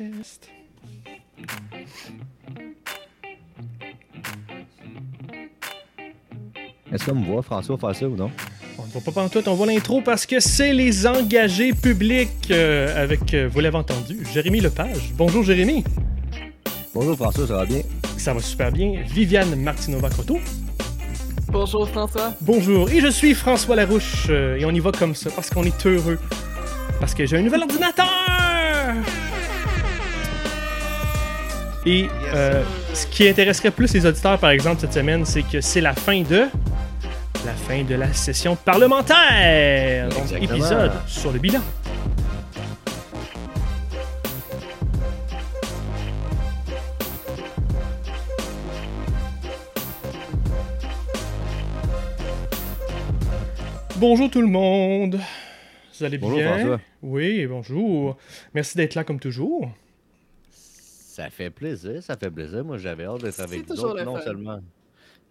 Test. Est-ce qu'on me voit, François, faire ça ou non? On ne voit pas pantoute, on voit l'intro parce que c'est les engagés publics euh, avec, euh, vous l'avez entendu, Jérémy Lepage. Bonjour Jérémy. Bonjour François, ça va bien? Ça va super bien. Viviane Martinova-Croto. Bonjour François. Bonjour. Et je suis François Larouche. euh, et on y va comme ça parce qu'on est heureux. Parce que j'ai un nouvel ordinateur! Et euh, ce qui intéresserait plus les auditeurs, par exemple, cette semaine, c'est que c'est la fin de. La fin de la session parlementaire! Donc, épisode sur le bilan. Bonjour tout le monde! Vous allez Bonjour, bien? François. Oui, bonjour. Merci d'être là comme toujours. Ça fait plaisir, ça fait plaisir. Moi, j'avais hâte d'être avec vous toujours autres, le non fun. seulement.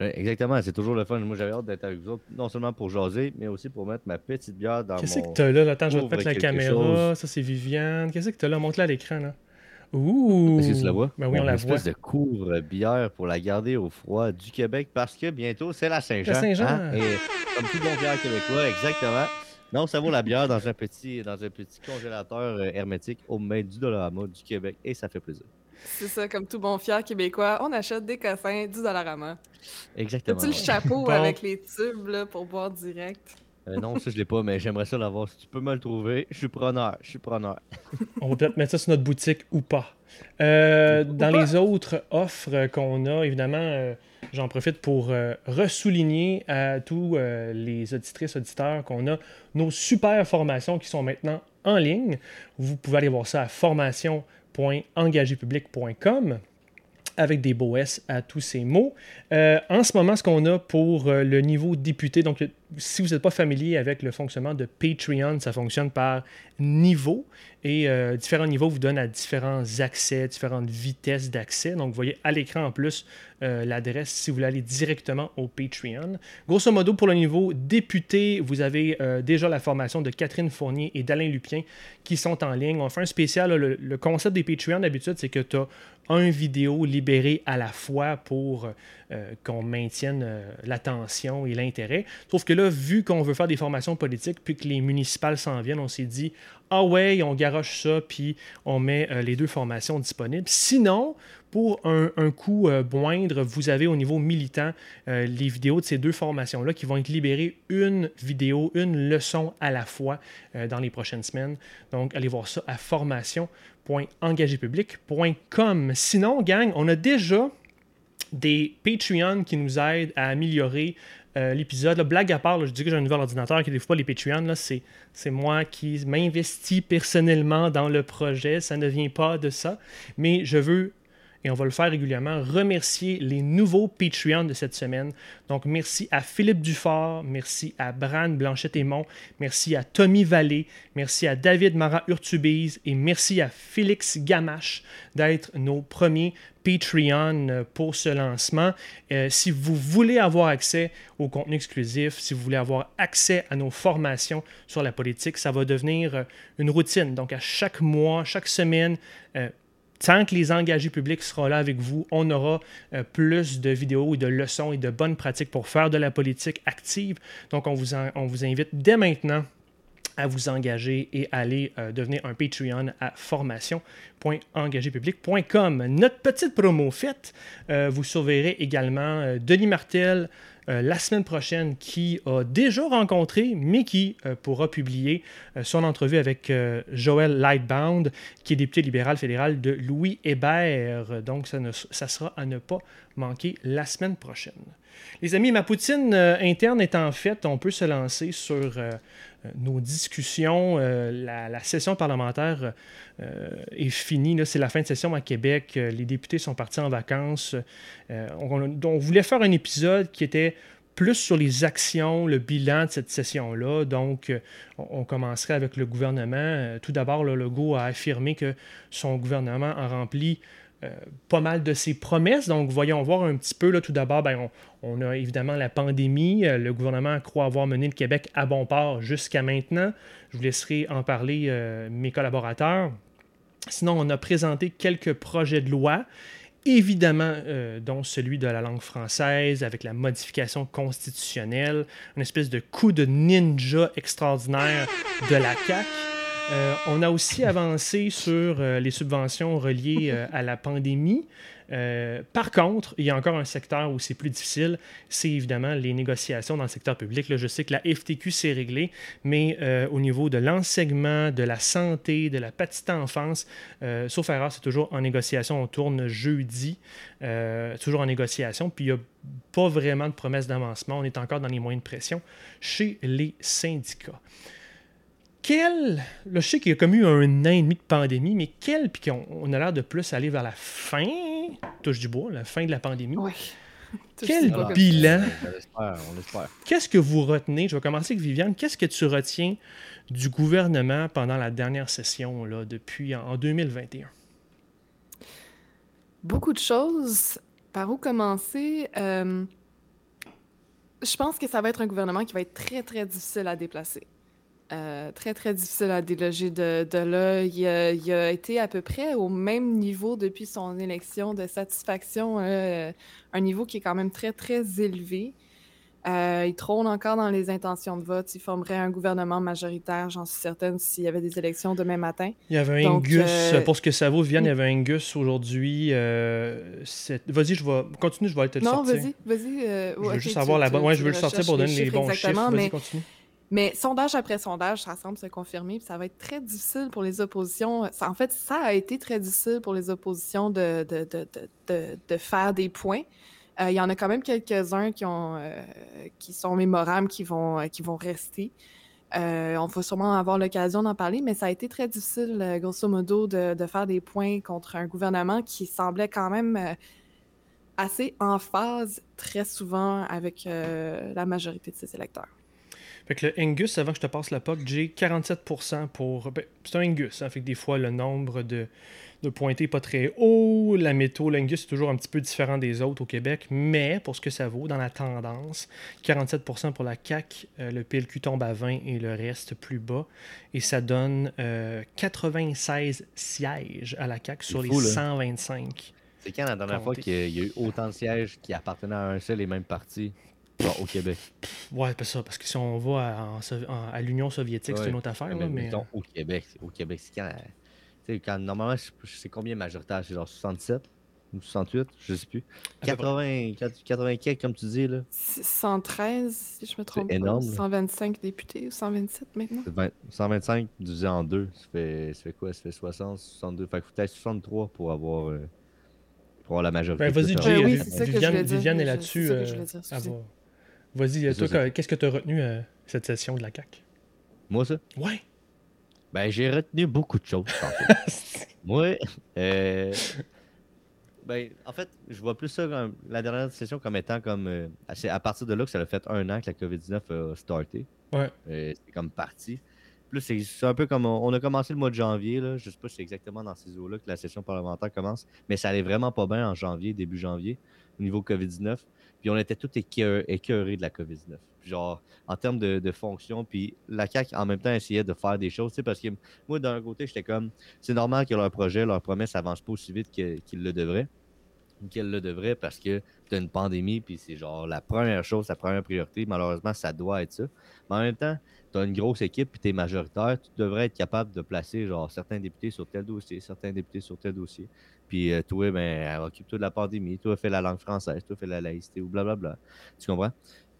Exactement, c'est toujours le fun. Moi, j'avais hâte d'être avec vous autres, non seulement pour jaser, mais aussi pour mettre ma petite bière dans Qu'est-ce mon... que t'as là? Attends, je vais te mettre la caméra. Ça, c'est Viviane. Qu'est-ce que t'as là? Montre-la à l'écran, là. Ouh! Est-ce que tu la vois? Ben oui, on Mon la voit. espèce de couvre-bière pour la garder au froid du Québec parce que bientôt, c'est la Saint-Jean. La Saint-Jean. hein? Et comme tout bon bière québécois, exactement. Donc, ça vaut la bière dans un petit, dans un petit congélateur euh, hermétique au main du Dollarama du Québec et ça fait plaisir. C'est ça, comme tout bon fier québécois, on achète des cossins 10 à main. Exactement. As-tu le chapeau Bon. avec les tubes là, pour boire direct? Euh, non, ça, je l'ai pas, mais j'aimerais ça l'avoir. Si tu peux me le trouver, je suis preneur. Je suis preneur. On va peut-être mettre ça sur notre boutique ou pas. Euh, Ou dans pas. les autres offres qu'on a, évidemment, euh, j'en profite pour euh, ressouligner à tous euh, les auditrices, auditeurs qu'on a nos super formations qui sont maintenant en ligne. Vous pouvez aller voir ça à formation.engagépublic.com avec des beaux S à tous ces mots. Euh, en ce moment, ce qu'on a pour euh, le niveau député, donc le- si vous n'êtes pas familier avec le fonctionnement de Patreon, ça fonctionne par niveau et euh, différents niveaux vous donnent à différents accès, différentes vitesses d'accès. Donc, vous voyez à l'écran en plus euh, l'adresse si vous voulez aller directement au Patreon. Grosso modo, pour le niveau député, vous avez euh, déjà la formation de Catherine Fournier et d'Alain Lupien qui sont en ligne. On fait un spécial. le, concept des Patreon, d'habitude, c'est que tu as un vidéo libéré à la fois pour euh, qu'on maintienne euh, l'attention et l'intérêt. Sauf que là, vu qu'on veut faire des formations politiques, puis que les municipales s'en viennent, on s'est dit, ah ouais, on garoche ça, puis on met euh, les deux formations disponibles. Sinon, pour un, coût moindre, vous avez au niveau militant les vidéos de ces deux formations-là qui vont être libérées une vidéo, une leçon à la fois dans les prochaines semaines. Donc, allez voir ça à formation.engagépublic.com. Sinon, gang, on a déjà des Patreons qui nous aident à améliorer euh, l'épisode. Blague à part, je dis que j'ai un nouvel ordinateur qui ne pas les Patreons. c'est moi qui m'investis personnellement dans le projet. Ça ne vient pas de ça. Mais je veux, et on va le faire régulièrement, remercier les nouveaux Patreons de cette semaine. Donc, merci à Philippe Dufort, merci à Bran Blanchette-Aymon, merci à Tommy Vallée, merci à David Marat-Urtubise et merci à Félix Gamache d'être nos premiers Patreon euh, pour ce lancement. Euh, si vous voulez avoir accès au contenu exclusif, si vous voulez avoir accès à nos formations sur la politique, ça va devenir euh, une routine. Donc, à chaque mois, chaque semaine, tant que les engagés publics seront là avec vous, on aura euh, plus de vidéos et de leçons et de bonnes pratiques pour faire de la politique active. Donc, on vous, en- on vous invite dès maintenant à vous engager et aller euh, devenir un Patreon à formation.engagépublic.com. Notre petite promo faite, euh, vous surveillerez également euh, Denis Martel la semaine prochaine qui a déjà rencontré, mais qui pourra publier son entrevue avec Joël Lightbound, qui est député libéral fédéral de Louis Hébert. Donc, ça, ne- ça sera à ne pas manquer la semaine prochaine. Les amis, ma poutine interne étant faite, on peut se lancer sur nos discussions. Euh, la, session parlementaire euh, est finie. C'est la fin de session à Québec. Euh, les députés sont partis en vacances. Euh, on, voulait faire un épisode qui était plus sur les actions, le bilan de cette session-là. Donc, euh, on, commencerait avec le gouvernement. Euh, tout d'abord, là, Legault a affirmé que son gouvernement a rempli euh, pas mal de ses promesses. Donc, voyons voir un petit peu. Là, tout d'abord, ben, on, on a évidemment la pandémie. Euh, le gouvernement croit avoir mené le Québec à bon port jusqu'à maintenant. Je vous laisserai en parler, euh, mes collaborateurs. Sinon, on a présenté quelques projets de loi, évidemment, dont celui de la langue française, avec la modification constitutionnelle, une espèce de coup de ninja extraordinaire de la CAQ. Euh, on a aussi avancé sur euh, les subventions reliées euh, à la pandémie. Par contre, il y a encore un secteur où c'est plus difficile, c'est évidemment les négociations dans le secteur public. Je sais que la FTQ s'est réglée, mais au niveau de l'enseignement, de la santé, de la petite enfance, sauf erreur, c'est toujours en négociation. On tourne jeudi, toujours en négociation, puis il n'y a pas vraiment de promesse d'avancement. On est encore dans les moyens de pression chez les syndicats quel. Là, je sais qu'il y a comme eu un an et demi de pandémie, mais quel. Puis qu'on on a l'air de plus aller vers la fin, touche du bois, la fin de la pandémie. Ouais. Quel bilan. On l'espère, on l'espère. Qu'est-ce que vous retenez? Je vais commencer avec Viviane. Qu'est-ce que tu retiens du gouvernement pendant la dernière session, là, depuis en, en 2021 Beaucoup de choses. Par où commencer? Euh, je pense que ça va être un gouvernement qui va être très, très difficile à déplacer. Euh, très, très difficile à déloger de, de là. Il a, il a été à peu près au même niveau depuis son élection de satisfaction, euh, un niveau qui est quand même très, très élevé. Euh, il trône encore dans les intentions de vote. Il formerait un gouvernement majoritaire, j'en suis certaine, s'il y avait des élections demain matin. Il y avait un Donc, Angus, pour ce que ça vaut, Viviane, il y avait un Angus aujourd'hui. Vas-y, je vais. Continue, je vais aller te le Non, sortir. vas-y, vas-y. euh, Je veux juste tu- avoir la tu- bonne. Ouais, je veux le sortir pour donner les bons chiffres. Vas-y, mais- continue. Mais sondage après sondage, ça semble se confirmer, puis ça va être très difficile pour les oppositions. En fait, ça a été très difficile pour les oppositions de, de, de, de, faire des points. Euh, il y en a quand même quelques-uns qui, euh, qui sont mémorables, qui vont, euh, qui vont rester. On va sûrement avoir l'occasion d'en parler, mais ça a été très difficile, grosso modo, de, de faire des points contre un gouvernement qui semblait quand même assez en phase très souvent avec la majorité de ses électeurs. Fait que le Angus, avant que je te passe la POC, j'ai 47% pour. ben, c'est un Angus, hein, fait que des fois le nombre de, de pointés n'est pas très haut. La métaux, l'Angus, c'est toujours un petit peu différent des autres au Québec, mais pour ce que ça vaut, dans la tendance, 47% pour la CAC, le PLQ tombe à 20 et le reste plus bas. Et ça donne euh, 96 sièges à la CAC sur fou, les là. 125. C'est quand la dernière fois qu'il y a- il y a eu autant de sièges qui appartenaient à un seul et même parti? Genre, au Québec? Ouais, pas ça, parce que si on va à, l'Union soviétique, c'est une autre affaire. Mais là, mais, mettons, au Québec, c'est- au Québec, c'est quand. Normalement, je sais combien majoritaire, c'est genre 67 ou 68, je sais plus. À peu près. 80, 80 quelques, comme tu dis, là. 113, si je me trompe pas. énorme, là. 125 députés ou 127 maintenant? C'est 20 125 divisé en deux, ça fait, ça fait quoi? Ça fait 60, 62. Fait qu'il faut peut-être 63 pour avoir, euh, pour avoir la majorité. Ben, vas-y, Jay. Euh, oui, Vi- c'est ça que je Viviane, voulais dire. Viviane est là-dessus. Vas-y, euh, toi, qu'est-ce que tu as retenu euh, cette session de la CAC Moi, ça? Ouais. Ben, j'ai retenu beaucoup de choses. Moi, euh, ben, en fait, je vois plus ça comme la dernière session comme étant comme. euh, c'est à partir de là que ça a fait un an que la COVID-19 a starté. Ouais. Euh, c'est comme parti. Plus, c'est c'est un peu comme. On on a commencé le mois de janvier, là. Je sais pas si c'est exactement dans ces eaux-là que la session parlementaire commence, mais ça allait vraiment pas bien en janvier, début janvier, au niveau COVID-19. Puis on était tous écœur- écœurés de la COVID-19. Puis Genre, en termes de, de fonction, puis la CAQ, en même temps, essayait de faire des choses, parce que moi, d'un côté, j'étais comme, c'est normal que leur projet, leur promesse avance pas aussi vite qu'ils le devraient, ou qu'elles le devraient, parce que tu une pandémie, puis c'est genre la première chose, la première priorité. Malheureusement, ça doit être ça. Mais en même temps, tu as une grosse équipe, puis tu es majoritaire, tu devrais être capable de placer genre certains députés sur tel dossier, certains députés sur tel dossier. Puis euh, toi, ben, occupe-toi de la pandémie, toi, fais la langue française, toi, fais la laïcité ou blablabla. Tu comprends?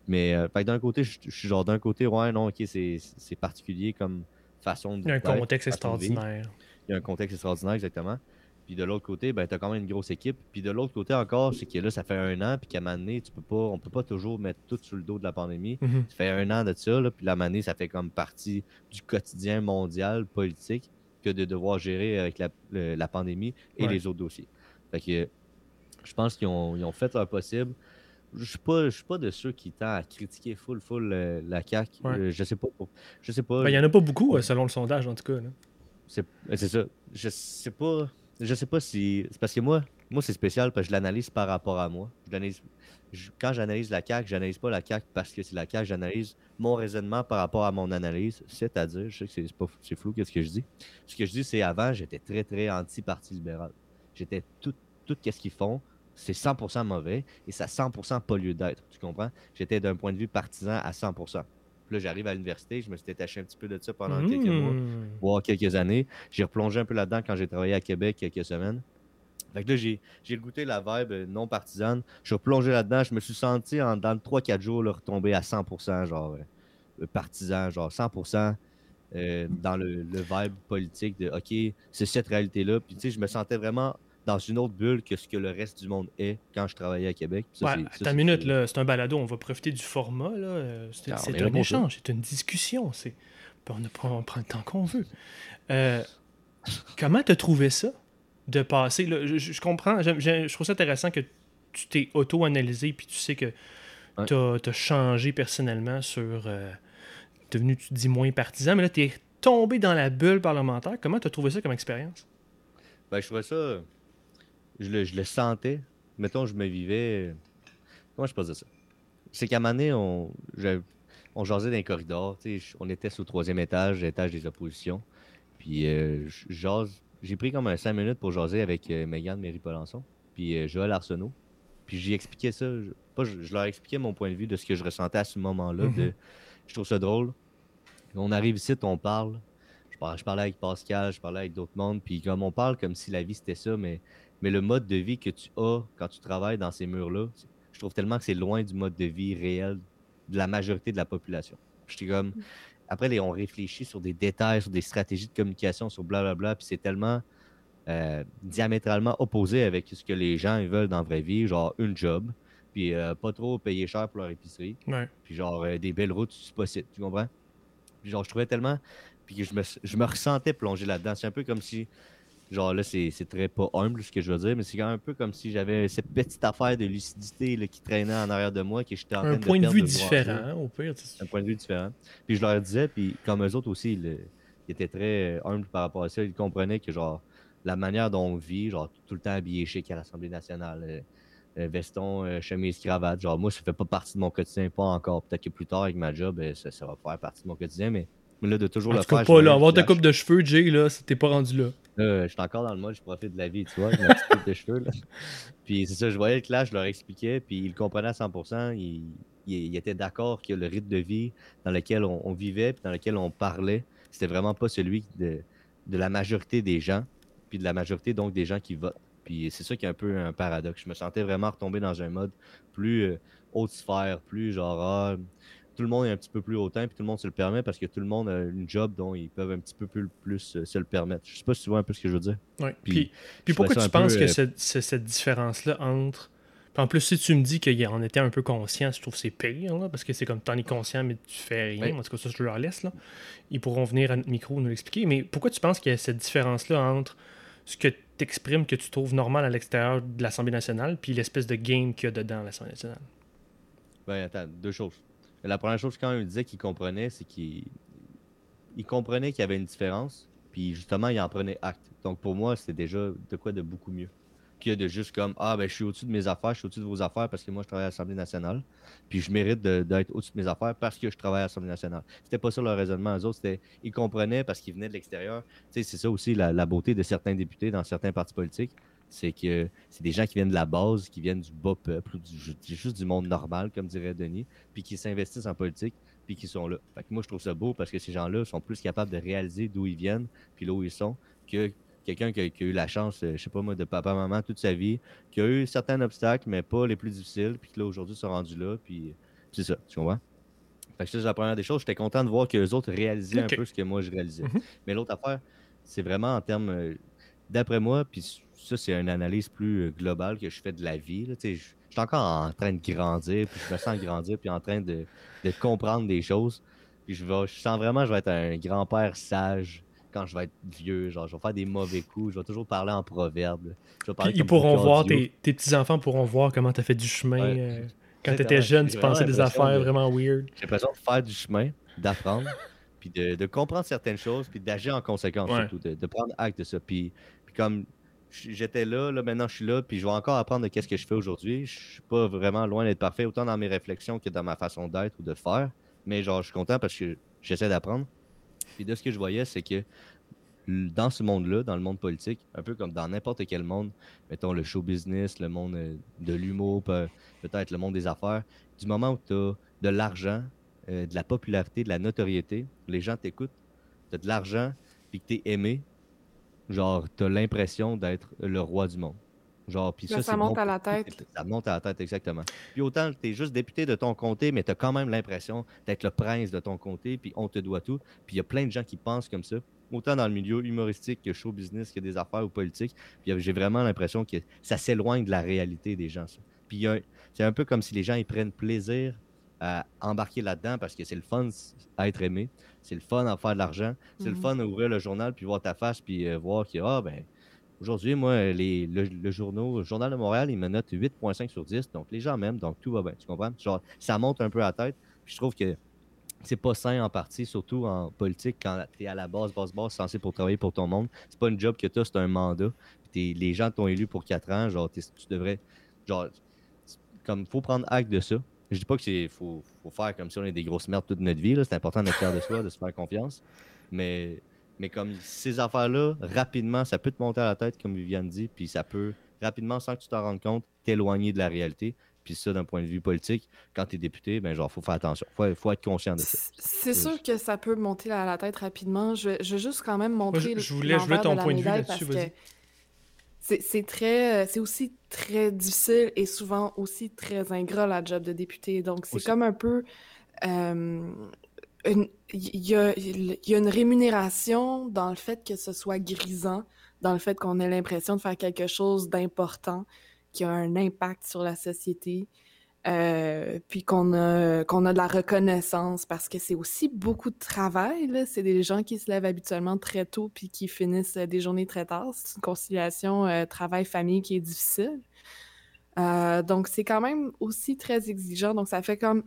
Mais euh, d'un côté, je je suis genre d'un côté, ouais, non, ok, c'est particulier comme façon de. Il y a un contexte extraordinaire. Il y a un contexte extraordinaire, exactement. Puis de l'autre côté, ben, tu as quand même une grosse équipe. Puis de l'autre côté encore, c'est que là, ça fait un an, puis qu'à un moment donné, tu peux pas, on peut pas toujours mettre tout sur le dos de la pandémie. Mhm. Ça fait un an de ça, là, puis la année, ça fait comme partie du quotidien mondial politique que de devoir gérer avec la, le- la pandémie et Ouais. les autres dossiers. Fait que je pense qu'ils ont, ils ont fait leur possible. Je suis pas, je suis pas de ceux qui tendent à critiquer full full euh, la CAQ. Ouais. Euh, je sais pas. Je sais pas. Ben, Il y en a pas beaucoup, euh, selon le sondage, en tout cas. c'est ça. Je sais pas. Je sais pas si. C'est parce que moi, moi, c'est spécial parce que je l'analyse par rapport à moi. quand j'analyse la CAQ, j'analyse pas la CAQ parce que c'est la CAQ, j'analyse mon raisonnement par rapport à mon analyse. C'est-à-dire, je sais que c'est, c'est flou qu'est-ce que je dis. Ce que je dis, c'est avant, j'étais très, très anti-parti libéral. J'étais tout, tout ce qu'ils font, c'est 100% mauvais et ça 100% pas lieu d'être. Tu comprends? J'étais d'un point de vue partisan à 100%. Puis là, j'arrive à l'université, je me suis détaché un petit peu de ça pendant quelques mois, mmh. voire quelques années. J'ai replongé un peu là-dedans quand j'ai travaillé à Québec quelques semaines. Fait que là, j'ai, j'ai goûté la vibe non partisane. Je suis replongé là-dedans. Je me suis senti en, dans 3-4 jours là, retomber à 100%, genre euh, partisan, genre 100% euh, dans le, le, vibe politique de OK, c'est cette réalité-là. Puis tu sais, je me sentais vraiment dans une autre bulle que ce que le reste du monde est quand je travaillais à Québec. Ça, ouais, attends une minute, là, c'est un balado, on va profiter du format. Là. C'est, ah, un échange, c'est une discussion. C'est... On, on prend le temps qu'on veut. Euh, comment tu as trouvé ça? De passer je, comprends, je trouve ça intéressant que tu t'es auto-analysé puis tu sais que tu as, changé personnellement sur. Euh, devenu, tu dis, moins partisan, mais là, tu es tombé dans la bulle parlementaire. Comment tu as trouvé ça comme expérience? Ben, je trouvais ça je le, sentais. Mettons, je me vivais. Comment je pose ça? C'est qu'à un moment donné, on, on jasait dans les corridors. On était sur le troisième étage, l'étage des oppositions. Puis euh, J'ai pris comme un cinq minutes pour jaser avec euh, Megan Méry-Polançon, puis euh, Joël Arsenault. Puis j'ai expliqué ça. Je, pas, je, leur expliquais mon point de vue de ce que je ressentais à ce moment-là. Mm-hmm. Je trouve ça drôle. On arrive ici, on parle. Je, je parlais avec Pascal, je parlais avec d'autres mondes. Puis comme on parle comme si la vie c'était ça, mais mais le mode de vie que tu as quand tu travailles dans ces murs-là, je trouve tellement que c'est loin du mode de vie réel de la majorité de la population. J'étais comme. Après, on réfléchit sur des détails, sur des stratégies de communication, sur blablabla, puis c'est tellement euh, diamétralement opposé avec ce que les gens veulent dans la vraie vie, genre une job, puis euh, pas trop payer cher pour leur épicerie, puis genre euh, des belles routes si possible, tu comprends? Puis genre, je trouvais tellement. Puis je me, je me ressentais plonger là-dedans. C'est un peu comme si Genre là, c'est très pas humble ce que je veux dire, mais c'est quand même un peu comme si j'avais cette petite affaire de lucidité là, qui traînait en arrière de moi, que j'étais en train un de point de vue différent, au pire. Un point de vue différent. Puis je leur disais, puis comme eux autres aussi, ils, étaient très humbles par rapport à ça, ils comprenaient que genre la manière dont on vit, genre tout le temps habillé chic à l'Assemblée nationale, euh, euh, veston, euh, chemise, cravate, genre moi, ça fait pas partie de mon quotidien, pas encore. Peut-être que plus tard avec ma job, ça, ça va faire partie de mon quotidien, mais mais là, de toujours le faire. pas, là, avoir ta coupe de cheveux, Jay, là, t'es pas rendu là. Je suis encore dans le mode, je profite de la vie, tu vois, avec ma petite coupe de cheveux, là. Puis c'est ça, je voyais le clash, je leur expliquais, puis ils comprenaient à 100%. Ils, ils, étaient d'accord que le rythme de vie dans lequel on, vivait, puis dans lequel on parlait, c'était vraiment pas celui de, de la majorité des gens, puis de la majorité, donc, des gens qui votent. Puis c'est ça qui est un peu un paradoxe. Je me sentais vraiment retombé dans un mode plus euh, haute sphère, plus genre, ah, tout le monde est un petit peu plus hautain, puis tout le monde se le permet parce que tout le monde a une job dont ils peuvent un petit peu plus, plus euh, se le permettre. Je sais pas si tu vois un peu ce que je veux dire. Oui. Puis, puis, pourquoi tu penses que euh, c'est cette différence-là entre. en plus, si tu me dis qu'on était un peu conscient, je trouve que c'est pire, là, parce que c'est comme t'en es conscient, mais tu fais rien. En tout cas, ça, je leur laisse. Là. Ils pourront venir à notre micro nous l'expliquer. Mais pourquoi tu penses qu'il y a cette différence-là entre ce que tu exprimes, que tu trouves normal à l'extérieur de l'Assemblée nationale, puis l'espèce de game qu'il y a dedans l'Assemblée nationale? Ben, attends, deux choses. La première chose, quand il disait qu'il comprenait, c'est qu'il il comprenait qu'il y avait une différence, puis justement, il en prenait acte. Donc pour moi, c'est déjà de quoi de beaucoup mieux que de juste comme Ah, ben je suis au-dessus de mes affaires, je suis au-dessus de vos affaires parce que moi, je travaille à l'Assemblée nationale, puis je mérite d'être au-dessus de mes affaires parce que je travaille à l'Assemblée nationale. C'était pas ça leur raisonnement. Eux autres, c'était ils comprenaient parce qu'ils venaient de l'extérieur. C'est ça aussi la beauté de certains députés dans certains partis politiques c'est que c'est des gens qui viennent de la base, qui viennent du bas peuple, juste du monde normal, comme dirait Denis, puis qui s'investissent en politique, puis qui sont là. Fait que moi, je trouve ça beau parce que ces gens-là sont plus capables de réaliser d'où ils viennent, puis là où ils sont, que quelqu'un qui, a eu la chance, euh, je sais pas moi, de papa-maman toute sa vie, qui a eu certains obstacles, mais pas les plus difficiles, puis qui là, aujourd'hui, sont rendus là, puis c'est ça, tu comprends? Fait que c'est la première des choses. J'étais content de voir que les autres réalisaient un peu ce que moi, je réalisais. Mm-hmm. Mais l'autre affaire, c'est vraiment en termes, euh, d'après moi, puis ça, c'est une analyse plus euh, globale que je fais de la vie. Je, suis encore en train de grandir, puis je me sens grandir, puis en train de, comprendre des choses. Puis je, vais, je sens vraiment que je vais être un grand-père sage quand je vais être vieux. Genre, je vais faire des mauvais coups, je vais toujours parler en proverbe. ils pourront voir, tes, petits-enfants pourront voir comment tu as fait du chemin. Euh, quand tu étais jeune, tu pensais des affaires vraiment weird. J'ai l'impression de faire du chemin, d'apprendre, puis de, comprendre certaines choses, puis d'agir en conséquence surtout, de, prendre acte de ça. Puis, puis comme j'étais là, là, maintenant je suis là, puis je vais encore apprendre de qu'est-ce que je fais aujourd'hui. Je suis pas vraiment loin d'être parfait, autant dans mes réflexions que dans ma façon d'être ou de faire. Mais je suis content parce que j'essaie d'apprendre. Puis de ce que je voyais, c'est que dans ce monde-là, dans le monde politique, un peu comme dans n'importe quel monde, mettons le show business, le monde euh, de l'humour, peut-être le monde des affaires, du moment où tu as de l'argent, euh, de la popularité, de la notoriété, les gens t'écoutent, tu as de l'argent, puis que tu es aimé, genre, tu as l'impression d'être le roi du monde. Genre, puis ça, ça monte à la tête. Ça monte à la tête, exactement. Puis autant tu es juste député de ton comté, mais tu as quand même l'impression d'être le prince de ton comté, puis on te doit tout. Puis il y a plein de gens qui pensent comme ça, autant dans le milieu humoristique que show business, que des affaires ou politique. Puis j'ai vraiment l'impression que ça s'éloigne de la réalité des gens. Ça. Puis c'est un peu comme si les gens ils prennent plaisir à embarquer là-dedans parce que c'est le fun à être aimé, c'est le fun à faire de l'argent, c'est le mhm. fun à ouvrir le journal puis voir ta face puis euh, voir que ah ben aujourd'hui moi les, le, journal, journal de Montréal il me note 8.5 sur 10 donc les gens m'aiment donc tout va bien tu comprends? Genre ça monte un peu à la tête puis je trouve que c'est pas sain en partie, surtout en politique, quand tu es à la base, base, base, censé pour travailler pour ton monde. C'est pas une job que tu as, c'est un mandat. les gens t'ont élu pour 4 ans, genre, tu devrais. Genre, comme, faut prendre acte de ça. Je dis pas que c'est faut, faut, faire comme si on est des grosses merdes toute notre vie. C'est important d'être fier de soi, de se faire confiance. Mais, mais comme ces affaires-là, rapidement, ça peut te monter à la tête, comme Viviane dit, puis ça peut rapidement, sans que tu t'en rendes compte, t'éloigner de la réalité. Puis ça, d'un point de vue politique, quand tu es député, ben genre, faut faire attention. Faut, faut être conscient de ça. C'est sûr que ça peut monter à la tête rapidement. Je, je veux juste quand même montrer. je, voulais, je voulais ton point de vue là-dessus, c'est très, c'est aussi très difficile et souvent aussi très ingrat la job de député. Donc c'est comme un peu, euh, il y a une rémunération dans le fait que ce soit grisant, dans le fait qu'on ait l'impression de faire quelque chose d'important, qui a un impact sur la société. Euh, puis qu'on a, qu'on a de la reconnaissance parce que c'est aussi beaucoup de travail. C'est des gens qui se lèvent habituellement très tôt puis qui finissent des journées très tard. C'est une conciliation euh, travail-famille qui est difficile. Euh, donc, c'est quand même aussi très exigeant. Donc, ça fait comme.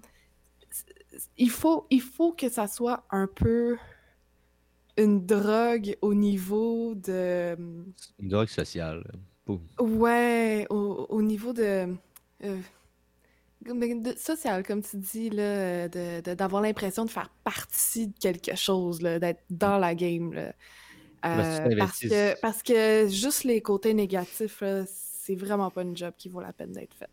Il faut, il faut que ça soit un peu une drogue au niveau de. Une drogue sociale. Ouais, au, au niveau de social, comme tu dis, là, d'avoir l'impression de faire partie de quelque chose, d'être dans la game. Là. Euh, parce, que, parce que juste les côtés négatifs, c'est vraiment pas une job qui vaut la peine d'être faite.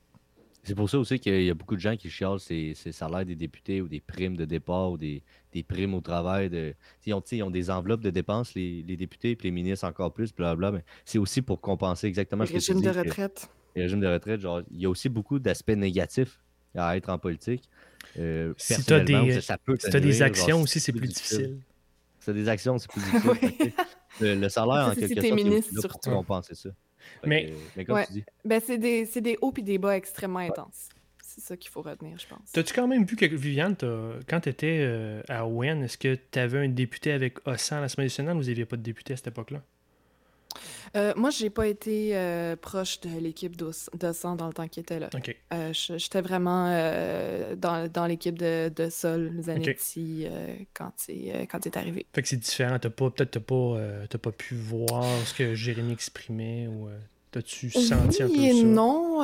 C'est pour ça aussi qu'il y a beaucoup de gens qui chialent ces, ces, salaires des députés ou des primes de départ ou des, des primes au travail. De... Ils, ont, ils ont des enveloppes de dépenses, les, les députés et les ministres encore plus, blablabla. Mais c'est aussi pour compenser exactement ce que tu dis. De retraite. Le régime de retraite, genre, il y a aussi beaucoup d'aspects négatifs à être en politique. Euh, si tu as des, ça peut as des actions aussi, c'est plus difficile. Si tu as des actions, c'est plus difficile. le, salaire, en quelque sorte, c'est pour compenser ça. Mais, mais comme tu dis. Ben, c'est des, des, hauts et des bas extrêmement intenses. C'est ça qu'il faut retenir, je pense. T'as-tu quand même vu que, Viviane, quand tu étais euh, à Owen, est-ce que tu avais un député avec Ossan à l'Assemblée nationale ou vous n'aviez pas de député à cette époque-là? Euh, moi, j'ai pas été euh, proche de l'équipe d'Ossan dans le temps qu'il était là. Euh, j'étais vraiment dans, dans l'équipe de, de Sol Zanetti quand c'est quand est arrivé. Fait que c'est différent. Peut-être t'as pas, pas pu voir ce que Jérémy exprimait ou t'as-tu senti un peu ça? non.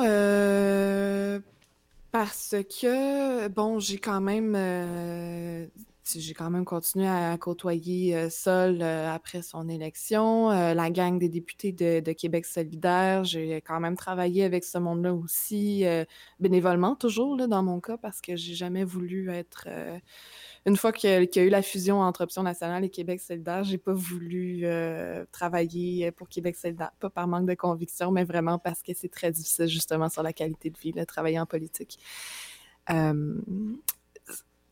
parce que, bon, j'ai quand même j'ai quand même continué à côtoyer euh, Sol euh, après son élection, euh, la gang des députés de, Québec solidaire. J'ai quand même travaillé avec ce monde-là aussi, bénévolement toujours, là, dans mon cas, parce que j'ai jamais voulu être. une fois qu'il y, a eu la fusion entre Option nationale et Québec solidaire, j'ai pas voulu travailler pour Québec solidaire, pas par manque de conviction, mais vraiment parce que c'est très difficile, justement, sur la qualité de vie, de travailler en politique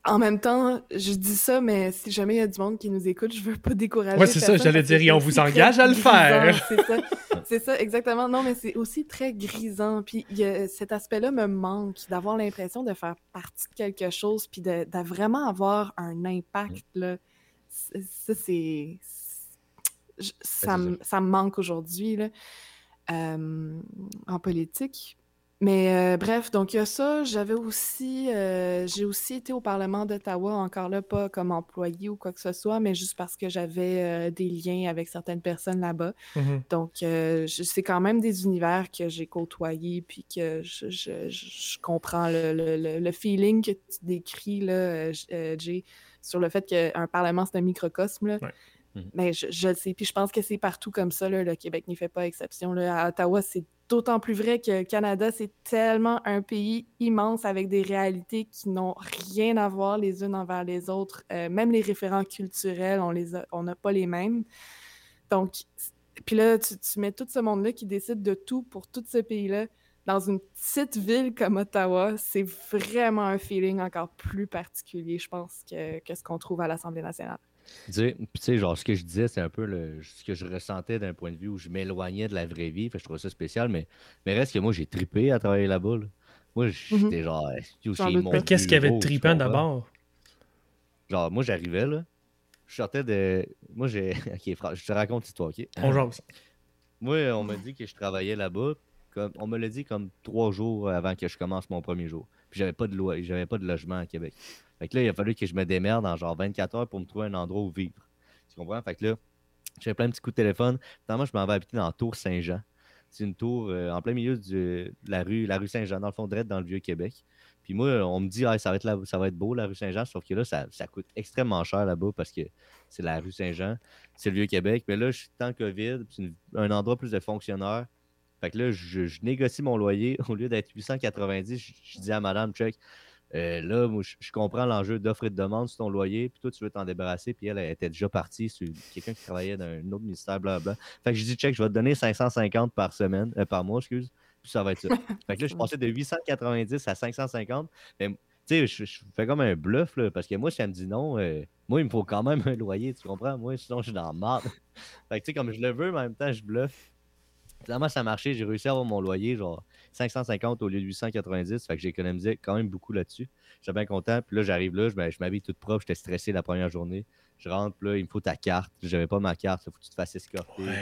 en même temps, je dis ça, mais si jamais il y a du monde qui nous écoute, je veux pas décourager. Oui, c'est ça, j'allais dire, et on vous engage à le faire. C'est ça, c'est ça, exactement. Non, mais c'est aussi très grisant. Puis cet aspect-là me manque, d'avoir l'impression de faire partie de quelque chose, puis de, vraiment avoir un impact. Là. Ça, c'est. Ça, ça, me manque aujourd'hui euh, en politique. Mais euh, bref, donc il y a ça. J'avais aussi, euh, j'ai aussi été au Parlement d'Ottawa, encore là, pas comme employé ou quoi que ce soit, mais juste parce que j'avais euh, des liens avec certaines personnes là-bas. Mhm. Donc, c'est quand même des univers que j'ai côtoyés, puis que je, je- comprends le, le- le- feeling que tu décris, là, Jay, sur le fait qu'un Parlement, c'est un microcosme. Là. Ouais. Mais je, je le sais, puis je pense que c'est partout comme ça. le Québec n'y fait pas exception. Là. À Ottawa, c'est d'autant plus vrai que le Canada, c'est tellement un pays immense avec des réalités qui n'ont rien à voir les unes envers les autres. Euh, même les référents culturels, on les on n'a pas les mêmes. Donc, puis là, tu, tu mets tout ce monde-là qui décide de tout pour tout ce pays-là dans une petite ville comme Ottawa, c'est vraiment un feeling encore plus particulier, je pense, que, que ce qu'on trouve à l'Assemblée nationale. Tu sais, puis tu sais, genre, ce que je disais, c'est un peu le, ce que je ressentais d'un point de vue où je m'éloignais de la vraie vie. Fait que je trouvais ça spécial, mais, mais reste que moi, j'ai trippé à travailler là-bas. là. Moi, j'étais genre. mon pas. Mais qu'est-ce qu'il y avait de tripant d'abord? Genre, moi, j'arrivais, là. Je sortais de. Moi, j'ai. Ok, je te raconte l'histoire, ok? On jase. Moi, on m'a dit que je travaillais là-bas. On me l'a dit comme trois jours avant que je commence mon premier jour. Puis j'avais pas de loi, j'avais pas de logement à Québec. Fait que là, il a fallu que je me démerde en genre 24 heures pour me trouver un endroit où vivre. Tu comprends? Fait que là, j'avais plein de petits coups de téléphone. Finalement, je m'en vais habiter dans la Tour Saint-Jean. C'est une tour euh, en plein milieu de la rue, Saint-Jean, dans le fond, direct dans le Vieux-Québec. Puis moi, on me dit, ah, ça, va être ça va être beau, la rue Saint-Jean, sauf que là, ça, ça coûte extrêmement cher là-bas parce que c'est la rue Saint-Jean, c'est le Vieux-Québec. Mais là, je suis temps COVID, c'est un endroit plus de fonctionnaires. Fait que là, je, je négocie mon loyer. Au lieu d'être 890, je, je dis à madame, check, euh, là, moi, je, je comprends l'enjeu d'offre et de demande sur ton loyer, puis toi, tu veux t'en débarrasser, puis elle, elle était déjà partie sur quelqu'un qui travaillait dans un autre ministère, blablabla. Fait que je dis, check, je vais te donner 550 par semaine, euh, par mois, excuse, puis ça va être ça. fait que là, je passais de 890 à 550. Mais, tu sais, je, je fais comme un bluff, là, parce que moi, si elle me dit non, euh, moi, il me faut quand même un loyer, tu comprends? Moi, sinon, je suis dans la marde. fait que, tu sais, comme je le veux, mais en même temps, je bluffe. Finalement, ça a marché. J'ai réussi à avoir mon loyer, genre 550 au lieu de 890. Fait que j'ai économisé quand même beaucoup là-dessus. J'étais bien content. Puis là, j'arrive là, je m'ha- je m'habille toute propre. J'étais stressé la première journée. Je rentre, puis là, il me faut ta carte. J'avais pas ma carte. Il faut que tu te fasses escorter. genre.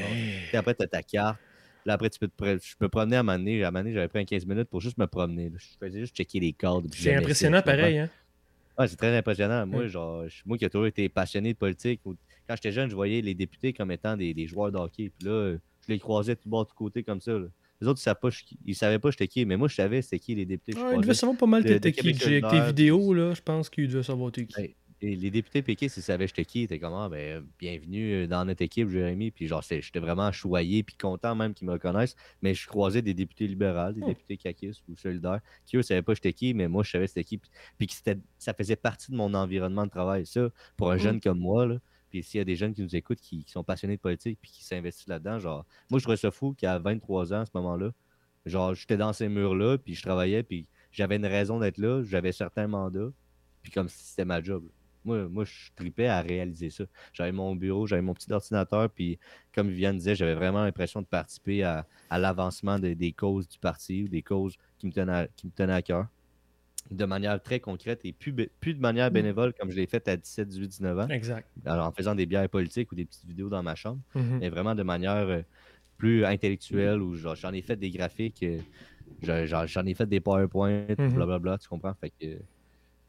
Puis après, tu as ta carte. Là, après, tu peux te je me promener à donné. À donné, j'avais pris un 15 minutes pour juste me promener. là. Je faisais juste checker les puis C'est ça, impressionnant pareil, hein? Ouais, c'est très impressionnant. Moi, Mm. genre, moi qui ai toujours été passionné de politique, quand j'étais jeune, je voyais les députés comme étant des, des joueurs de hockey. Puis là, je les croisais tout bord, tout côté comme ça. là. Les autres, ils savaient pas, je- ils savaient pas j'étais qui, mais moi, je savais c'était qui les députés. Ah, il devait croisais. savoir pas mal t'étais qui, avec tes vidéos, là. Je pense qu'il devait savoir t'es qui. Ouais. Et les députés péquistes, ils savaient j'étais qui, ils étaient comme, ah, ben, bienvenue euh, dans notre équipe, Jérémy. Puis genre, j'étais vraiment choyé, puis content même qu'ils me reconnaissent. Mais je croisais des députés libéraux, des Hmm. députés caquistes ou solidaires, qui eux savaient pas j'étais qui, mais moi, je savais c'était qui. Puis, puis que ça faisait partie de mon environnement de travail. Ça, pour un Hmm. jeune comme moi, là, puis s'il y a des jeunes qui nous écoutent, qui, sont passionnés de politique, puis qui s'investissent là-dedans, genre, moi, je trouvais ça fou qu'à 23 ans, à ce moment-là, genre, j'étais dans ces murs-là, puis je travaillais, puis j'avais une raison d'être là, j'avais certains mandats, puis comme si c'était ma job. Moi, moi, je tripais à réaliser ça. J'avais mon bureau, j'avais mon petit ordinateur, puis comme Viviane disait, j'avais vraiment l'impression de participer à, l'avancement des, causes du parti ou des causes qui me qui me tenaient à cœur de manière très concrète et plus, de manière Mm. bénévole comme je l'ai fait à 17, 18, 19 ans, Exact. alors, en faisant des bières politiques ou des petites vidéos dans ma chambre Mhm. mais vraiment de manière euh, plus intellectuelle où j'en ai fait des graphiques, euh, j'en- ai fait des PowerPoint, Mhm. blablabla, tu comprends? Fait que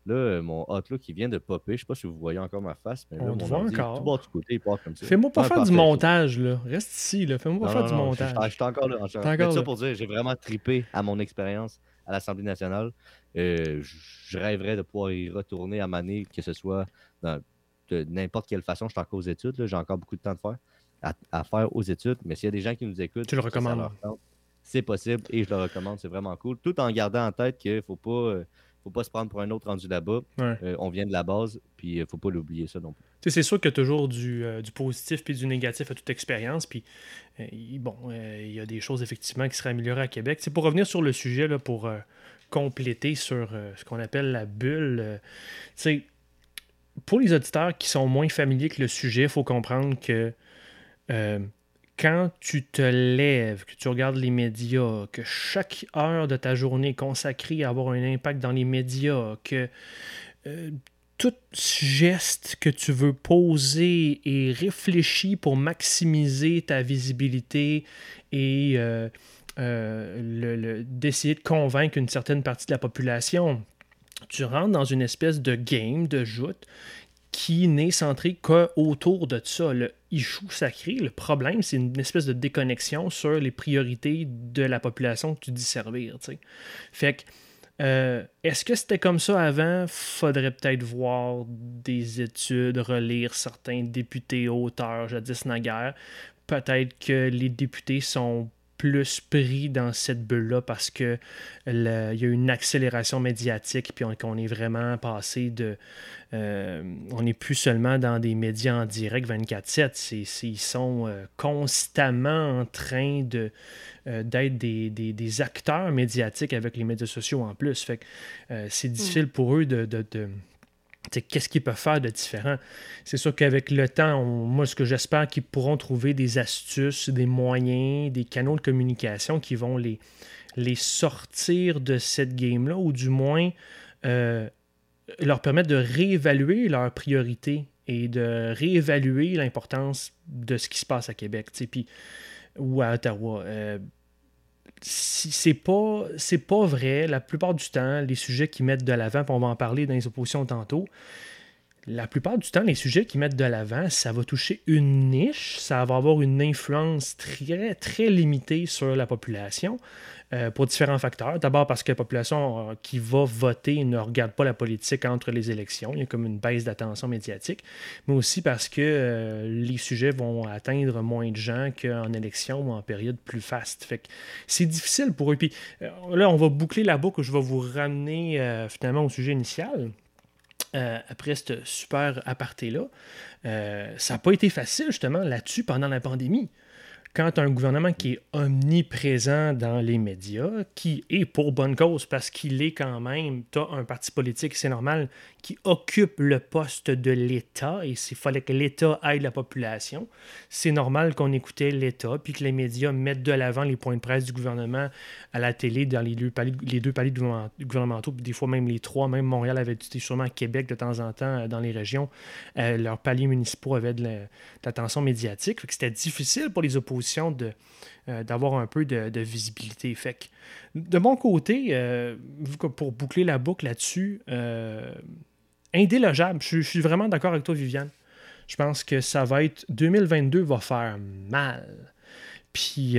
là, mon Outlook qui vient de popper, je sais pas si vous voyez encore ma face, mais là, On mon voit ordi, encore. tout bas du côté, il part comme ça. Fais-moi pas faire du montage, là. Reste ici, là. Fais-moi pas Non, faire non, du non, montage. Je suis encore là. Je- T'es mais encore ça là. pour dire, j'ai vraiment tripé à mon expérience à l'Assemblée nationale. Euh, je rêverais de pouvoir y retourner à Mané, que ce soit dans- de n'importe quelle façon. Je suis encore aux études, j'ai encore beaucoup de temps de faire, à, à faire aux études. Mais s'il y a des gens qui nous écoutent, Tu le recommandes. C'est possible et je le recommande, c'est vraiment cool. Tout en gardant en tête qu'il ne faut pas, euh, faut pas se prendre pour un autre rendu là-bas. Ouais. Euh, on vient de la base, puis il faut pas l'oublier ça non plus. C'est sûr qu'il y a toujours du, euh, du positif puis du négatif à toute expérience. Puis, euh, il- bon, euh, il y a des choses effectivement qui seraient améliorées à Québec. C'est pour revenir sur le sujet, là, pour euh, compléter sur euh, ce qu'on appelle la bulle. euh, pour les auditeurs qui sont moins familiers que le sujet, il faut comprendre que euh, quand tu te lèves, que tu regardes les médias, que chaque heure de ta journée est consacrée à avoir un impact dans les médias, que tout geste que tu veux poser est réfléchi pour maximiser ta visibilité et, le, d'essayer de convaincre une certaine partie de la population. Tu rentres dans une espèce de game, de joute, qui n'est centré qu'autour de ça. Le issue sacré, le problème, c'est une espèce de déconnexion sur les priorités de la population que tu dis servir. Fait que, euh, est-ce que c'était comme ça avant? Faudrait peut-être voir des études, relire certains députés auteurs jadis naguère. Peut-être que les députés sont plus pris dans cette bulle-là parce que il y a eu une accélération médiatique puis qu'on est vraiment passé de euh, on n'est plus seulement dans des médias en direct 24-7, ils sont euh, constamment en train de euh, d'être des, acteurs médiatiques avec les médias sociaux en plus. Fait c'est hmm. difficile pour eux de qu'est-ce qu'ils peuvent faire de différent? C'est sûr qu'avec le temps, moi, ce que j'espère, qu'ils pourront trouver des astuces, des moyens, des canaux de communication qui vont les, les sortir de cette game-là, ou du moins euh, leur permettre de réévaluer leurs priorités et de réévaluer l'importance de ce qui se passe à Québec, puis, ou à Ottawa. Euh, c'est pas c'est pas vrai la plupart du temps les sujets qui mettent de l'avant on va en parler dans les oppositions tantôt la plupart du temps les sujets qui mettent de l'avant ça va toucher une niche ça va avoir une influence très très limitée sur la population euh, pour différents facteurs. D'abord parce que la population euh, qui va voter ne regarde pas la politique entre les élections. Il y a comme une baisse d'attention médiatique. Mais aussi parce que euh, les sujets vont atteindre moins de gens qu'en élection ou en période plus faste. C'est difficile pour eux. Puis là, on va boucler la boucle. Je vais vous ramener finalement au sujet initial. Après ce super aparté-là, ça n'a pas été facile justement là-dessus pendant la pandémie quand un gouvernement qui est omniprésent dans les médias, qui est pour bonne cause parce qu'il est quand même, tu as un parti politique, c'est normal, qui occupe le poste de l'État et s'il fallait que l'État aide la population, c'est normal qu'on écoutait l'État puis que les médias mettent de l'avant les points de presse du gouvernement à la télé dans les deux paliers, les deux paliers gouvernementaux, puis des fois même les trois, même Montréal avait été sûrement Québec de temps en temps euh, dans les régions, euh, leurs paliers municipaux avaient de l'attention médiatique, c'était difficile pour les de, euh, d'avoir un peu de, visibilité. Fait de mon côté, euh, pour boucler la boucle là-dessus, euh, indélogeable. Je, suis vraiment d'accord avec toi, Viviane. Je pense que ça va être 2022 va faire mal. Puis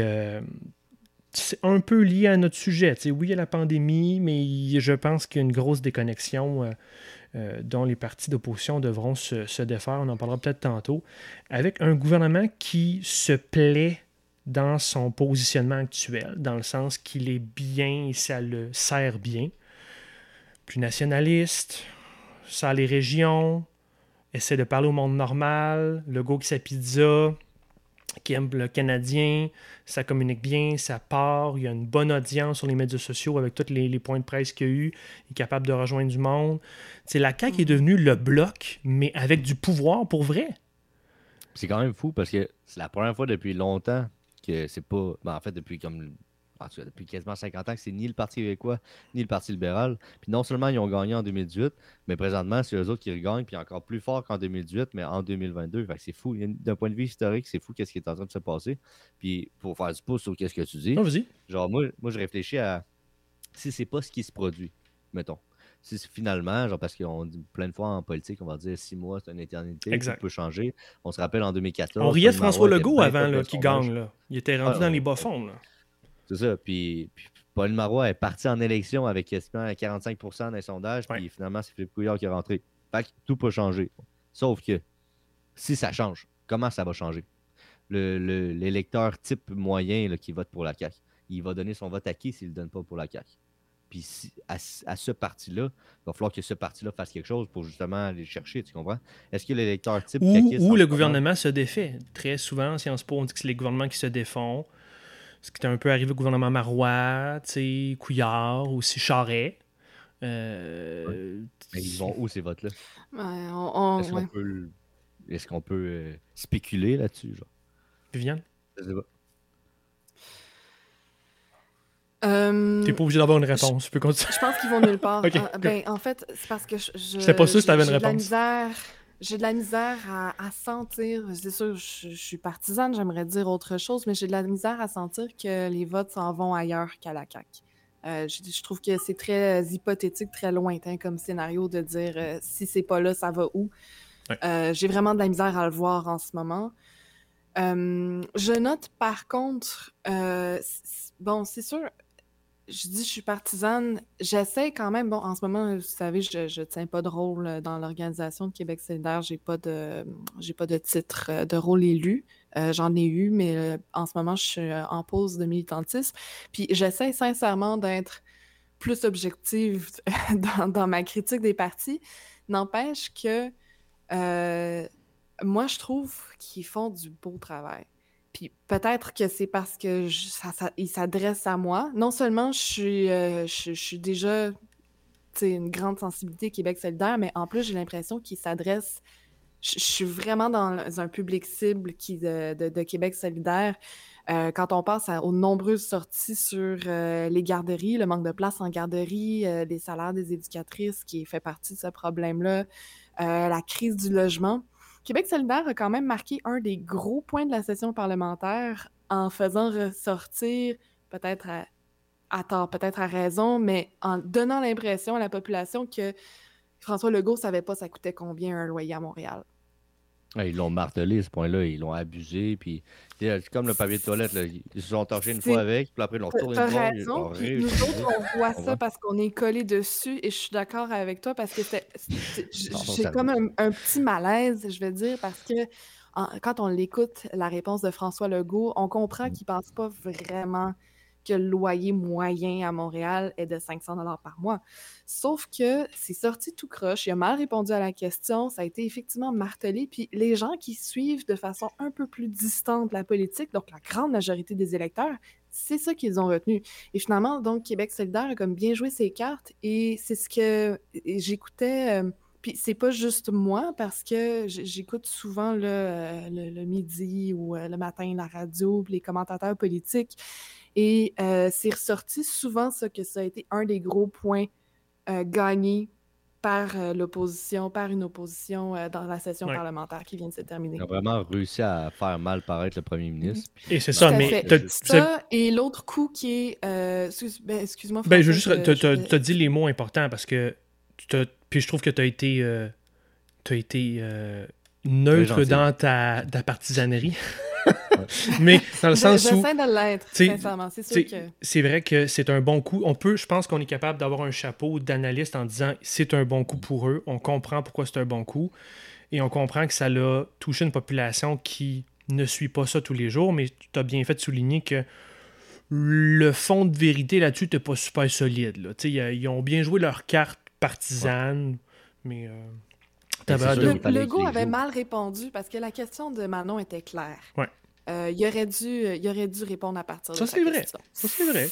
c'est un peu lié à notre sujet. oui, il y a la pandémie, mais je pense qu'il y a une grosse déconnexion dont les partis d'opposition devront se, se, défaire. On en parlera peut-être tantôt. Avec un gouvernement qui se plaît dans son positionnement actuel, dans le sens qu'il est bien et ça le sert bien. Plus nationaliste, ça les régions, essaie de parler au monde normal, le go qui sa pizza, qui aime le Canadien, ça communique bien, ça part, il y a une bonne audience sur les médias sociaux avec tous les, points de presse qu'il y a eu, il est capable de rejoindre du monde. C'est la CAQ est devenue le bloc, mais avec du pouvoir pour vrai. C'est quand même fou parce que c'est la première fois depuis longtemps que c'est pas. Ben, en fait, depuis comme. Depuis quasiment 50 ans que c'est ni le Parti québécois ni le Parti libéral. Puis non seulement ils ont gagné en 2018, mais présentement, c'est eux autres qui regagnent, puis encore plus fort qu'en 2018, mais en 2022. Fait que c'est fou. D'un point de vue historique, c'est fou qu'est-ce qui est en train de se passer. Puis pour faire du pouce sur qu'est-ce que tu dis. genre, moi, moi, je réfléchis à si c'est pas ce qui se produit, mettons si finalement, genre parce qu'on dit plein de fois en politique, on va dire six mois, c'est une éternité, exact. peut changer. On se rappelle en 2014. On riait François Legault avant là, qui gagne. Là. Il était rendu ah, dans les bas-fonds. C'est ça. Puis, Paul Marois est parti en élection avec quasiment 45 dans les sondages. Puis finalement, c'est Philippe Couillard qui est rentré. Fait que tout peut changer. Sauf que si ça change, comment ça va changer? L'électeur le, type moyen qui vote pour la CAQ, il va donner son vote à qui s'il ne le donne pas pour la CAQ? Puis à, ce parti-là, il va falloir que ce parti-là fasse quelque chose pour justement aller chercher, tu comprends? Est-ce que l'électeur type. Ou, le gouvernement se défait. Très souvent, en Sciences Po, on dit que c'est les gouvernements qui se défont. Ce qui est un peu arrivé au gouvernement Marois, Couillard, aussi Charret. Euh, Mais ils vont où ces votes-là? Est-ce qu'on peut, euh, spéculer là-dessus? Viviane? Je sais pas. Euh, T'es pas obligé d'avoir une réponse. Je, peux continuer. je pense qu'ils vont nulle part. Ah, ben, en fait, c'est parce que je. Je sais pas sûr si t'avais une réponse. La misère, j'ai de la misère à, sentir, c'est sûr, je, je suis partisane, j'aimerais dire autre chose, mais j'ai de la misère à sentir que les votes s'en vont ailleurs qu'à la CAQ. Euh, je, trouve que c'est très euh, hypothétique, très lointain comme scénario de dire euh, si c'est pas là, ça va où. J'ai vraiment de la misère à le voir en ce moment. je note par contre, bon, c'est sûr, je dis je suis partisane. J'essaie quand même. Bon, en ce moment, vous savez, je ne tiens pas de rôle dans l'organisation de Québec solidaire. J'ai pas de pas de titre euh, de rôle élu. Euh, j'en ai eu, mais euh, en ce moment, je suis en pause de militantisme. Puis j'essaie sincèrement d'être plus objective dans, ma critique des partis. N'empêche que moi, je trouve qu'ils font du beau travail. Puis peut-être que c'est parce que ça, il s'adresse à moi. Non seulement je suis, euh, je, suis déjà une grande sensibilité Québec solidaire, mais en plus, j'ai l'impression qu'il s'adresse. Je, suis vraiment dans un public cible qui, de, Québec solidaire. Euh, quand on passe aux nombreuses sorties sur euh, les garderies, le manque de place en garderie, les salaires des éducatrices qui fait partie de ce problème-là, la crise du logement, Québec solidaire a quand même marqué un des gros points de la session parlementaire en faisant ressortir, peut-être à, tort, peut-être à raison, mais en donnant l'impression à la population que François Legault savait pas ça coûtait combien un loyer à Montréal. Ils l'ont martelé, ce point-là. Ils l'ont abusé. Puis, c'est comme le papier de toilette. Ils se sont torchés une fois avec, puis après, ils l'ont tourné une fois. raison. nous autres, on voit ça parce qu'on est collé dessus. Et je suis d'accord avec toi parce que j'ai comme un, petit malaise, je vais dire, parce que quand on l'écoute, la réponse de François Legault, on comprend mmh. qu'il ne pense pas vraiment que le loyer moyen à Montréal est de 500 dollars par mois. Sauf que c'est sorti tout croche, il a mal répondu à la question, ça a été effectivement martelé, puis les gens qui suivent de façon un peu plus distante la politique, donc la grande majorité des électeurs, c'est ça qu'ils ont retenu. Et finalement, donc, Québec solidaire a comme bien joué ses cartes, et c'est ce que j'écoutais... Euh, puis c'est pas juste moi, parce que j'écoute souvent euh, le, le, midi ou euh, le matin la radio, les commentateurs politiques. Et euh, c'est ressorti souvent ça que ça a été un des gros points euh, gagnés par euh, l'opposition, par une opposition dans la session parlementaire qui vient de se terminer. Il a vraiment réussi à faire mal paraître le premier ministre. Et c'est ça, mais... Ça, et l'autre coup qui est... Ben, excuse-moi. ben, je veux juste... Tu as dit les mots importants parce que... Puis je trouve que tu as été... tu as été neutre dans ta, ta partisanerie. mais dans le sens où. de l'être, sincèrement. C'est que. C'est vrai que c'est un bon coup. On peut, je pense qu'on est capable d'avoir un chapeau d'analyste en disant c'est un bon coup pour eux. On comprend pourquoi c'est un bon coup. Et on comprend que ça l'a touché une population qui ne suit pas ça tous les jours. Mais tu as bien fait de souligner que le fond de vérité là-dessus n'était pas super solide. Là. Ils ont bien joué leur carte partisane, mais. Euh, le, Legault avait mal répondu parce que la question de Manon était claire. Ouais. Euh, il, aurait dû, il aurait dû répondre à partir ça, de sa vrai. Ça, c'est vrai.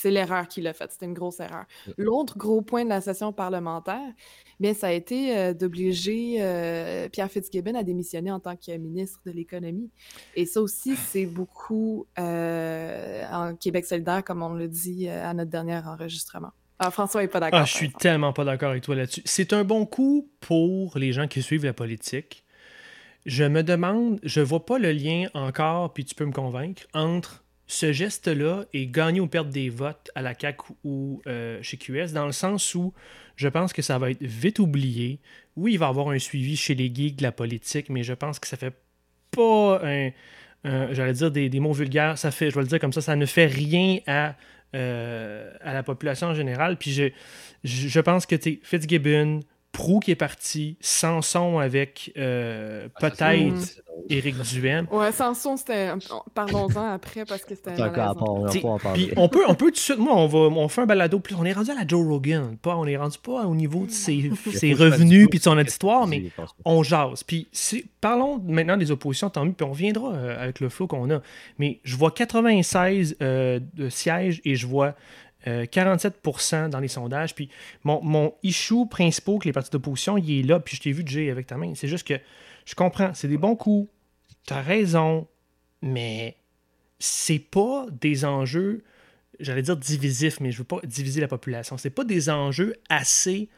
C'est l'erreur qu'il a faite. C'était une grosse erreur. L'autre gros point de la session parlementaire, bien, ça a été euh, d'obliger euh, Pierre Fitzgibbon à démissionner en tant que ministre de l'Économie. Et ça aussi, c'est beaucoup en Québec solidaire, comme on le dit à notre dernier enregistrement. Ah, François n'est pas d'accord. Ah, je suis tellement pas d'accord avec toi là-dessus. C'est un bon coup pour les gens qui suivent la politique. Je me demande, je vois pas le lien encore, puis tu peux me convaincre, entre ce geste-là et gagner ou perdre des votes à la CAQ ou euh, chez QS, dans le sens où je pense que ça va être vite oublié. Oui, il va y avoir un suivi chez les geeks de la politique, mais je pense que ça fait pas un, j'allais dire des, des, mots vulgaires, ça fait, je vais le dire comme ça, ça ne fait rien à euh, à la population en général. Puis je, je pense que Fitzgibbon, Prou qui est parti, Sanson avec euh, ah, peut-être Éric Duhem. Ouais, Sanson, c'était. Parlons-en après parce que c'était. On peut, on peut tout de suite. Moi, on, va, on fait un balado. On est rendu à la Joe Rogan. Pas, on est rendu pas au niveau de ses, ses revenus puis de son auditoire, mais on jase. Puis parlons maintenant des oppositions, tant mieux. Puis on reviendra euh, avec le flow qu'on a. Mais je vois 96 euh, de sièges et je vois 47% euh, dans les sondages. Puis mon, mon issue principal que les partis d'opposition, il est là. Puis je t'ai vu, Jay, avec ta main. C'est juste que je comprends, c'est des bons coups. Tu as raison. Mais c'est pas des enjeux, j'allais dire divisifs, mais je veux pas diviser la population. C'est pas des enjeux assez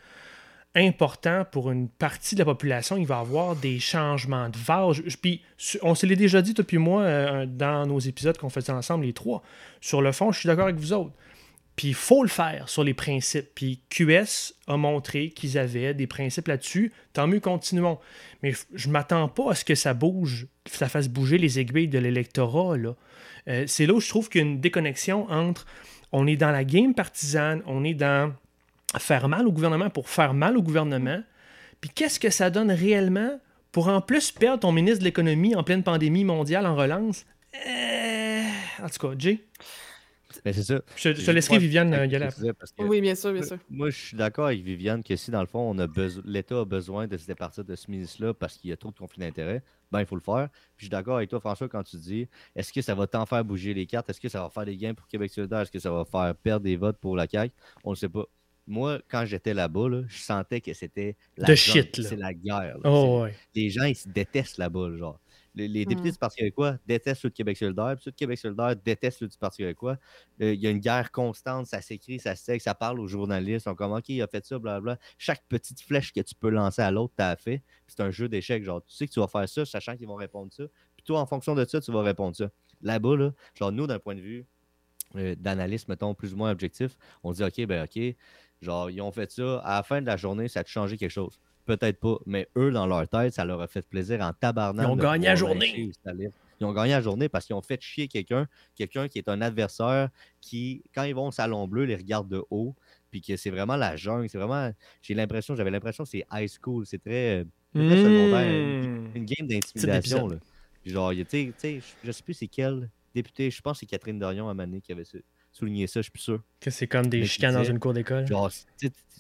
important pour une partie de la population. Il va y avoir des changements de vague. Puis, on se l'est déjà dit, depuis moi, euh, dans nos épisodes qu'on faisait ensemble, les trois. Sur le fond, je suis d'accord avec vous autres. Puis il faut le faire sur les principes. Puis QS a montré qu'ils avaient des principes là-dessus. Tant mieux, continuons. Mais je ne m'attends pas à ce que ça bouge, que ça fasse bouger les aiguilles de l'électorat. Euh, c'est là où je trouve qu'il y a une déconnexion entre on est dans la game partisane, on est dans faire mal au gouvernement pour faire mal au gouvernement. Puis qu'est-ce que ça donne réellement pour en plus perdre ton ministre de l'économie en pleine pandémie mondiale en relance? Euh, en tout cas, Jay? Mais c'est ça. Je, te laisserai Viviane y aller. oui, bien sûr, bien sûr. Moi, je suis d'accord avec Viviane que si, dans le fond, l'État a besoin de se départir de ce ministre-là parce qu'il y a trop de conflits d'intérêts, ben, il faut le faire. Puis je suis d'accord avec toi, François, quand tu dis est-ce que ça va tant faire bouger les cartes? Est-ce que ça va faire des gains pour Québec solidaire? Est-ce que ça va faire perdre des votes pour la CAQ? On ne sait pas. Moi, quand j'étais là-bas, je sentais que c'était la shit, c'est la guerre. Oh, les gens, ils se détestent là-bas, genre. Les, députés mmh. du Parti québécois détestent ceux de Québec solidaire, puis ceux de Québec solidaire détestent ceux du Parti québécois. Euh, il y a une guerre constante, ça s'écrit, ça se ça parle aux journalistes, on comme OK, il a fait ça, blablabla. Chaque petite flèche que tu peux lancer à l'autre, tu as fait. C'est un jeu d'échecs. Genre, tu sais que tu vas faire ça, sachant qu'ils vont répondre ça. Puis toi, en fonction de ça, tu vas répondre ça. Là-bas, là, genre, nous, d'un point de vue euh, d'analyste, mettons, plus ou moins objectif, on dit OK, ben OK, genre, ils ont fait ça. À la fin de la journée, ça a changé quelque chose peut-être pas, mais eux, dans leur tête, ça leur a fait plaisir en tabarnak. Ils ont gagné la journée. Ils ont gagné la journée parce qu'ils ont fait chier quelqu'un, quelqu'un qui est un adversaire qui, quand ils vont au salon bleu, les regarde de haut, puis que c'est vraiment la jungle. C'est vraiment, j'ai l'impression, j'avais l'impression que c'est high school. C'est très, mmh. une, game d'intimidation. Genre, tu sais, je sais plus c'est quel député, je pense que c'est Catherine Dorion à Mané qui avait souligné ça, je suis plus sûr. Que c'est comme des chicanes dans une cour d'école. Genre,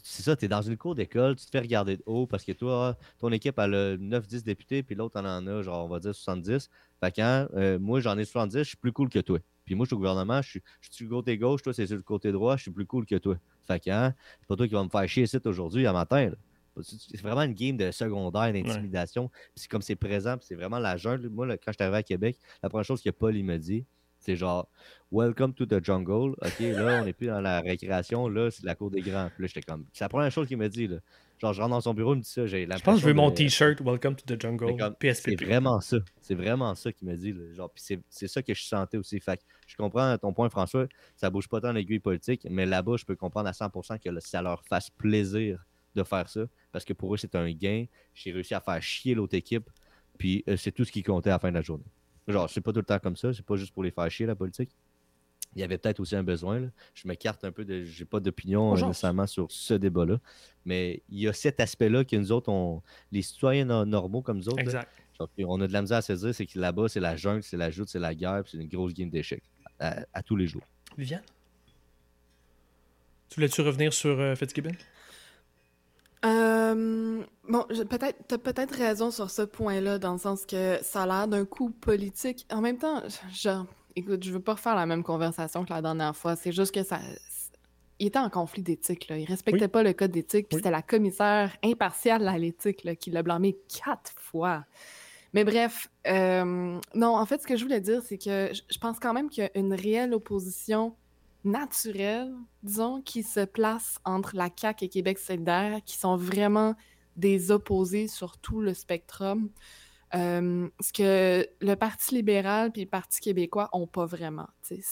c'est ça, tu es dans une cour d'école, tu te fais regarder de haut parce que toi, ton équipe a 9-10 députés, puis l'autre en en a, genre, on va dire 70. Fait que euh, moi, j'en ai 70, je suis plus cool que toi. Puis moi, je suis au gouvernement, je suis, je suis du côté gauche, toi, c'est sur le côté droit, je suis plus cool que toi. Fait que hein, c'est pas toi qui vas me faire chier ici aujourd'hui, à matin. C'est vraiment une game de secondaire, d'intimidation. Puis c'est comme c'est présent, puis c'est vraiment la jungle. Moi, quand je suis arrivé à Québec, la première chose que Paul il me dit, c'est genre Welcome to the jungle. OK, là, on n'est plus dans la récréation. Là, c'est la cour des grands. Puis là, j'étais comme. C'est la première chose qu'il m'a dit. Là. Genre, je rentre dans son bureau, il me dit ça. J'ai je pense que je veux mon t-shirt Welcome to the jungle. C'est vraiment ça. C'est vraiment ça qu'il m'a dit. Là. Genre, puis c'est ça que je sentais aussi. Fait je comprends ton point, François. Ça bouge pas tant l'aiguille politique, mais là-bas, je peux comprendre à 100% que ça leur fasse plaisir de faire ça. Parce que pour eux, c'est un gain. J'ai réussi à faire chier l'autre équipe. Puis euh, c'est tout ce qui comptait à la fin de la journée. Genre, c'est pas tout le temps comme ça, c'est pas juste pour les faire chier, la politique. Il y avait peut-être aussi un besoin. Là. Je m'écarte un peu de. J'ai pas d'opinion euh, nécessairement sur ce débat-là. Mais il y a cet aspect-là que nous autres, on, les citoyens normaux comme nous autres, exact. on a de la misère à saisir, c'est que là-bas, c'est la jungle, c'est la joute, c'est la guerre, c'est une grosse game d'échecs à, tous les jours. Viviane? Tu voulais-tu revenir sur euh, Fitzgibbon? Euh, bon, peut-être, t'as peut-être raison sur ce point-là, dans le sens que ça a l'air d'un coup politique. En même temps, genre, écoute, je veux pas refaire la même conversation que la dernière fois. C'est juste que ça, il était en conflit d'éthique. Là. Il respectait pas le code d'éthique. Puis c'était la commissaire impartiale à l'éthique qui l'a blâmé quatre fois. Mais bref, euh, non, en fait, ce que je voulais dire, c'est que je pense quand même qu'il y a une réelle opposition naturel, disons, qui se place entre la CAQ et Québec solidaire, qui sont vraiment des opposés sur tout le spectrum. Euh, ce que le Parti libéral et le Parti québécois n'ont pas vraiment.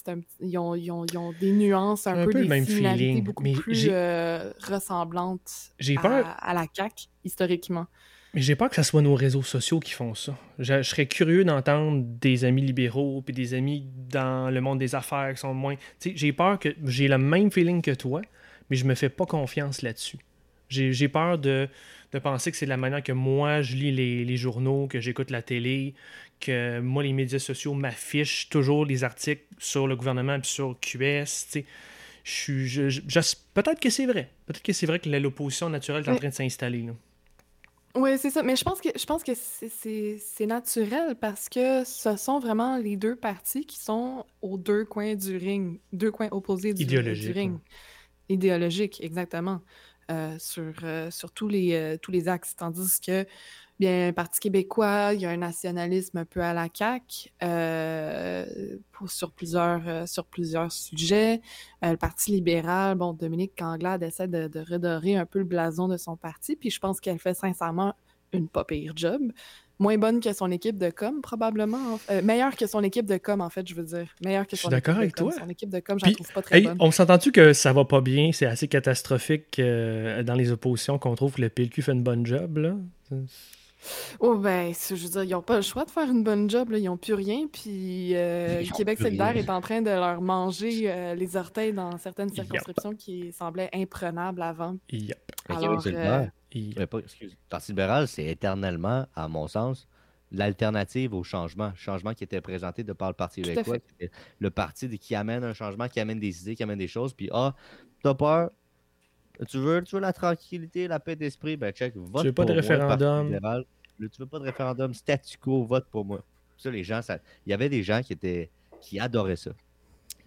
Un, ils, ont, ils, ont, ils, ont, des nuances, un, peu, des finalités beaucoup plus euh, ressemblantes à, à, la CAQ, historiquement. Mais j'ai peur que ce soit nos réseaux sociaux qui font ça. Je, serais curieux d'entendre des amis libéraux puis des amis dans le monde des affaires qui sont moins. J'ai peur que j'ai le même feeling que toi, mais je me fais pas confiance là-dessus. J'ai peur de, penser que c'est la manière que moi je lis les, journaux, que j'écoute la télé, que moi les médias sociaux m'affichent toujours les articles sur le gouvernement et sur QS. Je, Peut-être que c'est vrai. Peut-être que c'est vrai que l'opposition naturelle est en train de s'installer. Oui, c'est ça. Mais je pense que je pense que c'est naturel parce que ce sont vraiment les deux parties qui sont aux deux coins du ring, deux coins opposés du, du ring. Idéologique, exactement. Euh, sur, euh, sur tous les, euh, tous les axes. Tandis que Bien, Parti québécois, il y a un nationalisme un peu à la CAQ sur, plusieurs, sur plusieurs sujets. le Parti libéral, bon, Dominique Canglade essaie de, de, redorer un peu le blason de son parti, puis je pense qu'elle fait sincèrement une pas pire job. Moins bonne que son équipe de com, probablement. Euh, meilleure que son équipe de com, en fait, je veux dire. Meilleure que son je suis d'accord avec toi. Son équipe de com, je la trouve pas très bonne. On s'entend-tu que ça va pas bien? C'est assez catastrophique euh, dans les oppositions qu'on trouve que le PLQ fait une bonne job, là? Oh ben, je veux dire, ils n'ont pas le choix de faire une bonne job, là. ils n'ont plus rien, puis euh, Québec solidaire est en train de leur manger les orteils dans certaines circonscriptions qui semblaient imprenables avant. Yep. Alors, le Parti libéral, c'est éternellement, à mon sens, l'alternative au changement. Le changement qui était présenté de par le Parti québécois. Le parti qui amène un changement, qui amène des idées, qui amène des choses. Puis, ah, t'as peur, tu veux, tu veux la tranquillité, la paix d'esprit, ben check, vote tu veux pas de référendum? tu veux pas de référendum, statu quo, vote pour moi. Ça, les gens, ça... il y avait des gens qui étaient qui adoraient ça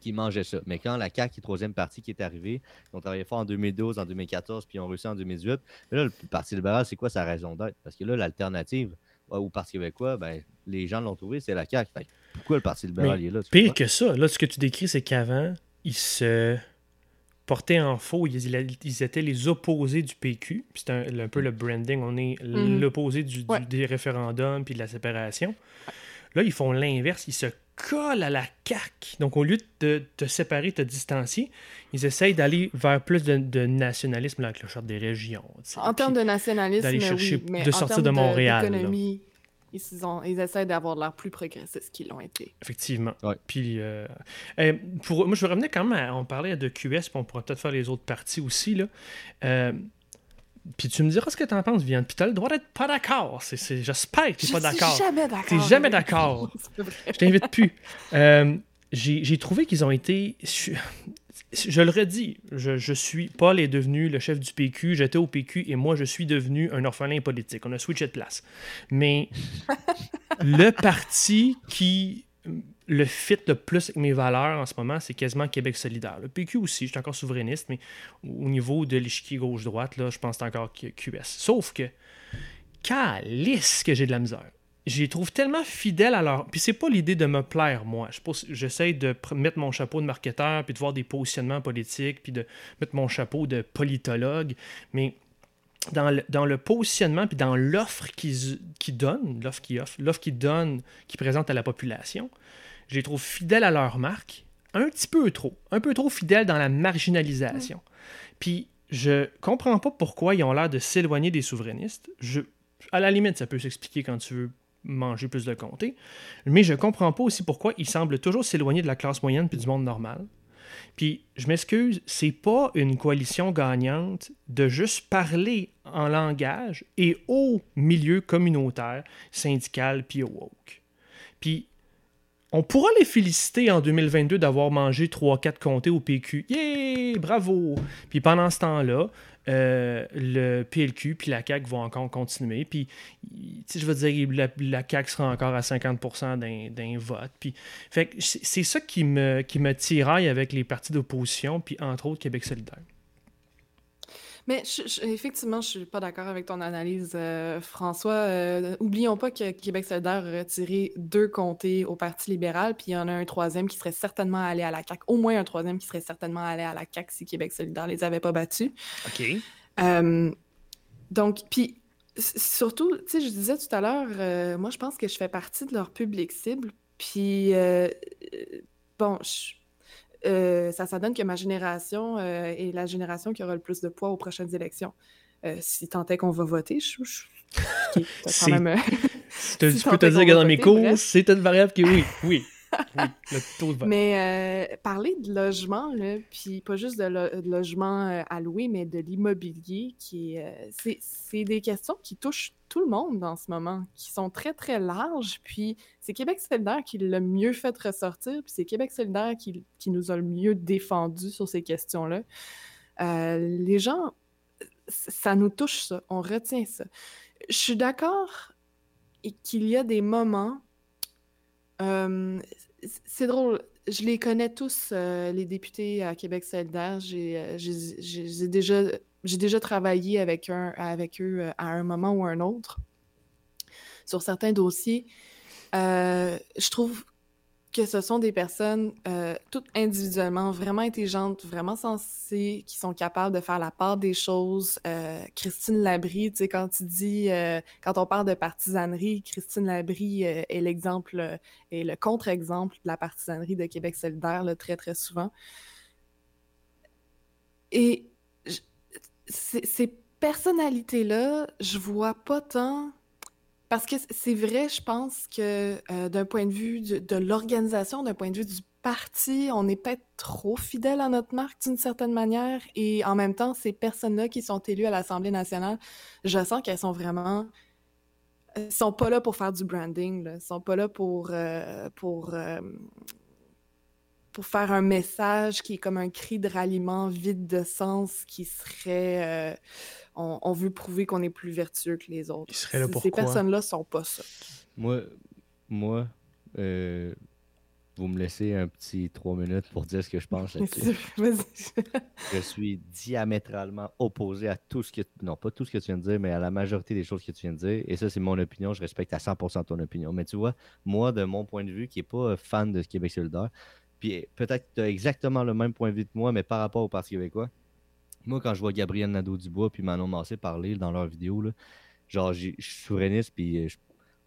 qui mangeaient ça. Mais quand la CAQ, qui est troisième partie, qui est arrivée, ils ont travaillé fort en 2012, en 2014, puis ils ont réussi en 2018. là, le Parti libéral, c'est quoi sa raison d'être? Parce que là, l'alternative au Parti québécois, ben, les gens l'ont trouvé, c'est la CAQ. pourquoi le Parti libéral est là? Pire que ça, là, ce que tu décris, c'est qu'avant, ils se portaient en faux. Ils, étaient les opposés du PQ. C'était un, peu le branding. On est mm-hmm. l'opposé du, des référendums puis de la séparation. Là, ils font l'inverse. Ils se collent à la CAQ. Donc, au lieu de te séparer, de te distancier, ils essayent d'aller vers plus de, nationalisme, là, avec le charte des régions. En termes de nationalisme, d'aller chercher, oui, de sortir de Montréal. Ils, ont, ils essaient d'avoir l'air plus progressistes qu'ils l'ont été. Effectivement. Puis, euh, pour, moi, je revenir quand même à, on parlait de QS, puis on pourra peut-être faire les autres parties aussi. Là. Euh, puis tu me diras ce que tu en penses, Vianne. Puis tu as le droit d'être pas d'accord. J'espère que tu n'es pas d'accord. Je jamais d'accord. Tu n'es jamais d'accord. je t'invite plus. Euh, j'ai trouvé qu'ils ont été. Je, le redis, je, je, suis. Paul est devenu le chef du PQ, j'étais au PQ et moi je suis devenu un orphelin politique. On a switché de place. Mais le parti qui le fit le plus avec mes valeurs en ce moment, c'est quasiment Québec solidaire. Le PQ aussi, je suis encore souverainiste, mais au niveau de l'échiquier gauche-droite, là, je pense que c'est encore QS. Sauf que, calice que j'ai de la misère. J'y trouve tellement fidèle à leur. Puis c'est pas l'idée de me plaire, moi. J'essaie de mettre mon chapeau de marketeur, puis de voir des positionnements politiques, puis de mettre mon chapeau de politologue. Mais dans le, dans le positionnement, puis dans l'offre qu'ils qui donnent, l'offre qu'ils offrent, l'offre qu'ils donnent, qu'ils présentent à la population, je les trouve fidèles à leur marque, un petit peu trop, un peu trop fidèles dans la marginalisation. Puis je comprends pas pourquoi ils ont l'air de s'éloigner des souverainistes. Je, à la limite, ça peut s'expliquer quand tu veux manger plus de comté, mais je comprends pas aussi pourquoi ils semblent toujours s'éloigner de la classe moyenne puis du monde normal. Puis, je m'excuse, c'est pas une coalition gagnante de juste parler en langage et au milieu communautaire, syndical puis woke. Puis, on pourra les féliciter en 2022 d'avoir mangé 3-4 comtés au PQ. Yeah! Bravo! Puis pendant ce temps-là, euh, le PLQ puis la CAQ vont encore continuer. Puis, je veux dire, la, la, CAQ sera encore à 50% d'un vote. Puis, c'est ça qui me, qui me tiraille avec les partis d'opposition, puis entre autres Québec solidaire. Mais effectivement, je suis pas d'accord avec ton analyse, euh, François. Euh, oublions pas que Québec solidaire a retiré deux comtés au Parti libéral, puis il y en a un troisième qui serait certainement allé à la CAQ. Au moins un troisième qui serait certainement allé à la CAQ si Québec solidaire les avait pas battus. OK. Euh, donc, puis surtout, tu sais, je disais tout à l'heure, moi, je pense que je fais partie de leur public cible. Puis, bon, je euh, ça, ça donne que ma génération euh, est la génération qui aura le plus de poids aux prochaines élections. Euh, si tant est qu'on va voter, je, je, quand même... je peux te dire que dans mes cours, c'est une variable qui oui, oui. Mais euh, parler de logement, puis pas juste de, logement euh, à louer, mais de l'immobilier, qui euh, c'est des questions qui touchent tout le monde en ce moment, qui sont très, très larges. Puis c'est Québec solidaire qui l'a mieux fait ressortir, puis c'est Québec solidaire qui, qui, nous a le mieux défendu sur ces questions-là. les gens, ça nous touche ça, on retient ça. Je suis d'accord qu'il y a des moments c'est drôle. Je les connais tous, euh, les députés à Québec solidaire. J'ai euh, déjà, travaillé avec, eux euh, à un moment ou un autre. sur certains dossiers. Euh, je trouve que ce sont des personnes euh, toutes individuellement vraiment intelligentes, vraiment sensées, qui sont capables de faire la part des choses. Euh, Christine Labrie, tu sais, quand tu dis, quand on parle de partisanerie, Christine Labrie est l'exemple et le contre-exemple de la partisanerie de Québec solidaire, très, très souvent. Et ces personnalités-là, je vois pas tant parce que c'est vrai, je pense que euh, d'un point de vue de, l'organisation, d'un point de vue du parti, on est peut-être trop fidèle à notre marque d'une certaine manière. Et en même temps, ces personnes-là qui sont élues à l'Assemblée nationale, je sens qu'elles sont vraiment. Sont pas là pour faire du branding, là. elles sont pas là pour, euh, pour, euh, pour faire un message qui est comme un cri de ralliement vide de sens qui serait on, veut prouver qu'on est plus vertueux que les autres. Ces personnes-là sont pas ça. Moi, moi euh, vous me laissez un petit trois minutes pour dire ce que je pense je suis diamétralement opposé à tout ce que... Non, pas tout ce que tu viens de dire, mais à la majorité des choses que tu viens de dire. Et ça, c'est mon opinion. Je respecte à 100% ton opinion. Mais tu vois, moi, de mon point de vue, qui n'est pas fan de Québec solidaire, puis peut-être que tu as exactement le même point de vue que moi, mais par rapport au Parti québécois, moi, quand je vois Gabriel Nadeau-Dubois puis Manon Massé parler dans leur vidéo, là, genre, je suis souverainiste, puis euh,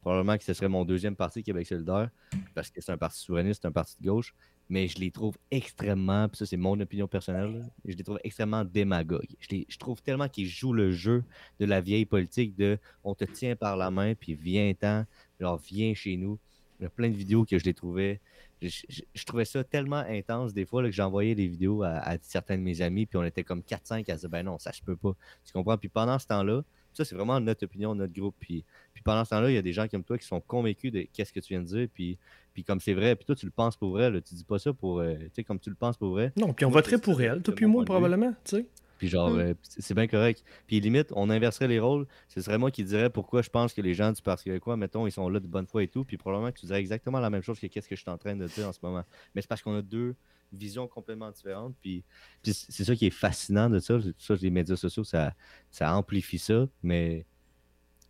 probablement que ce serait mon deuxième parti Québec solidaire, parce que c'est un parti souverainiste, c'est un parti de gauche, mais je les trouve extrêmement, puis ça c'est mon opinion personnelle, je les trouve extrêmement démagogues. Je, je trouve tellement qu'ils jouent le jeu de la vieille politique de on te tient par la main, puis viens-t'en, genre viens chez nous. Il y a plein de vidéos que je les trouvais je, trouvais ça tellement intense des fois que j'envoyais des vidéos à, certains de mes amis, puis on était comme 4-5 à dire ben non, ça je peux pas. Tu comprends? Puis pendant ce temps-là, ça c'est vraiment notre opinion, notre groupe. Puis, puis pendant ce temps-là, il y a des gens comme toi qui sont convaincus de qu'est-ce que tu viens de dire, puis, puis comme c'est vrai, puis toi tu le penses pour vrai, là, tu dis pas ça pour, euh, tu sais, comme tu le penses pour vrai. Non, puis on voterait pour elle, toi puis moi probablement, tu sais. Puis genre, mm. euh, c'est bien correct. Puis limite, on inverserait les rôles. Ce serait moi qui dirais pourquoi je pense que les gens du Parti québécois, mettons, ils sont là de bonne foi et tout. Puis probablement que tu dirais exactement la même chose que qu'est-ce que je suis en train de dire en ce moment. Mais c'est parce qu'on a deux visions complètement différentes. Puis, c'est ça qui est fascinant de ça. Ça, les médias sociaux, ça, ça amplifie ça. Mais.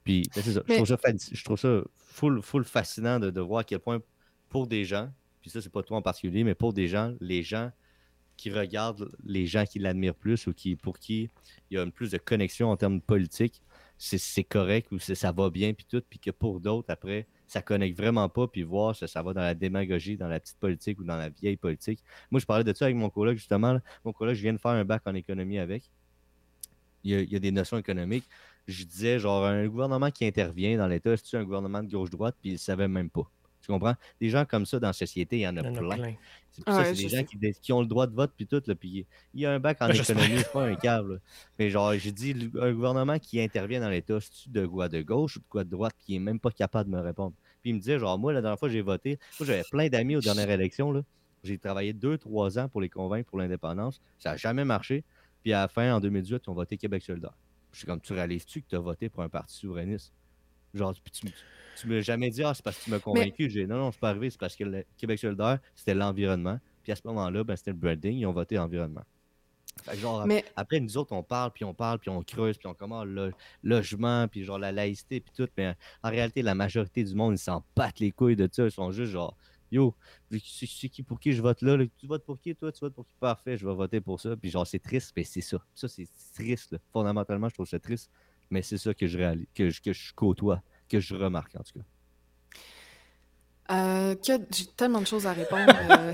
Puis, c'est ça. Je, trouve ça je trouve ça full, full fascinant de, de voir à quel point, pour des gens, puis ça, c'est pas toi en particulier, mais pour des gens, les gens qui regardent les gens qui l'admirent plus ou qui, pour qui il y a plus de connexion en termes politiques, c'est correct ou ça va bien, puis tout, puis que pour d'autres, après, ça connecte vraiment pas, puis voir ça, ça va dans la démagogie, dans la petite politique ou dans la vieille politique. Moi, je parlais de ça avec mon collègue, justement. Mon collègue, je viens de faire un bac en économie avec. Il y a, des notions économiques. Je disais, genre, un gouvernement qui intervient dans l'État, c'est-tu un gouvernement de gauche-droite, puis il ne savait même pas. Tu comprends? Des gens comme ça dans la société, il y en a, plein. C'est ça, c'est des gens qui, ont le droit de vote, puis tout. Là, puis il y a un bac en économie, c'est pas un câble. Mais genre, j'ai dit, un gouvernement qui intervient dans l'État, c'est-tu de quoi de gauche ou de quoi de droite, qui est même pas capable de me répondre? Puis il me disait, genre, moi, la dernière fois j'ai voté, moi, j'avais plein d'amis aux dernières élections. J'ai travaillé deux, trois ans pour les convaincre pour l'indépendance. Ça n'a jamais marché. Puis à la fin, en 2018, ils ont voté Québec solidaire. Je suis comme, tu réalises-tu que tu as voté pour un parti souverainiste? Genre, tu, tu m'as jamais dit, ah, c'est parce que tu m'as convaincu. J'ai non, non, c'est pas arrivé, c'est parce que le Québec solidaire, c'était l'environnement. Puis à ce moment-là, ben, c'était le branding, ils ont voté environnement. genre, après, nous autres, on parle, puis on parle, puis on creuse, puis on commence le logement, puis genre la laïcité, puis tout. Mais en réalité, la majorité du monde, ils s'en battent les couilles de ça. Ils sont juste genre, yo, c'est qui pour qui je vote là, Tu votes pour qui, toi? Tu votes pour qui? Parfait, je vais voter pour ça. Puis genre, c'est triste, mais c'est ça. Ça, c'est triste. Fondamentalement, je trouve ça triste. Mais c'est ça que je, réalise, que, je, que je côtoie que je remarque en tout cas. Euh, j'ai tellement de choses à répondre. Euh.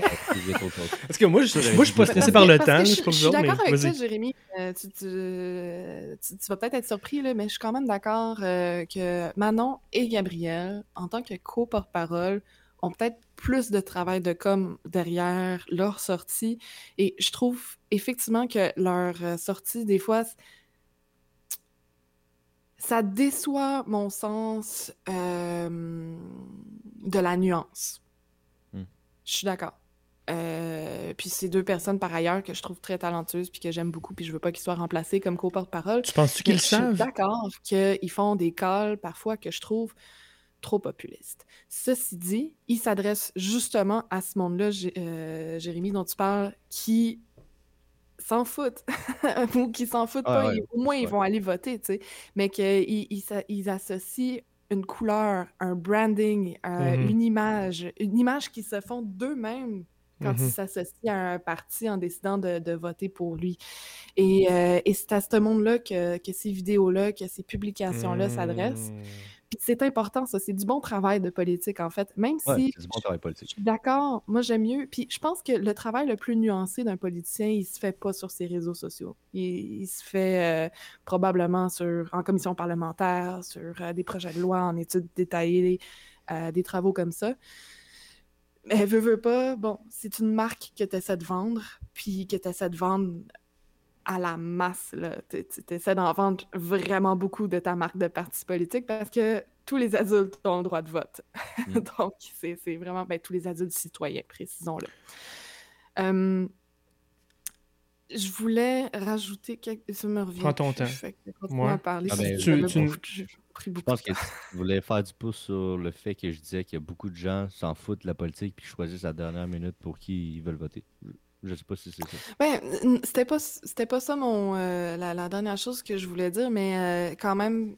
Parce que moi, je, moi, je suis pas stressé par le temps. Je, je, suis d'accord avec toi, Jérémy. Euh, tu, tu, vas peut-être être surpris, là, mais je suis quand même d'accord que Manon et Gabriel, en tant que co-porte-parole, ont peut-être plus de travail de com derrière leur sortie. Et je trouve effectivement que leur sortie, des fois, ça déçoit mon sens euh, de la nuance. Hmm. Je suis d'accord. Euh, puis c'est deux personnes par ailleurs que je trouve très talentueuses puis que j'aime beaucoup puis je veux pas qu'ils soient remplacés comme co-porte-parole. Tu penses-tu qu'ils savent? Je suis d'accord qu'ils font des calls parfois que je trouve trop populistes. Ceci dit, ils s'adressent justement à ce monde-là, euh, Jérémy, dont tu parles, qui s'en foutent ou qui s'en foutent ah pas, au moins ils vont aller voter, tu sais, mais qu'ils ils, associent une couleur, un branding, euh, Mhm. une image, une image qui se font d'eux-mêmes quand ils s'associent à un parti en décidant de, de voter pour lui. Et, euh, et c'est à ce monde-là que, que ces vidéos-là, que ces publications-là s'adressent. Puis c'est important, ça. C'est du bon travail de politique, en fait. Même Ouais, si c'est du bon travail je politique. suis d'accord, moi j'aime mieux. Puis je pense que le travail le plus nuancé d'un politicien, il se fait pas sur ses réseaux sociaux. Il, il se fait euh, probablement sur, en commission parlementaire, sur euh, des projets de loi, en études détaillées, euh, des travaux comme ça. Mais veux, veux pas, bon, c'est une marque que tu essaies de vendre, puis que tu essaies de vendre à la masse. Tu essaies d'en vendre vraiment beaucoup de ta marque de parti politique parce que tous les adultes ont le droit de vote. Mm. Donc, c'est vraiment ben, tous les adultes citoyens, précisons-le. Euh, je voulais rajouter quelque... Ça me revient Prends ton plus, temps. Ouais. à parler. Ah ben, tu tu- veux, tu- beaucoup- J'ai pris Je pense que tu voulais faire du pouce sur le fait que je disais qu'il y a beaucoup de gens s'en foutent de la politique puis choisissent à la dernière minute pour qui ils veulent voter. Je sais pas si c'est ça. Ben, n- c'était pas, c'était pas ça mon, euh, la, la dernière chose que je voulais dire, mais euh, quand même,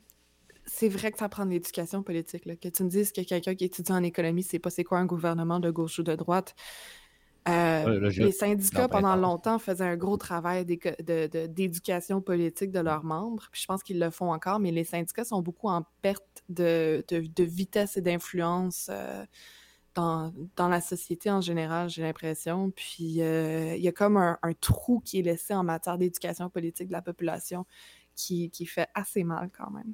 c'est vrai que ça prend de l'éducation politique. là. Que tu me dises que quelqu'un qui étudie en économie, c'est pas c'est quoi un gouvernement de gauche ou de droite. Euh, Ouais, les syndicats, ben, pendant longtemps, faisaient un gros travail d'éco- de- de- d'éducation politique de leurs membres. Puis je pense qu'ils le font encore, mais les syndicats sont beaucoup en perte de, de- de vitesse et d'influence dans, la société en général, j'ai l'impression. Puis euh, il y a comme un, trou qui est laissé en matière d'éducation politique de la population qui, qui fait assez mal quand même.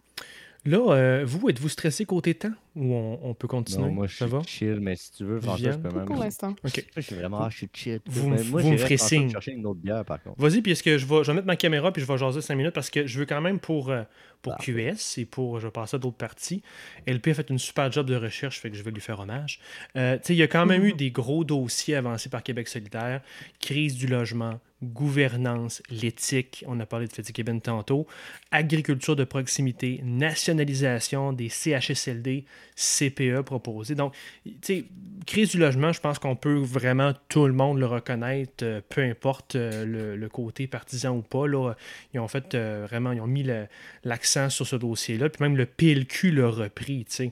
Là, euh, vous, êtes-vous stressé côté temps? Ou on, on peut continuer? Non, moi je Ça va? suis chill, mais si tu veux, François, je peux même. pour l'instant. OK. Je suis vraiment, je suis chill. Vous Mais me- moi, vous me j'irais, ferez signe. chercher une autre bière, par contre. Vas-y, puis est-ce que je vais, je vais mettre ma caméra puis je vais jaser 5 minutes parce que je veux quand même pour, euh, pour. QS et pour, je vais passer à d'autres parties. LP a fait une super job de recherche, fait que je vais lui faire hommage. Euh, tu sais, il y a quand même eu des gros dossiers avancés par Québec solidaire. Crise du logement, gouvernance, l'éthique, on a parlé de Fitzgibbon tantôt, agriculture de proximité, nationalisation des CHSLD, CPE proposés. Donc, tu sais, crise du logement, je pense qu'on peut vraiment tout le monde le reconnaître, euh, peu importe euh, le, côté partisan ou pas. Là, ils ont fait euh, vraiment, ils ont mis l'accent sur ce dossier-là, puis même le PLQ l'a repris, tu sais.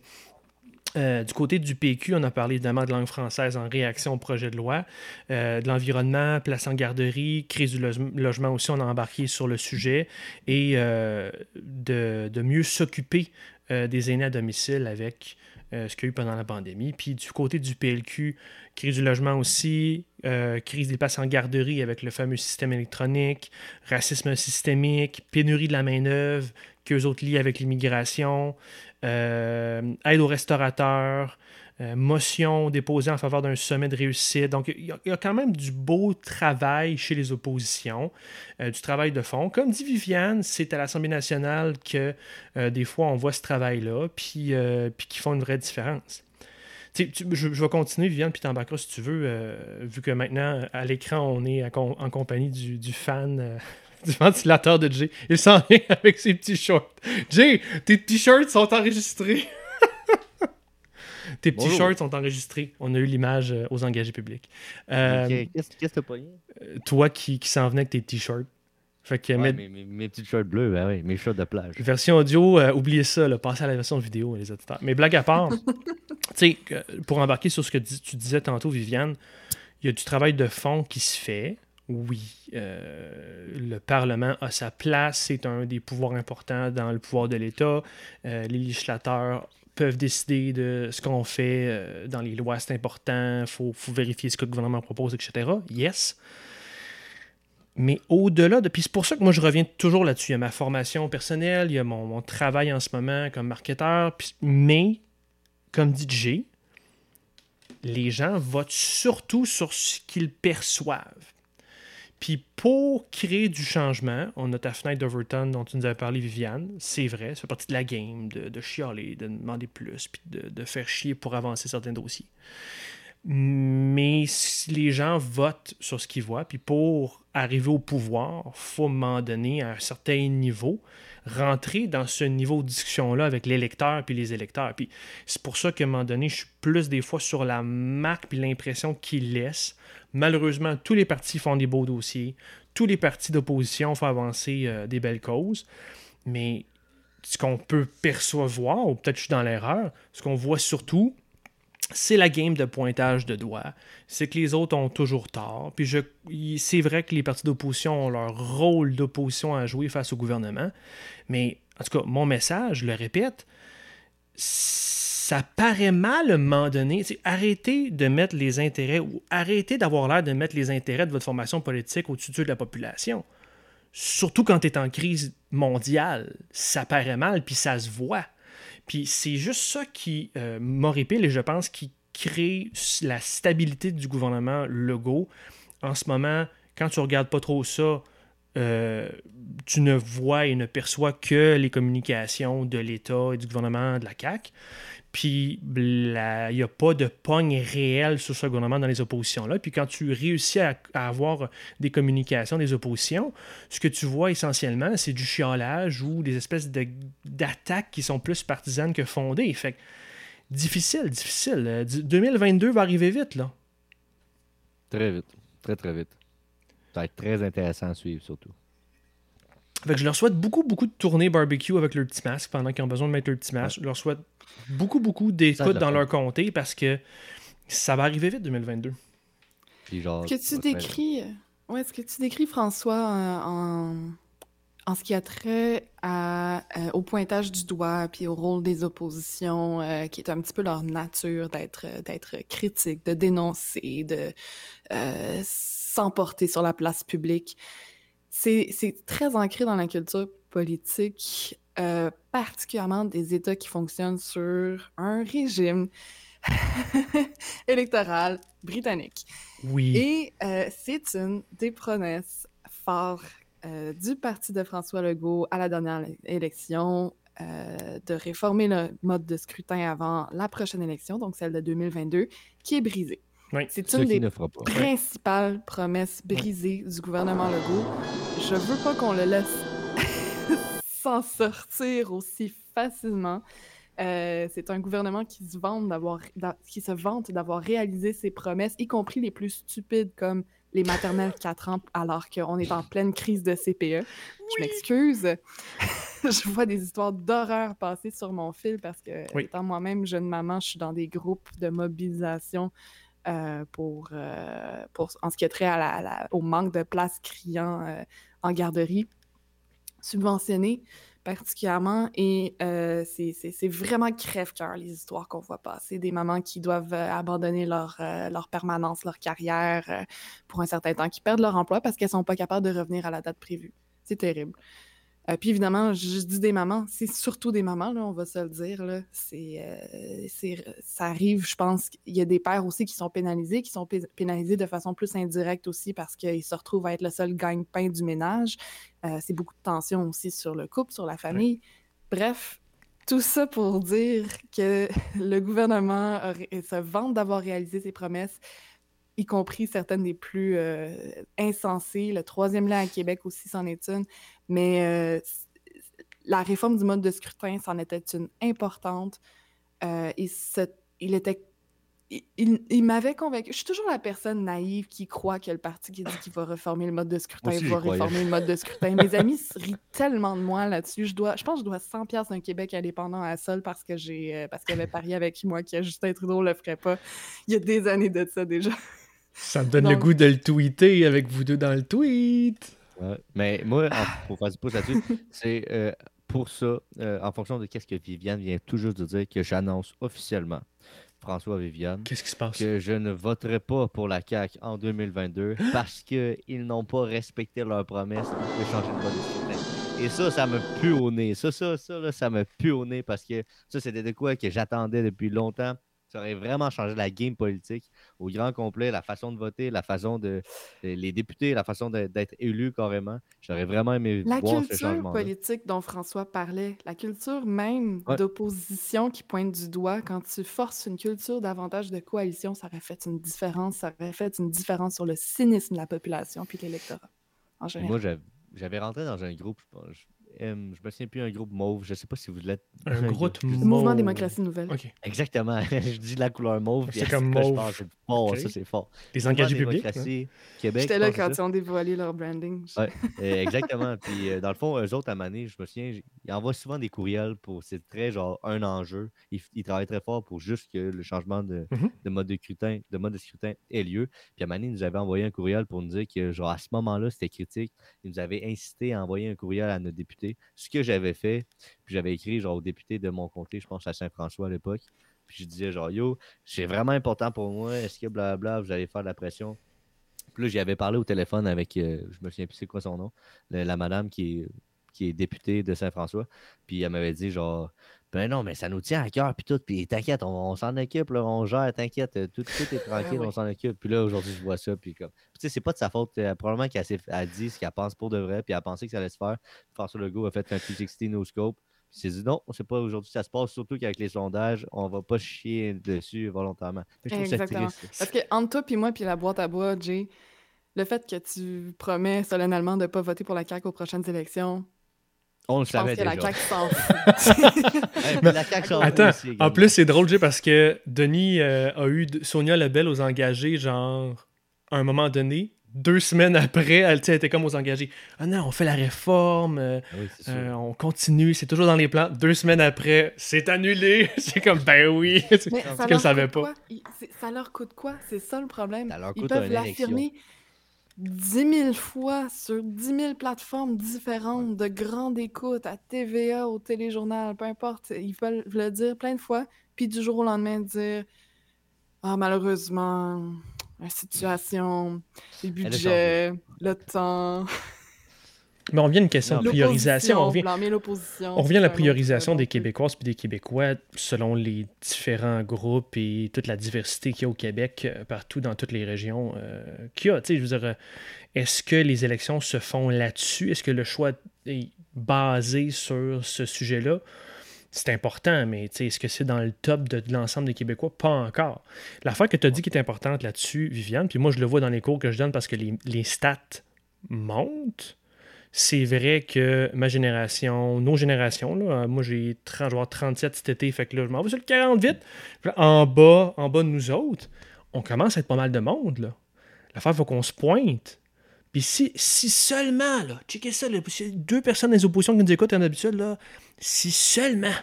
Du côté du PQ, on a parlé évidemment de langue française en réaction au projet de loi, de l'environnement, place en garderie, crise du loge- logement aussi, on a embarqué sur le sujet, et de mieux s'occuper euh, des aînés à domicile avec euh, ce qu'il y a eu pendant la pandémie. Puis du côté du PLQ, crise du logement aussi, euh, crise des places en garderie avec le fameux système électronique, racisme systémique, pénurie de la main-d'œuvre, qu'eux autres lient avec l'immigration, aide aux restaurateurs, euh, motion déposée en faveur d'un sommet de réussite. Donc, il y, a- quand même du beau travail chez les oppositions, euh, du travail de fond. Comme dit Viviane, c'est à l'Assemblée nationale que euh, des fois on voit ce travail-là, puis, qui font une vraie différence. Tu je, je vais continuer, Viviane, puis t'embarqueras si tu veux, vu que maintenant, à l'écran, on est en compagnie du, du fan, du ventilateur de Jay. Il s'en vient avec ses petits shorts. Jay, tes t-shirts sont enregistrés. tes petits Bonjour. shorts sont enregistrés. On a eu l'image euh, aux engagés publics. Euh, Qu'est-ce que t'as pogné? Toi qui, qui s'en venais avec tes t-shirts. Fait que, Ouais, mais- mes, mes, mes petites shorts bleues, ben oui, mes shorts de plage. Version audio, euh, oubliez ça, là, passez à la version vidéo, les auditeurs. Mais blague à part, tu sais, euh, pour embarquer sur ce que dis- tu disais tantôt, Viviane, il y a du travail de fond qui se fait. Oui, euh, le Parlement a sa place, c'est un des pouvoirs importants dans le pouvoir de l'État. Euh, les législateurs peuvent décider de ce qu'on fait euh, dans les lois, c'est important, il faut, vérifier ce que le gouvernement propose, etc. Yes. Mais au-delà de. Puis c'est pour ça que moi, je reviens toujours là-dessus. Il y a ma formation personnelle, il y a mon, travail en ce moment comme marketeur. mais, comme dit Jay, les gens votent surtout sur ce qu'ils perçoivent. Puis pour créer du changement, on a ta fenêtre d'Overton dont tu nous avais parlé, Viviane. C'est vrai, ça fait partie de la game, de, de chialer, de demander plus, puis de, faire chier pour avancer certains dossiers. Mais si les gens votent sur ce qu'ils voient, puis pour arriver au pouvoir, faut à un moment donné, à un certain niveau, rentrer dans ce niveau de discussion-là avec l'électeur puis les électeurs. Puis c'est pour ça qu'à un moment donné, je suis plus des fois sur la marque puis l'impression qu'ils laissent. Malheureusement, tous les partis font des beaux dossiers. Tous les partis d'opposition font avancer euh, des belles causes. Mais ce qu'on peut percevoir, ou peut-être je suis dans l'erreur, ce qu'on voit surtout, c'est la game de pointage de doigts. C'est que les autres ont toujours tort. Puis je, c'est vrai que les partis d'opposition ont leur rôle d'opposition à jouer face au gouvernement. Mais en tout cas, mon message, je le répète, ça paraît mal à un moment donné. arrêtez de mettre les intérêts ou arrêtez d'avoir l'air de mettre les intérêts de votre formation politique au-dessus de la population. Surtout quand tu es en crise mondiale. Ça paraît mal, puis ça se voit. Puis c'est juste ça qui euh, m'horripile et je pense qui crée la stabilité du gouvernement Legault. En ce moment, quand tu regardes pas trop ça, euh, tu ne vois et ne perçois que les communications de l'État et du gouvernement de la CAQ. Puis il n'y a pas de pogne réelle sur ce gouvernement dans les oppositions-là. Puis quand tu réussis à, avoir des communications des oppositions, ce que tu vois essentiellement, c'est du chiolage ou des espèces d'attaques qui sont plus partisanes que fondées. Fait difficile, difficile. 2022 va arriver vite, là. Très vite. Très, très vite. Ça va être très intéressant à suivre, surtout. Fait que je leur souhaite beaucoup, beaucoup de tournées barbecue avec leur petit masque pendant qu'ils ont besoin de mettre leur petit masque. Je leur souhaite beaucoup, beaucoup d'écoute dans leur comté parce que ça va arriver vite 2022. Est-ce que tu décris, euh, ouais, ce que tu décris François en, en ce qui a trait à, euh, au pointage du doigt puis au rôle des oppositions, euh, qui est un petit peu leur nature d'être d'être critique, de dénoncer, de s'emporter sur la place publique? C'est très ancré dans la culture politique euh, particulièrement des États qui fonctionnent sur un régime électoral britannique. Oui. Et euh, c'est une des promesses fortes euh, du parti de François Legault à la dernière élection de réformer le mode de scrutin avant la prochaine élection, donc celle de 2022, qui est brisée. Oui. C'est une des principales promesses brisées du gouvernement Legault. Je veux pas qu'on le laisse s'en sortir aussi facilement. Euh, c'est un gouvernement qui se vante d'avoir qui se vante d'avoir réalisé ses promesses, y compris les plus stupides comme les maternelles 4 ans alors qu'on est en pleine crise de CPE. Je m'excuse. je vois des histoires d'horreur passer sur mon fil parce que étant moi-même jeune maman, je suis dans des groupes de mobilisation euh, pour, euh, pour en ce qui est trait à au manque de places criant en garderie subventionnés particulièrement. Et euh, c'est vraiment crève-cœur, les histoires qu'on voit passer. Des mamans qui doivent euh, abandonner leur, euh, leur permanence, leur carrière pour un certain temps, qui perdent leur emploi parce qu'elles sont pas capables de revenir à la date prévue. C'est terrible. Euh, puis évidemment, je, dis des mamans, c'est surtout des mamans, là, on va se le dire. Là. C'est, euh, ça arrive, je pense qu'il y a des pères aussi qui sont pénalisés, qui sont pénalisés de façon plus indirecte aussi parce qu'ils se retrouvent à être le seul gagne-pain du ménage. Euh, c'est beaucoup de tension aussi sur le couple, sur la famille. Bref, tout ça pour dire que le gouvernement se vante d'avoir réalisé ses promesses, y compris certaines des plus insensées. Le troisième lien à Québec aussi, c'en est une. Mais euh, la réforme du mode de scrutin, c'en était une importante. Euh, et il était. Il, m'avait convaincu. Je suis toujours la personne naïve qui croit que le parti qui dit qu'il va réformer le mode de scrutin va réformer le mode de scrutin. Mes amis rient tellement de moi là-dessus. Je, dois, je pense que je dois 100 pièces d'un Québec indépendant à Sol parce que j'ai euh, parce qu'il avait parié avec moi que Justin Trudeau le ferait pas. Il y a des années de ça déjà. Ça me donne le goût de le tweeter avec vous deux dans le tweet. Mais moi, pour faire du pouce là-dessus, c'est euh, pour ça, euh, en fonction de ce que Viviane vient tout juste de dire, que j'annonce officiellement, François Viviane, qu'est-ce qui se passe? que je ne voterai pas pour la CAQ en 2022 parce qu'ils n'ont pas respecté leur promesse de changer de mode Et ça, ça me pue au nez. Ça, ça, ça, ça me pue au nez parce que ça, c'était de quoi que j'attendais depuis longtemps. Ça aurait vraiment changé la game politique au grand complet, la façon de voter, la façon de. les députés, la façon d'être élus carrément. J'aurais vraiment aimé la voir ce changement. La culture politique dont François parlait, la culture même d'opposition qui pointe du doigt, quand tu forces une culture davantage de coalition, ça aurait fait une différence. Ça aurait fait une différence sur le cynisme de la population puis l'électorat en général. Moi, j'avais rentré dans un groupe, M. Je me souviens plus un groupe mauve. Je sais pas si vous l'êtes. Un groupe Le mauve. mouvement démocratie nouvelle. Exactement. je dis la couleur mauve. C'est comme je mauve. pense, fort, ça c'est fort. Les engagés publics. hein. Démocratie, Québec. J'étais là quand ils ont dévoilé leur branding. Ouais, euh, exactement. Puis euh, dans le fond, eux autres, à Mané, je me souviens, ils envoient souvent des courriels pour. C'est très genre un enjeu. Ils, travaillent très fort pour juste que le changement de, Mhm. de mode de scrutin, de mode de scrutin ait lieu. Puis à Mané, ils nous avait envoyé un courriel pour nous dire que genre à ce moment-là, c'était critique. Ils nous avaient incité à envoyer un courriel à nos Ce que j'avais fait, puis j'avais écrit genre aux députés de mon comté, je pense à Saint-François à l'époque. Puis je disais genre yo, c'est vraiment important pour moi. Est-ce que blabla, vous allez faire de la pression? Puis là, j'y avais parlé au téléphone avec, euh, je me souviens plus c'est quoi son nom, le- la madame qui est, qui est députée de Saint-François. Puis elle m'avait dit genre, ben non, mais ça nous tient à cœur, puis tout, puis t'inquiète, on, on s'en occupe, là, on gère, t'inquiète, euh, tout, tout est tranquille, ouais. on s'en occupe. Puis là, aujourd'hui, je vois ça, puis comme, Puis tu sais, c'est pas de sa faute, euh, probablement qu'elle elle dit ce qu'elle pense pour de vrai, puis elle pensait que ça allait se faire. François Legault a fait un 360 no scope. Puis s'est dit non, c'est pas aujourd'hui ça se passe, surtout qu'avec les sondages, on va pas chier dessus volontairement. Je trouve ça Exactement. triste. Parce que entre toi et moi puis la boîte à bois, Jay, le fait que tu promets solennellement de ne pas voter pour la CAQ aux prochaines élections, On le je pense savait que la déjà. CAQ s'en fout. Hey, la CAQ s'en fout Attends, aussi en plus, c'est drôle, Jay, parce que Denis euh, a eu Sonia Lebel aux engagés, genre, à un moment donné. Deux semaines après, elle, était comme aux engagés. Ah non, on fait la réforme, euh, Ah oui, euh, on continue, c'est toujours dans les plans. Deux semaines après, c'est annulé. c'est comme, ben oui. Mais C'est ça qu'elle leur savait coûte pas. quoi? Ça leur coûte quoi? C'est ça le problème. Ça leur Ils peuvent élection. L'affirmer 10 000 fois sur 10 000 plateformes différentes, de grande écoute, à TVA, au téléjournal, peu importe. Ils veulent le dire plein de fois, puis du jour au lendemain dire Ah, malheureusement, la situation, les budgets, le temps, Mais on revient à une question de priorisation. On revient, on à la priorisation des. Québécoises puis des Québécois selon les différents groupes et toute la diversité qu'il y a au Québec, euh, partout dans toutes les régions euh, qu'il y a. Tu sais, je veux dire, euh, est-ce que les élections se font là-dessus? Est-ce que le choix est basé sur ce sujet-là? C'est important, mais est-ce que c'est dans le top de, de l'ensemble des Québécois? Pas encore. L'affaire que tu as dit qui est importante là-dessus, Viviane, puis moi je le vois dans les cours que je donne parce que les, les stats montent. C'est vrai que ma génération, nos générations, là, euh, moi j'ai 30, je vais avoir 37 cet été, fait que là je m'en vais sur le 40 vite. En bas, en bas de nous autres, on commence à être pas mal de monde. Là. L'affaire, il faut qu'on se pointe. Puis si, si seulement, là, checkez ça, là, deux personnes des oppositions qui nous écoutent en habitude, là, si seulement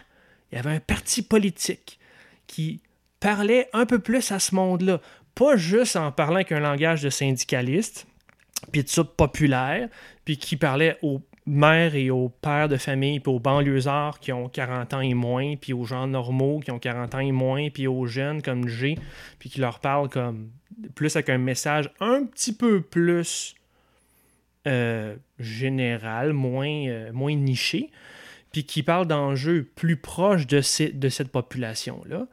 il y avait un parti politique qui parlait un peu plus à ce monde-là, pas juste en parlant qu'un langage de syndicaliste, puis de ça populaire, puis qui parlait aux mères et aux pères de famille, puis aux banlieusards qui ont 40 ans et moins, puis aux gens normaux qui ont 40 ans et moins, puis aux jeunes comme G, puis qui leur parlent comme plus avec un message un petit peu plus euh, général, moins, euh, moins niché, puis qui parle d'enjeux plus proches de cette population-là,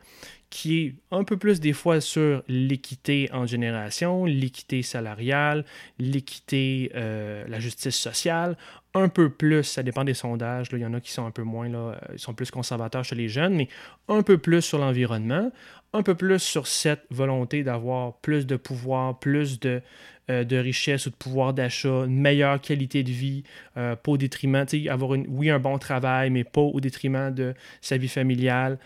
qui est un peu plus des fois sur l'équité en génération, l'équité salariale, l'équité, euh, la justice sociale, un peu plus, ça dépend des sondages, il y en a qui sont un peu moins, euh, ils sont plus conservateurs chez les jeunes, mais un peu plus sur l'environnement, un peu plus sur cette volonté d'avoir plus de pouvoir, plus de, euh, richesse ou de pouvoir d'achat, une meilleure qualité de vie, euh, pas au détriment, avoir oui, un bon travail, mais pas au détriment de sa vie familiale,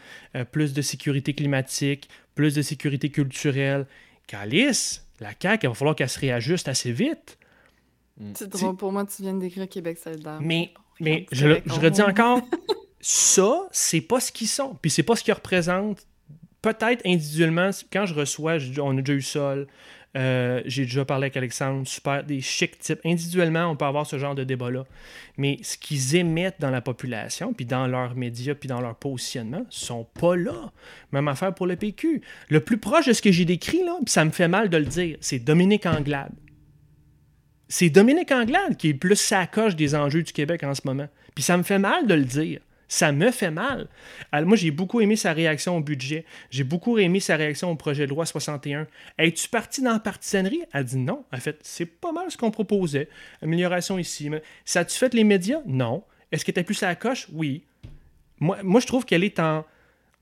plus de sécurité climatique, plus de sécurité culturelle. Calice, la CAQ, il va falloir qu'elle se réajuste assez vite. C'est drôle, pour moi, tu viens de décrire Québec solidaire. Mais, mais je, le- Québec je redis encore, ça, c'est pas ce qu'ils sont. Puis c'est pas ce qu'ils représentent. Peut-être individuellement, quand je reçois, j'ai- on a déjà eu Sol, euh, j'ai déjà parlé avec Alexandre, super, des chics types. Individuellement, on peut avoir ce genre de débat-là. Mais ce qu'ils émettent dans la population, puis dans leurs médias, puis dans leur positionnement, sont pas là. Même affaire pour le PQ. Le plus proche de ce que j'ai décrit, là, puis ça me fait mal de le dire, c'est Dominique Anglade. C'est Dominique Anglade qui est plus sa coche des enjeux du Québec en ce moment. Puis ça me fait mal de le dire. Ça me fait mal. Alors, moi, j'ai beaucoup aimé sa réaction au budget. J'ai beaucoup aimé sa réaction au projet de loi 61. Es-tu parti dans la partisanerie? Elle dit non. En fait, c'est pas mal ce qu'on proposait. Amélioration ici. Mais ça a-tu fait les médias? Non. Est-ce que tu plus sa coche? Oui. Moi je trouve qu'elle est en,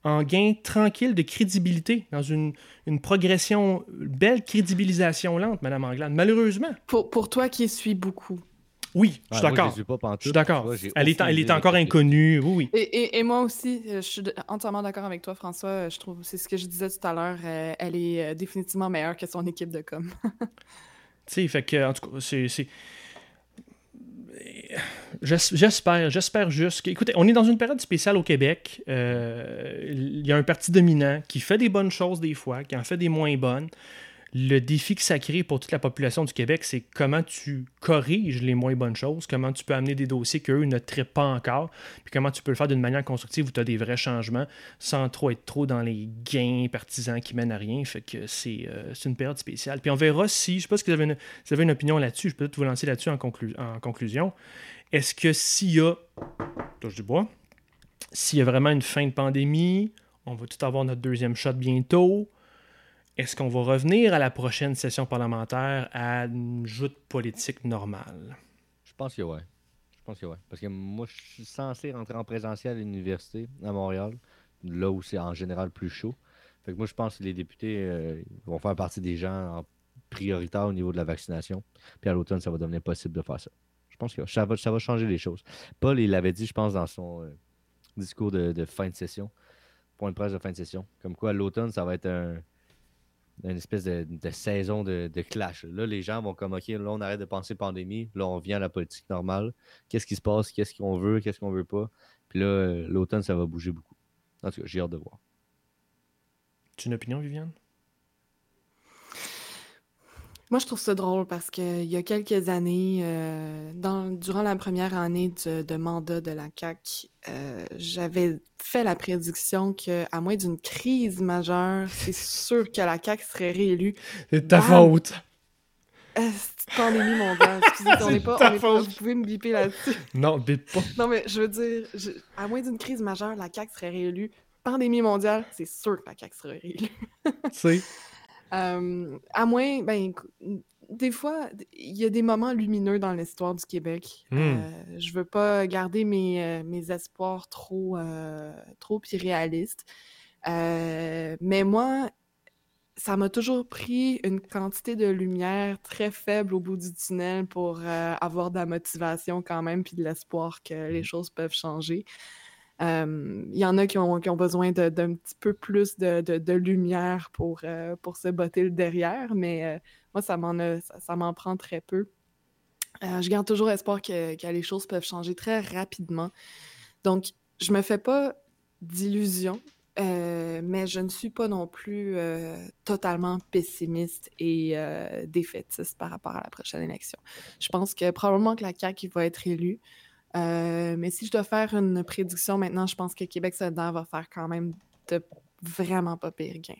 en gain tranquille de crédibilité, dans une, une progression, belle crédibilisation lente, Madame Anglade. Malheureusement. Pour, pour toi qui suis beaucoup, Oui, je suis d'accord. Je suis d'accord. Elle est, elle est encore inconnue. Oui, oui. Et, et- et moi aussi, euh, je suis entièrement d'accord avec toi, François. Euh, Je trouve, c'est ce que je disais tout à l'heure, euh, elle est définitivement meilleure que son équipe de com. Tu sais, fait que, en tout cas, c'est. J'espère, j'espère juste que. Écoutez, on est dans une période spéciale au Québec. Euh, Il y a un parti dominant qui fait des bonnes choses des fois, qui en fait des moins bonnes. Le défi que ça crée pour toute la population du Québec, c'est comment tu corriges les moins bonnes choses, comment tu peux amener des dossiers qu'eux ne traitent pas encore, puis comment tu peux le faire d'une manière constructive où tu as des vrais changements sans trop être trop dans les gains partisans qui mènent à rien. Fait que c'est euh, une période spéciale. Puis on verra si, je sais pas si vous avez une, vous avez une opinion là-dessus, je peux peut-être vous lancer là-dessus en, en conclusion. Est-ce que s'il y a, touche du bois, s'il y a vraiment une fin de pandémie, on va tout avoir notre deuxième shot bientôt, est-ce qu'on va revenir à la prochaine session parlementaire à une joute politique normale? Je pense que ouais. Je pense que ouais. Parce que moi, je suis censé rentrer en présentiel à l'université à Montréal, là où c'est en général plus chaud. Fait que moi, je pense que les députés euh, vont faire partie des gens en prioritaire au niveau de la vaccination. Puis à l'automne, ça va devenir possible de faire ça. Ça va, changer les choses. Paul, il l'avait dit, je pense, dans son euh, discours de, fin de session, point de presse de fin de session. Comme quoi, l'automne, ça va être un, une espèce de, saison de, de clash. Là, les gens vont comme, OK, là, on arrête de penser pandémie. Là, on vient à la politique normale. Qu'est-ce qui se passe? Qu'est-ce qu'on veut? Qu'est-ce qu'on veut pas? Puis là, euh, l'automne, ça va bouger beaucoup. En tout cas, j'ai hâte de voir. Tu as une opinion, Viviane? Moi, je trouve ça drôle parce qu'il y a quelques années, euh, dans, durant la première année de, de mandat de la CAQ, euh, j'avais fait la prédiction qu'à moins d'une crise majeure, c'est sûr que la CAQ serait réélue. C'est de ta faute. Euh, c'est pandémie mondiale. Excusez, on C'est n'est pas, ta on est pas- faute. Vous pouvez me biper là-dessus. Non, bip pas. Non, mais je veux dire, je- à moins d'une crise majeure, la CAQ serait réélue. Pandémie mondiale, c'est sûr que la CAQ serait réélue. Tu sais. Euh, à moins, ben, des fois, il y a des moments lumineux dans l'histoire du Québec. Hmm. Euh, je veux pas garder mes, euh, mes espoirs trop, euh, trop irréalistes. Mais moi, ça m'a toujours pris une quantité de lumière très faible au bout du tunnel pour avoir de la motivation quand même, puis de l'espoir que les choses peuvent changer. Il y en a qui ont, besoin d'un petit peu plus de, lumière pour, euh, pour se botter le derrière, mais euh, moi, ça m'en prend très peu. Euh, je garde toujours espoir que, les choses peuvent changer très rapidement. Donc, je me fais pas d'illusions, mais je ne suis pas non plus totalement pessimiste et défaitiste par rapport à la prochaine élection. Je pense que probablement que la CAQ va être élue. Euh, mais si je dois faire une prédiction maintenant, je pense que Québec solidaire va faire quand même de vraiment pas pire gain.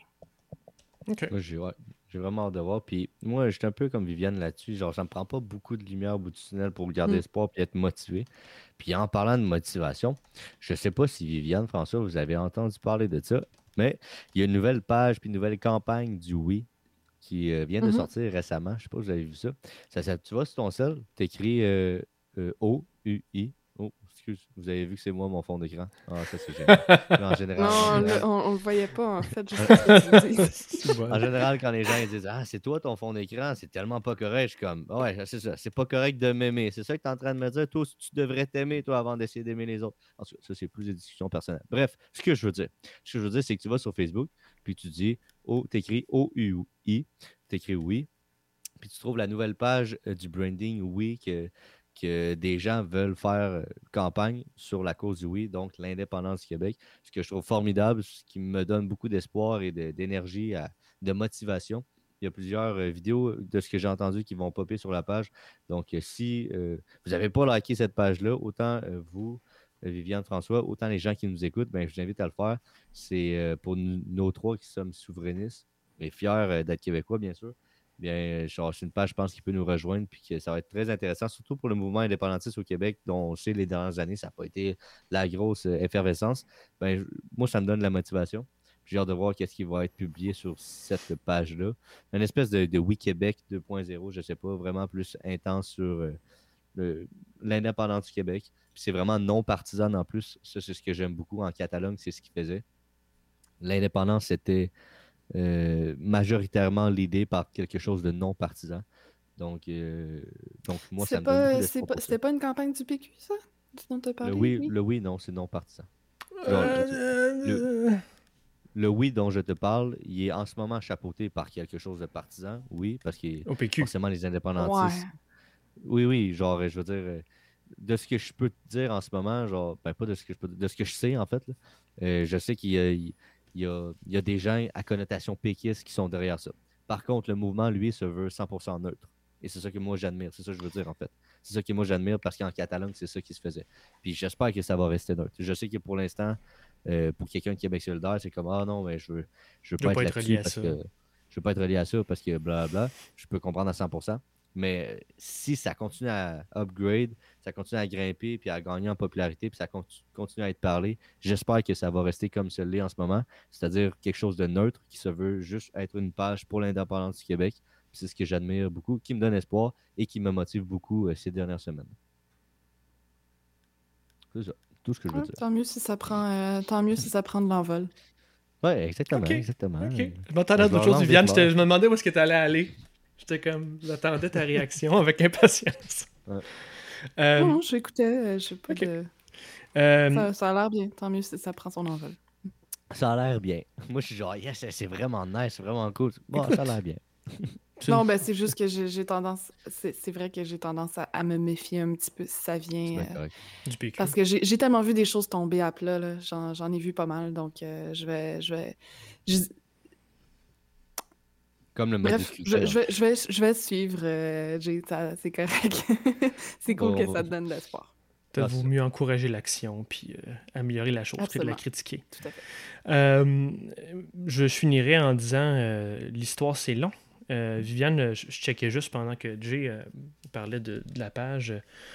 J'ai ouais, vraiment hâte de voir. Puis moi, j'étais un peu comme Viviane là-dessus. Genre, ça me prend pas beaucoup de lumière au bout du tunnel pour garder Mm. espoir puis être motivé. Puis en parlant de motivation, je sais pas si Viviane, François, vous avez entendu parler de ça, mais il y a une nouvelle page puis une nouvelle campagne du Oui qui euh, vient de Mhm. sortir récemment. Je sais pas si vous avez vu ça. ça, ça- tu vois sur ton sel, tu écris O-U-I. Oh, excuse, vous avez vu que c'est moi mon fond d'écran. Ah, ça c'est génial. Mais en général, Non, en on, général- le- on, on le voyait pas en fait. juste en général, quand les gens ils disent Ah, c'est toi ton fond d'écran, c'est tellement pas correct, je suis comme Ouais, c'est ça, c'est pas correct de m'aimer. C'est ça que tu es en train de me dire. Toi, tu devrais t'aimer, toi, avant d'essayer d'aimer les autres. En tout cas, ça, c'est plus des discussions personnelles. Bref, ce que je veux dire, ce que je veux dire, c'est que tu vas sur Facebook, puis tu dis Oh, t'écris O-U-I, t'écris oui, puis tu trouves la nouvelle page euh, du branding oui que, que des gens veulent faire euh, campagne sur la cause du oui, donc l'indépendance du Québec. Ce que je trouve formidable, ce qui me donne beaucoup d'espoir et d'énergie, de motivation. Il y a plusieurs euh, vidéos de ce que j'ai entendu qui vont popper sur la page. Donc, euh, si vous n'avez pas liké cette page-là, autant vous, Viviane, François, autant les gens qui nous écoutent, ben, je vous invite à le faire. C'est pour nous, nos trois qui sommes souverainistes et fiers d'être québécois, bien sûr. Bien, c'est une page, je pense, qui peut nous rejoindre, puis que ça va être très intéressant, surtout pour le mouvement indépendantiste au Québec, dont on sait les dernières années, ça n'a pas été la grosse euh, effervescence. Ben, moi, ça me donne la motivation. J'ai hâte de voir qu'est-ce qui va être publié sur cette page-là. Une espèce de, Oui Québec 2.0, je ne sais pas, vraiment plus intense sur euh, l'indépendance du Québec. C'est vraiment non partisan en plus. Ça, c'est ce que j'aime beaucoup en Catalogne, c'est ce qu'ils faisaient. L'indépendance, c'était euh, majoritairement l'idée par quelque chose de non partisan. Donc, euh, donc moi, ça me donne C'était pas une campagne du PQ, ça? Dont as parlé, le oui, le oui, non, c'est non partisan. le, le, oui dont je te parle, il est en ce moment chapeauté par quelque chose de partisan, oui, parce que forcément les indépendantistes. Oui, oui, genre, je veux dire, de ce que je peux te dire en ce moment, genre, ben pas de ce que je peux, de ce que je sais en fait, euh, je sais qu'il y, a, des gens à connotation péquiste qui sont derrière ça. Par contre, le mouvement, lui, se veut 100% neutre. Et c'est ça que moi j'admire, c'est ça que je veux dire en fait. C'est ça que moi j'admire parce qu'en Catalogne, c'est ça qui se faisait. Puis j'espère que ça va rester neutre. Je sais que pour l'instant, euh, pour quelqu'un de Québec solidaire, c'est comme Ah non, mais je veux, je veux pas, être, relié à ça. Que, je veux pas être relié à ça parce que blablabla. Je peux comprendre à 100%. Mais si ça continue à upgrade, ça continue à grimper, puis à gagner en popularité, puis ça continue à être parlé, j'espère que ça va rester comme ce l'est en ce moment, c'est-à-dire quelque chose de neutre qui se veut juste être une page pour l'indépendance du Québec. C'est ce que j'admire beaucoup, qui me donne espoir et qui me motive beaucoup euh, ces dernières semaines. C'est ça, tout ce que je veux dire. Tant mieux si ça prend, euh, tant mieux si ça prend de l'envol. Oui, exactement, exactement. Je m'attendais à d'autres choses, Viviane. Je, me demandais où est-ce que tu allais aller. J'étais comme, j'attendais ta réaction avec impatience. Euh, non, j'écoutais, euh, je sais pas de... Euh, ça, a l'air bien, tant mieux si ça prend son envol. Ça a l'air bien. Moi, je suis genre, yes, c'est vraiment nice, c'est vraiment cool. Bon, ça a l'air bien. non, ben c'est juste que j'ai tendance, c'est vrai que j'ai tendance à, me méfier un petit peu si ça vient. du PQ. Parce que j'ai tellement vu des choses tomber à plat, j'en ai vu pas mal, donc je vais, je vais, comme le Bref, je, vais, je, vais, je vais suivre, euh, c'est correct. c'est cool que ça te donne de l'espoir. Il vaut mieux encourager l'action puis euh, améliorer la chose que de la critiquer. Tout à fait. Euh, je finirai en disant l'histoire c'est long. Viviane, je, checkais juste pendant que Jay parlait de, la page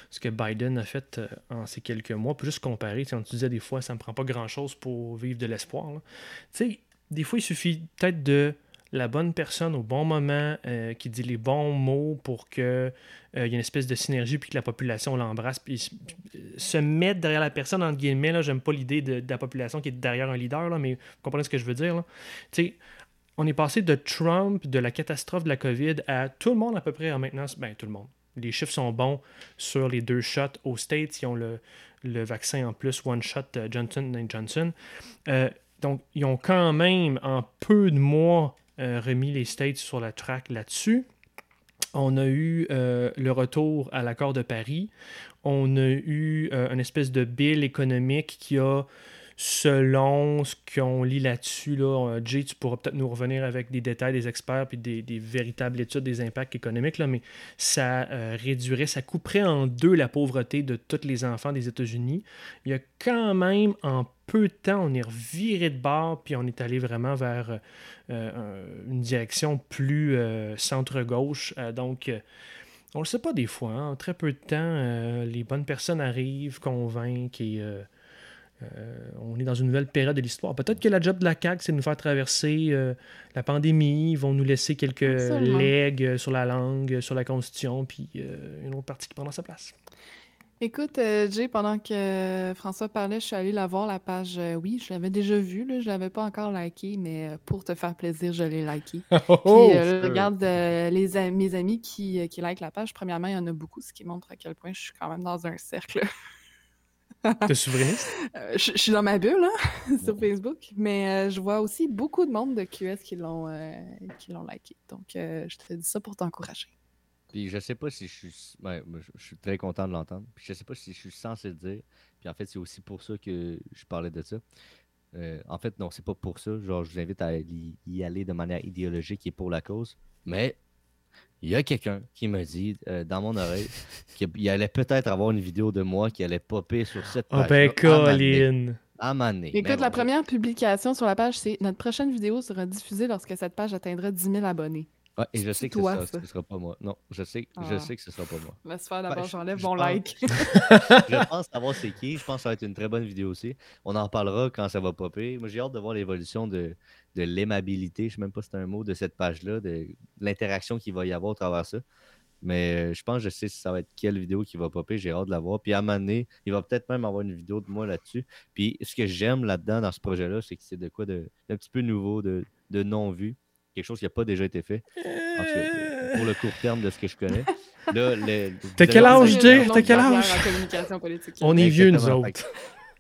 ce que Biden a fait en ces quelques mois. Pour juste comparer, on te disait des fois ça ne me prend pas grand chose pour vivre de l'espoir. Tu sais, des fois il suffit peut-être de la bonne personne au bon moment, euh, qui dit les bons mots pour qu'il euh, y ait une espèce de synergie puis que la population l'embrasse. Puis se mettre derrière la personne, entre guillemets, là, j'aime pas l'idée de, la population qui est derrière un leader, là, mais vous comprenez ce que je veux dire. Là. on est passé de Trump, de la catastrophe de la COVID, à tout le monde à peu près en maintenant. Ben, tout le monde. Les chiffres sont bons sur les deux shots aux States. Ils ont le, vaccin en plus, one shot euh, Johnson Johnson. donc, ils ont quand même, en peu de mois, euh, remis les States sur la track là-dessus. On a eu euh, le retour à l'accord de Paris. On a eu euh, une espèce de bill économique qui a selon ce qu'on lit là-dessus, là, Jay, tu pourras peut-être nous revenir avec des détails des experts puis des, véritables études des impacts économiques, là, mais ça réduirait, ça couperait en deux la pauvreté de tous les enfants des États-Unis. Il y a quand même en peu de temps, on est reviré de bord, puis on est allé vraiment vers euh, euh, une direction plus euh, centre-gauche. donc, on ne le sait pas des fois. Hein. En très peu de temps, les bonnes personnes arrivent, convainquent et on est dans une nouvelle période de l'histoire. Peut-être que la job de la CAQ, c'est de nous faire traverser la pandémie. Ils vont nous laisser quelques legs sur la langue, sur la Constitution, puis une autre partie qui prendra sa place. Écoute, euh, Jay, pendant que euh, François parlait, je suis allée la voir, la page. Euh, oui, je l'avais déjà vue, là, je l'avais pas encore liké, mais pour te faire plaisir, je l'ai liké. Oh, Puis, regarde les, mes amis qui, qui likent la page. Premièrement, il y en a beaucoup, ce qui montre à quel point je suis quand même dans un cercle. De souverainiste? je, suis dans ma bulle, hein, sur Facebook, mais je vois aussi beaucoup de monde de QS qui l'ont qui l'ont liké. Donc, je te dis ça pour t'encourager. Puis je sais pas si je suis. Ben, je suis très content de l'entendre. Puis je sais pas si je suis censé le dire. Puis en fait, c'est aussi pour ça que je parlais de ça. Euh, en fait, non, c'est pas pour ça. Genre, je vous invite à y aller de manière idéologique et pour la cause. Mais il y a quelqu'un qui m'a dit euh, dans mon oreille qu'il allait peut-être avoir une vidéo de moi qui allait popper sur cette page. Oh ben, Colin! À Écoute, ben la première publication sur la page, c'est notre prochaine vidéo sera diffusée lorsque cette page atteindra 10 000 abonnés et je sais que toi, ce ne sera pas moi. Non, je sais, je ah. sais que ce sera pas moi. Laisse faire d'abord, ben, j'enlève mon like. je pense savoir c'est qui. Je pense que ça va être une très bonne vidéo aussi. On en parlera quand ça va popper. Moi, j'ai hâte de voir l'évolution de, de l'aimabilité, je ne sais même pas si c'est un mot, de cette page-là, de l'interaction qu'il va y avoir à travers ça. Mais euh, je pense que je sais si ça va être quelle vidéo qui va popper. J'ai hâte de la voir. Puis à un moment donné, il va peut-être même avoir une vidéo de moi là-dessus. Puis ce que j'aime là-dedans, dans ce projet-là, c'est que c'est de quoi de, un petit peu nouveau, de, de non-vu quelque chose qui n'a pas déjà été fait. En tout cas, pour le court terme de ce que je connais. Là, T'as quel âge, Jay? T'as quel de âge? en communication politique. On est vieux, nous autres.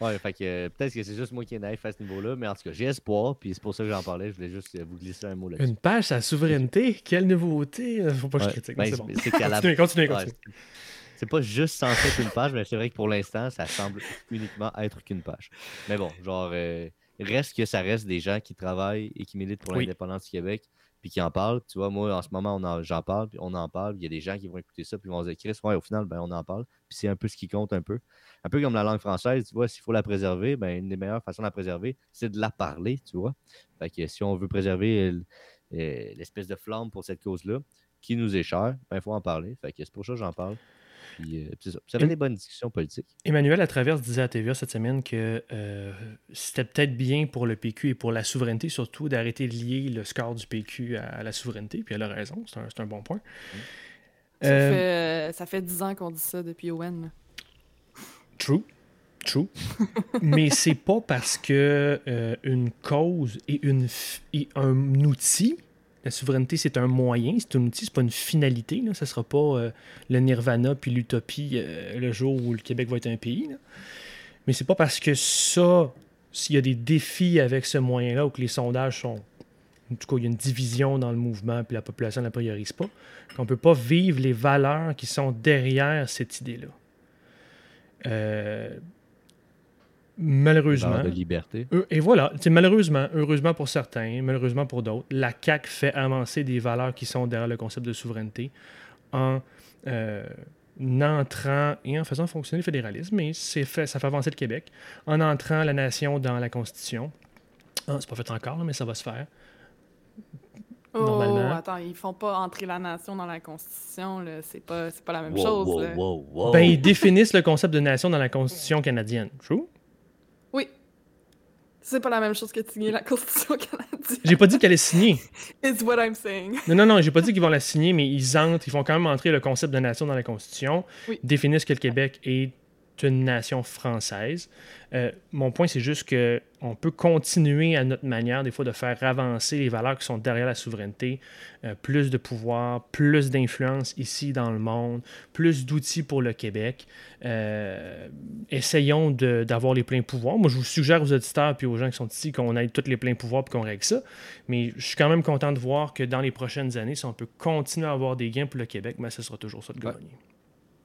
Ouais, fait que euh, peut-être que c'est juste moi qui est naïf à ce niveau-là, mais en tout cas, j'ai espoir, puis c'est pour ça que j'en parlais. Je voulais juste euh, vous glisser un mot là-dessus. Une page la souveraineté? Quelle nouveauté? Euh, Faut pas que je critique, ben, c'est bon. Continuez, continuez, Ouais, c'est- pas juste censé être une page, mais c'est vrai que pour l'instant, ça semble uniquement être qu'une page. Mais bon, genre, euh, reste que ça reste des gens qui travaillent et qui militent pour Oui. l'indépendance du Québec, puis qui en parlent. Tu vois, moi, en ce moment, on en- j'en parle, puis on en parle. Il y a des gens qui vont écouter ça, puis ils vont se dire, Chris, ouais, au final, ben, on en parle. C'est un peu ce qui compte un peu. Un peu comme la langue française, tu vois, s'il faut la préserver, ben, une des meilleures façons de la préserver, c'est de la parler, tu vois. Fait que si on veut préserver euh, l'espèce de flamme pour cette cause-là, qui nous est chère, ben, il faut en parler. Fait que c'est pour ça que j'en parle. Puis, euh, puis ça. Ça fait des bonnes discussions politiques. Emmanuel à travers disait à TVA cette semaine que euh, c'était peut-être bien pour le PQ et pour la souveraineté surtout d'arrêter de lier le score du PQ à, à la souveraineté. Puis elle a raison, c'est un, c'est un bon point. Ça, Euh, fait, euh, ça fait 10 ans qu'on dit ça depuis Owen. là. True. True. Mais c'est pas parce que euh, une cause et, une et un outil, la souveraineté c'est un moyen, c'est un outil, c'est pas une finalité. Là. Ça sera pas euh, le nirvana puis l'utopie le jour où le Québec va être un pays. là. Mais c'est pas parce que ça, s'il y a des défis avec ce moyen-là ou que les sondages sont. En tout cas, il y a une division dans le mouvement puis la population ne la priorise pas, qu'on peut pas vivre les valeurs qui sont derrière cette idée-là. Euh, malheureusement. De liberté. Euh, Et voilà, malheureusement, heureusement pour certains, malheureusement pour d'autres, la CAQ fait avancer des valeurs qui sont derrière le concept de souveraineté en euh, entrant et en faisant fonctionner le fédéralisme, mais c'est fait, ça fait avancer le Québec, en entrant la nation dans la Constitution. Ah, c'est pas fait encore, mais ça va se faire. Oh, Normalement. attends, ils font pas entrer la nation dans la Constitution, là. C'est pas, c'est pas la même Wow, chose. wow, là. wow. Ben, ils définissent le concept de nation dans la Constitution canadienne. True? Oui. C'est pas la même chose que de signer la Constitution canadienne. J'ai pas dit qu'elle est signée. It's what I'm saying. Non, non, non, j'ai pas dit qu'ils vont la signer, mais ils entrent, ils font quand même entrer le concept de nation dans la Constitution, Oui. définissent que le Québec est une nation française. Euh, mon point, c'est juste que on peut continuer à notre manière, des fois, de faire avancer les valeurs qui sont derrière la souveraineté, euh, plus de pouvoir, plus d'influence ici dans le monde, plus d'outils pour le Québec. Euh, essayons d'avoir les pleins pouvoirs. Moi, je vous suggère aux auditeurs et aux gens qui sont ici qu'on ait tous les pleins pouvoirs et qu'on règle ça. Mais je suis quand même content de voir que dans les prochaines années, si on peut continuer à avoir des gains pour le Québec, mais ce sera toujours ça de Ouais.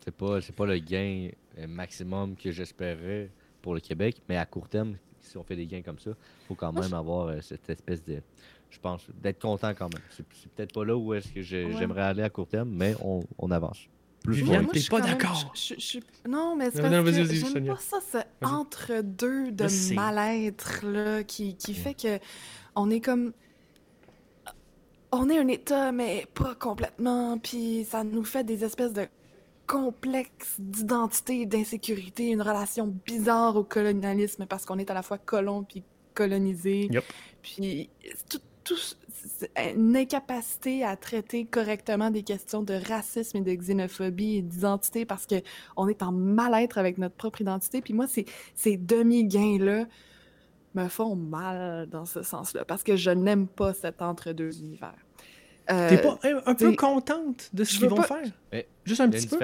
C'est pas, c'est pas le gain euh, maximum que j'espérais pour le Québec, mais à court terme, si on fait des gains comme ça, il faut quand Moi, même je- avoir euh, cette espèce de. Je pense d'être content quand même. C'est, c'est peut-être pas là où est-ce que je- Ouais. j'aimerais aller à court terme, mais on, on avance. Plus Moi, t'es je suis pas d'accord. je- je- Non, mais c'est Non, parce non, vas-y, que vas-y, j'aime Sonia. pas ça, ce entre-deux de mal-être là, qui, qui fait que on est comme... On est un État, mais pas complètement, puis ça nous fait des espèces de complexes d'identité et d'insécurité, une relation bizarre au colonialisme parce qu'on est à la fois colon puis colonisé. Puis tout, tout c'est une incapacité à traiter correctement des questions de racisme et de xénophobie et d'identité parce que on est en mal-être avec notre propre identité. Puis moi, ces, ces demi-gains-là me font mal dans ce sens-là parce que je n'aime pas cet entre-deux univers. Euh, T'es pas un, un peu contente de ce qu'ils vont pas- faire? Mais Juste un petit peu?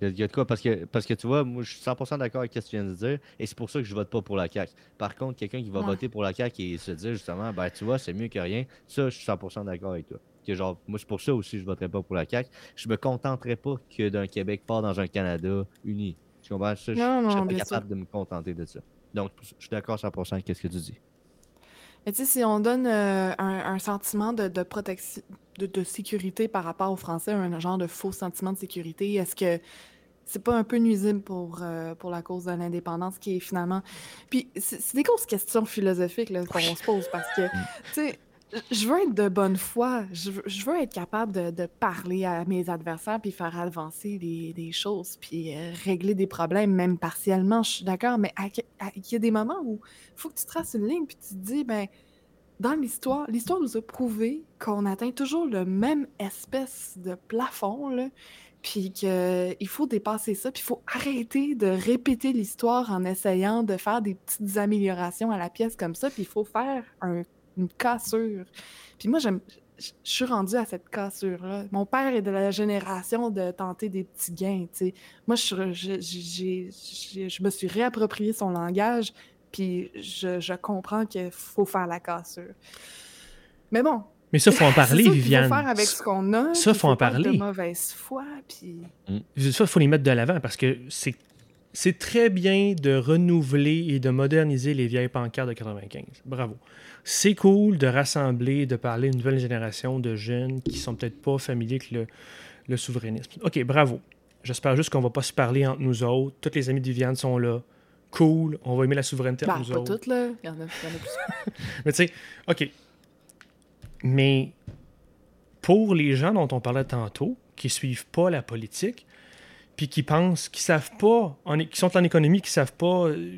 Il y a- il y a de quoi parce que, parce que tu vois, moi je suis 100% d'accord avec ce que tu viens de dire et c'est pour ça que je vote pas pour la CAQ. Par contre, quelqu'un qui va Ouais. voter pour la CAQ et se dire justement, ben tu vois, c'est mieux que rien, ça je suis 100% d'accord avec toi. Que genre, moi c'est pour ça aussi que je voterai pas pour la CAQ. Je me contenterai pas que d'un Québec part dans un Canada uni. Tu comprends? Ça, je, Non, je non, serais pas capable de me contenter de ça. Donc, je suis d'accord 100% avec ce que tu dis. Mais tu sais, si on donne euh, un, un sentiment de, de protection, de, de sécurité par rapport aux Français, un genre de faux sentiment de sécurité, est-ce que c'est pas un peu nuisible pour, euh, pour la cause de l'indépendance qui est finalement... Puis c'est des grosses questions philosophiques qu'on se pose parce que, tu sais, je veux être de bonne foi, je veux, être capable de, parler à mes adversaires puis faire avancer des, choses puis euh, régler des problèmes, même partiellement, je suis d'accord, mais il y a des moments où il faut que tu traces une ligne puis tu te dis, ben, dans l'histoire, l'histoire nous a prouvé qu'on atteint toujours le même espèce de plafond, là, puis qu'il faut dépasser ça, puis il faut arrêter de répéter l'histoire en essayant de faire des petites améliorations à la pièce comme ça, puis il faut faire un une cassure. Puis moi, j'aime, je suis rendue à cette cassure-là. Mon père est de la génération de tenter des petits gains. sais. Moi, je, me suis réapproprié son langage, puis je, comprends qu'il faut faire la cassure. Mais bon, Mais ça, faut en parler, Viviane. faut faire avec ce qu'on a. Ça, puis faut en parler. de mauvaise foi, puis... Ça, il faut les mettre de l'avant parce que c'est c'est très bien de renouveler et de moderniser les vieilles pancartes de 95. Bravo. C'est cool de rassembler, de parler une nouvelle génération de jeunes qui sont peut-être pas familiers avec le, le souverainisme. OK, bravo. J'espère juste qu'on va pas se parler entre nous autres. Tous les amis de Viviane sont là. Cool. On va aimer la souveraineté Ben, entre nous pas autres. toutes, là. Il y en a, y en a plus. Mais tu sais, OK. Mais pour les gens dont on parlait tantôt, qui suivent pas la politique, puis qui pensent, qui savent pas, en- qui sont en économie, qui savent pas euh,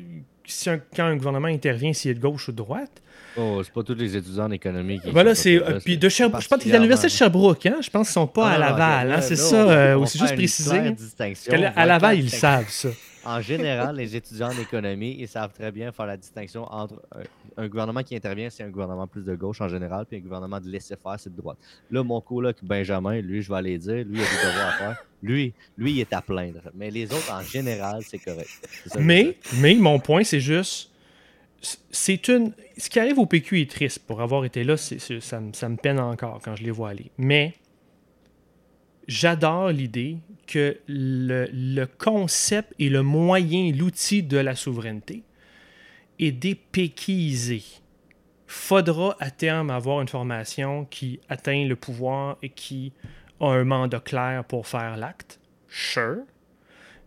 si un- quand un gouvernement intervient, s'il est de gauche ou de droite. Oh, c'est pas tous les étudiants en économie qui. Voilà, c'est. euh, puis c'est de Sherbrooke. Je pense à l'université de Sherbrooke, hein? Je pense qu'ils sont pas à Ah, Laval, hein? C'est ça, on- euh, juste on à va Laval, ils savent ça. En général, les étudiants en économie, ils savent très bien faire la distinction entre un, un gouvernement qui intervient, c'est un gouvernement plus de gauche en général, puis un gouvernement de laisser-faire, c'est de droite. Là, mon coloc Benjamin, lui, je vais aller dire, lui, il a des devoirs à faire. Lui, lui, il est à plaindre. Mais les autres, en général, c'est correct. C'est ça que Mais, mais mon point, c'est juste. C'est une. Ce qui arrive au PQ est triste. Pour avoir été là, c'est- ça, me- ça me peine encore quand je les vois aller. Mais j'adore l'idée que le, le concept et le moyen, l'outil de la souveraineté est dépéquisé. Faudra à terme avoir une formation qui atteint le pouvoir et qui a un mandat clair pour faire l'acte. Sure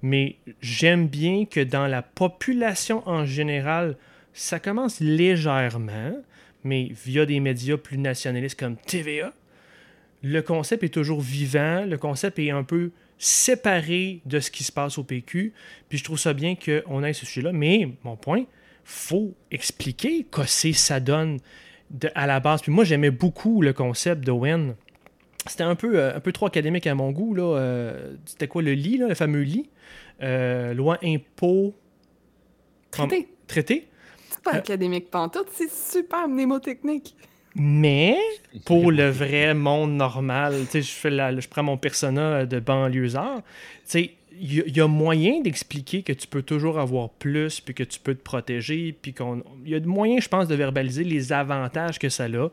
mais j'aime bien que dans la population en général, ça commence légèrement, mais via des médias plus nationalistes comme TVA, le concept est toujours vivant, le concept est un peu séparé de ce qui se passe au PQ, puis je trouve ça bien qu'on ait ce sujet-là, mais mon point, faut expliquer que c'est ça donne de- à la base. Puis moi, j'aimais beaucoup le concept d'Owen. C'était un peu, euh, un peu trop académique à mon goût. Là. Euh, C'était quoi le lit, là, le fameux lit? Euh, loi impôt Traité. traité. C'est pas académique pantoute, c'est super mnémotechnique. Mais pour le vrai monde normal, tu sais, je, fais la- je prends mon persona de banlieusard, tu sais, il y, a- il y a moyen d'expliquer que tu peux toujours avoir plus, puis que tu peux te protéger, puis qu'on. Il y a moyen, je pense, de verbaliser les avantages que ça a,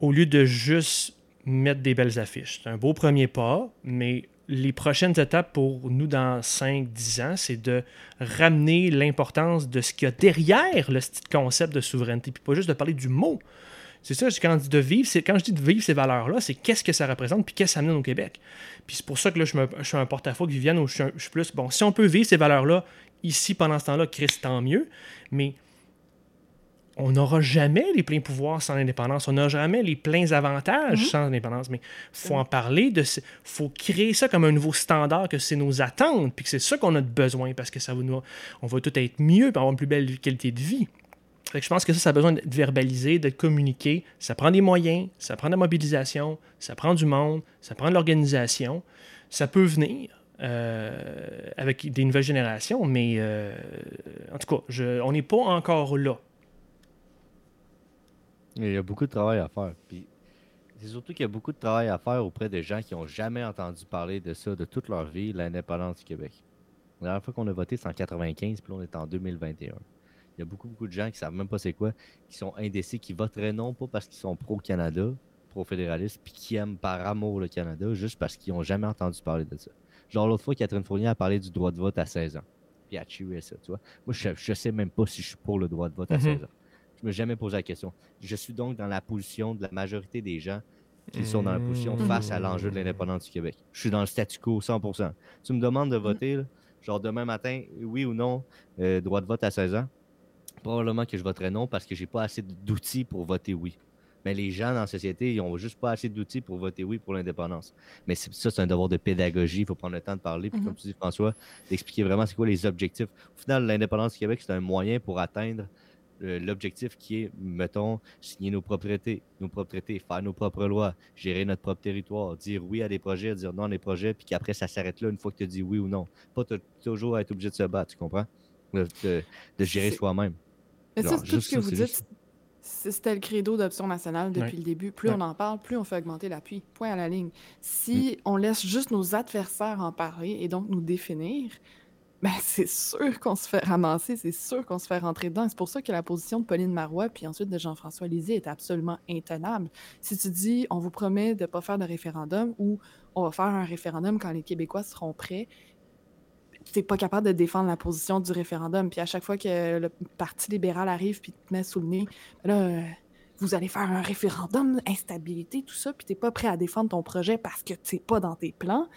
au lieu de juste mettre des belles affiches. C'est un beau premier pas, mais les prochaines étapes pour nous dans 5-10 ans, c'est de ramener l'importance de ce qu'il y a derrière le concept de souveraineté, puis pas juste de parler du mot. C'est ça, quand je dis de vivre, c'est quand je dis de vivre ces valeurs-là, c'est qu'est-ce que ça représente puis qu'est-ce que ça amène au Québec. Puis c'est pour ça que là, je, me- suis un porte-à-faux que Viviane, où je suis, plus, bon, si on peut vivre ces valeurs-là ici pendant ce temps-là, Chris, tant mieux, mais on n'aura jamais les pleins pouvoirs sans l'indépendance, on n'aura jamais les pleins avantages Mhm. sans l'indépendance, mais faut en parler, de, faut créer ça comme un nouveau standard, que c'est nos attentes, puis que c'est ça qu'on a de besoin, parce que ça va nous, on va tout être mieux, puis avoir une plus belle qualité de vie. Fait que je pense que ça, ça a besoin d'être verbalisé, d'être communiqué. Ça prend des moyens, ça prend de la mobilisation, ça prend du monde, ça prend de l'organisation. Ça peut venir euh, avec des nouvelles générations, mais euh, en tout cas, je- on n'est pas encore là. Il y a beaucoup de travail à faire. Puis c'est surtout qu'il y a beaucoup de travail à faire auprès de gens qui n'ont jamais entendu parler de ça de toute leur vie, l'indépendance du Québec. La dernière fois qu'on a voté, c'est en 95, puis là, on est en 2021. Il y a beaucoup, beaucoup de gens qui ne savent même pas c'est quoi, qui sont indécis, qui voteraient non pas parce qu'ils sont pro-Canada, pro-fédéralistes, puis qui aiment par amour le Canada, juste parce qu'ils n'ont jamais entendu parler de ça. Genre l'autre fois, Catherine Fournier a parlé du droit de vote à 16 ans. Puis elle a tué ça, tu vois. Moi, je ne sais même pas si je suis pour le droit de vote à Mhm. 16 ans. Je me suis jamais posé la question. Je suis donc dans la position de la majorité des gens qui sont dans la position Mhm. face à l'enjeu de l'indépendance du Québec. Je suis dans le statu quo 100%. Tu me demandes de voter, là, genre demain matin, oui ou non, euh, droit de vote à 16 ans, probablement que je voterai non parce que j'ai pas assez d'outils pour voter oui. Mais les gens dans la société, ils ont juste pas assez d'outils pour voter oui pour l'indépendance. Mais ça, c'est un devoir de pédagogie. Il faut prendre le temps de parler. Puis, comme tu dis, François, d'expliquer vraiment c'est quoi les objectifs. Au final, l'indépendance du Québec, c'est un moyen pour atteindre l'objectif qui est, mettons, signer nos propriétés, nos propriétés, faire nos propres lois, gérer notre propre territoire, dire oui à des projets, dire non à des projets, puis qu'après, ça s'arrête là une fois que tu dis oui ou non. Pas toujours être obligé de se battre, tu comprends? De, de- de gérer soi-même. Mais ça, tout ce que ça, vous c'est dites, C'était le credo d'Option nationale depuis Ouais. le début. Plus Ouais. on en parle, plus on fait augmenter l'appui. Point à la ligne. Si on laisse juste nos adversaires en parler et donc nous définir, ben c'est sûr qu'on se fait ramasser, c'est sûr qu'on se fait rentrer dedans. C'est pour ça que la position de Pauline Marois puis ensuite de Jean-François Lisée est absolument intenable. Si tu dis on vous promet de ne pas faire de référendum ou on va faire un référendum quand les Québécois seront prêts, tu n'es pas capable de défendre la position du référendum. Puis à chaque fois que le Parti libéral arrive puis te met sous le nez, ben là, euh, vous allez faire un référendum, instabilité, tout ça, puis tu n'es pas prêt à défendre ton projet parce que tu n'es pas dans tes plans,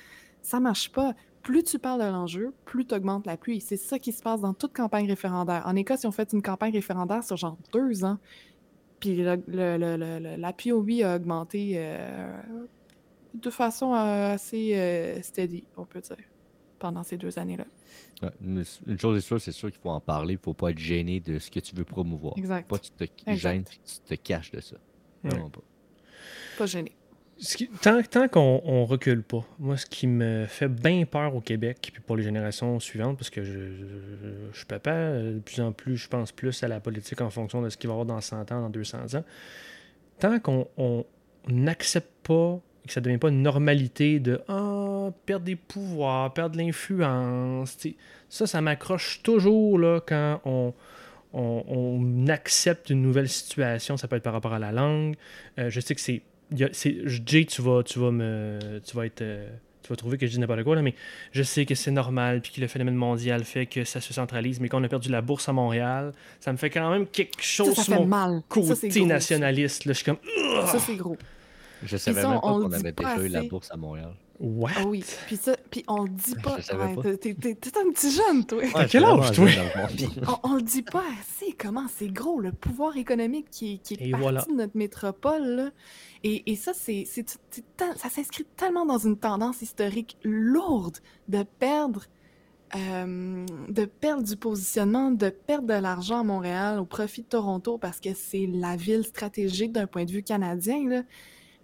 ça marche pas. Plus tu parles de l'enjeu, plus tu augmentes l'appui. C'est ça qui se passe dans toute campagne référendaire. En Écosse, ils ont fait une campagne référendaire sur genre deux ans. Puis le- le- le- le- le- l'appui au oui a augmenté euh, de façon euh, assez euh, steady, on peut dire, pendant ces deux années-là. Ouais, Une chose est sûre, c'est sûr qu'il faut en parler. Il faut pas être gêné de ce que tu veux promouvoir. Exact. Pas que tu te Exact. gênes, tu te caches de ça. Ouais. Vraiment pas. Pas gêné. Tant qu'on on recule pas, moi, ce qui me fait bien peur au Québec, puis pour les générations suivantes, parce que je, je, je suis euh, de plus en plus, je pense plus à la politique en fonction de ce qu'il va y avoir dans 100 ans, dans 200 ans. Tant qu'on on n'accepte pas, que ça ne devient pas une normalité de ah, perdre des pouvoirs, perdre l'influence, ça, ça m'accroche toujours là, quand on, accepte une nouvelle situation. Ça peut être par rapport à la langue. Euh, je sais que c'est y a- c'est- Jay, tu vas, tu vas me. Tu vas être. euh, tu vas trouver que je dis n'importe quoi, là, mais je sais que c'est normal, puis que le phénomène mondial fait que ça se centralise, mais qu'on a perdu la bourse à Montréal, ça me fait quand même quelque Ça, chose ça sur fait mon mal. Ça, c'est côté gros. nationaliste. Là, je suis comme. Ça, c'est gros. Je savais ça, même pas qu'on avait déjà eu la bourse à Montréal. What? Ah oui. Puis ça, puis on le dit pas. Ouais, pas. t'es- un petit jeune, toi. T'as Ouais, quel âge, toi? On, on le dit pas assez comment c'est gros le pouvoir économique qui, qui est parti voilà. de notre métropole. là. Et, et ça, c'est ça s'inscrit tellement dans une tendance historique lourde de perdre, euh, de perdre du positionnement, de perdre de l'argent à Montréal au profit de Toronto parce que c'est la ville stratégique d'un point de vue canadien. Là.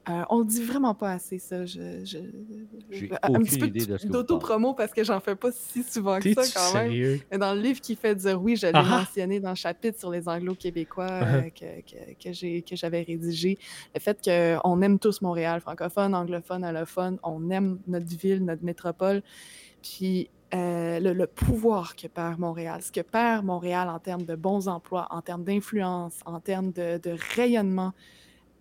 Euh, on le dit vraiment pas assez, ça. Je, je- J'ai un aucune petit peu idée de ce que vous d'auto-promo parce que j'en fais pas si souvent que ça quand même. Mais Dans le livre qui fait dire oui, je l'ai Ah ah! mentionné dans le chapitre sur les anglo-québécois Uh-huh. euh, que, que, que j'ai- que j'avais rédigé. Le fait qu'on aime tous Montréal, francophone, anglophone, allophone, on aime notre ville, notre métropole. Puis euh, le, le pouvoir que perd Montréal, ce que perd Montréal en termes de bons emplois, en termes d'influence, en termes de, de rayonnement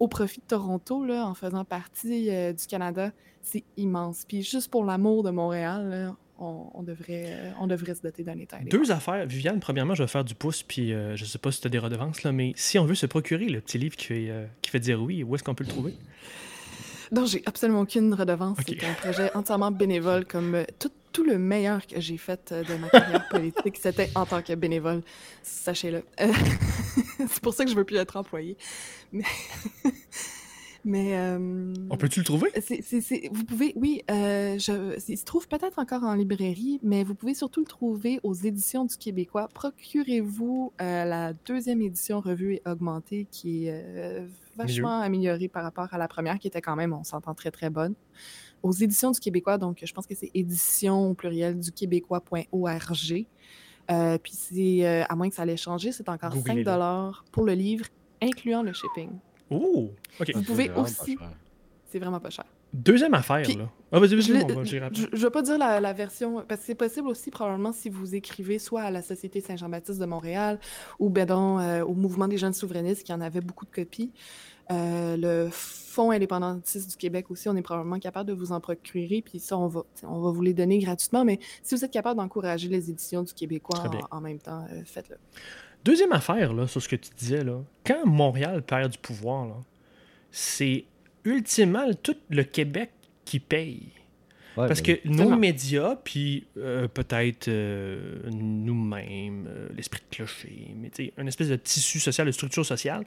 au profit de Toronto, là, en faisant partie euh, du Canada, c'est immense. Puis juste pour l'amour de Montréal, là, on, on devrait, euh, on devrait se doter d'un état. Deux affaires. Viviane, premièrement, je vais faire du pouce, puis euh, je sais pas si tu as des redevances, là, mais si on veut se procurer le petit livre qui fait, euh, qui fait dire oui, où est-ce qu'on peut le trouver? Non, j'ai absolument aucune redevance. C'est un projet entièrement bénévole, comme tout, tout le meilleur que j'ai fait de ma carrière politique, c'était en tant que bénévole. Sachez-le. C'est pour ça que je veux plus être employé. Mais, mais euh, On peut-tu le trouver? c'est- c'est- c'est- vous pouvez, oui, euh, je, il se trouve peut-être encore en librairie, mais vous pouvez surtout le trouver aux éditions du Québécois. Procurez-vous euh, la deuxième édition revue et augmentée qui est vachement améliorée par rapport à la première qui était quand même, on s'entend très très bonne. Aux éditions du Québécois, donc je pense que c'est édition au pluriel du québécois.org. Euh, puis c'est, euh, à moins que ça allait changer, c'est encore Googlez-le. 5 pour le livre, incluant le shipping. Oh! OK. Vous pouvez C'est vraiment pas aussi- cher. C'est vraiment pas cher. Deuxième affaire, Puis, là. Ah, vas-y, vas-y, Je ne vais pas dire la, la version, parce que c'est possible aussi probablement si vous écrivez soit à la Société Saint-Jean-Baptiste de Montréal ou ben donc, euh, au Mouvement des jeunes souverainistes qui en avait beaucoup de copies. Euh, le Fonds indépendantiste du Québec aussi, on est probablement capable de vous en procurer, puis ça, on va, on va vous les donner gratuitement, mais si vous êtes capable d'encourager les éditions du Québécois en, en même temps, euh, faites-le. Deuxième affaire, là, sur ce que tu disais, là. Quand Montréal perd du pouvoir, c'est ultimement tout le Québec qui paye. Ouais, Parce ben, que nos Tellement. médias, puis euh, peut-être euh, nous-mêmes, euh, l'esprit de clocher, mais tu sais, une espèce de tissu social, de structure sociale,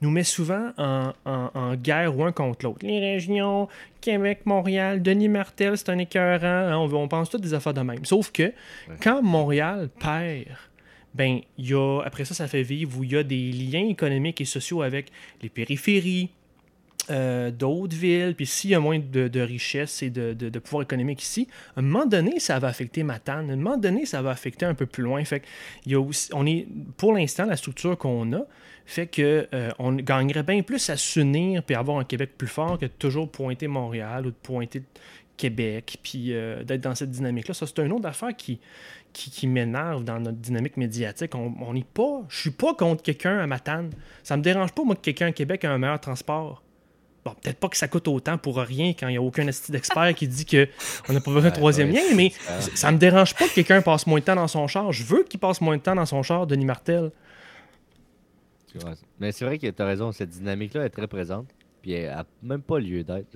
nous met souvent en, en- en guerre ou un contre l'autre. Les régions, Québec, Montréal, Denis Martel, c'est un écœurant, hein, on, on pense toutes des affaires de même. Sauf que quand Montréal perd, ben, il y a, après ça, ça fait vivre où il y a des liens économiques et sociaux avec les périphéries, euh, d'autres villes, puis s'il y a moins de, richesse et de, pouvoir économique ici, à un moment donné, ça va affecter Matane. À un moment donné, ça va affecter un peu plus loin. Fait pour l'instant, la structure qu'on a fait que euh, on gagnerait bien plus à s'unir puis avoir un Québec plus fort que de toujours pointer Montréal ou de pointer Québec, puis euh, d'être dans cette dynamique-là. C'est une autre affaire qui, qui, qui m'énerve dans notre dynamique médiatique. On n'est pas. Je suis pas contre quelqu'un à Matane. Ça me dérange pas, moi, que quelqu'un à Québec ait un meilleur transport. Bon, peut-être pas que ça coûte autant pour rien quand il n'y a aucun esti d'expert qui dit qu'on n'a pas besoin d'un troisième lien, mais ça me dérange pas que quelqu'un passe moins de temps dans son char. Je veux qu'il passe moins de temps dans son char, Denis Martel. Mais c'est vrai que tu as raison, cette dynamique-là est très présente, puis elle n'a même pas lieu d'être.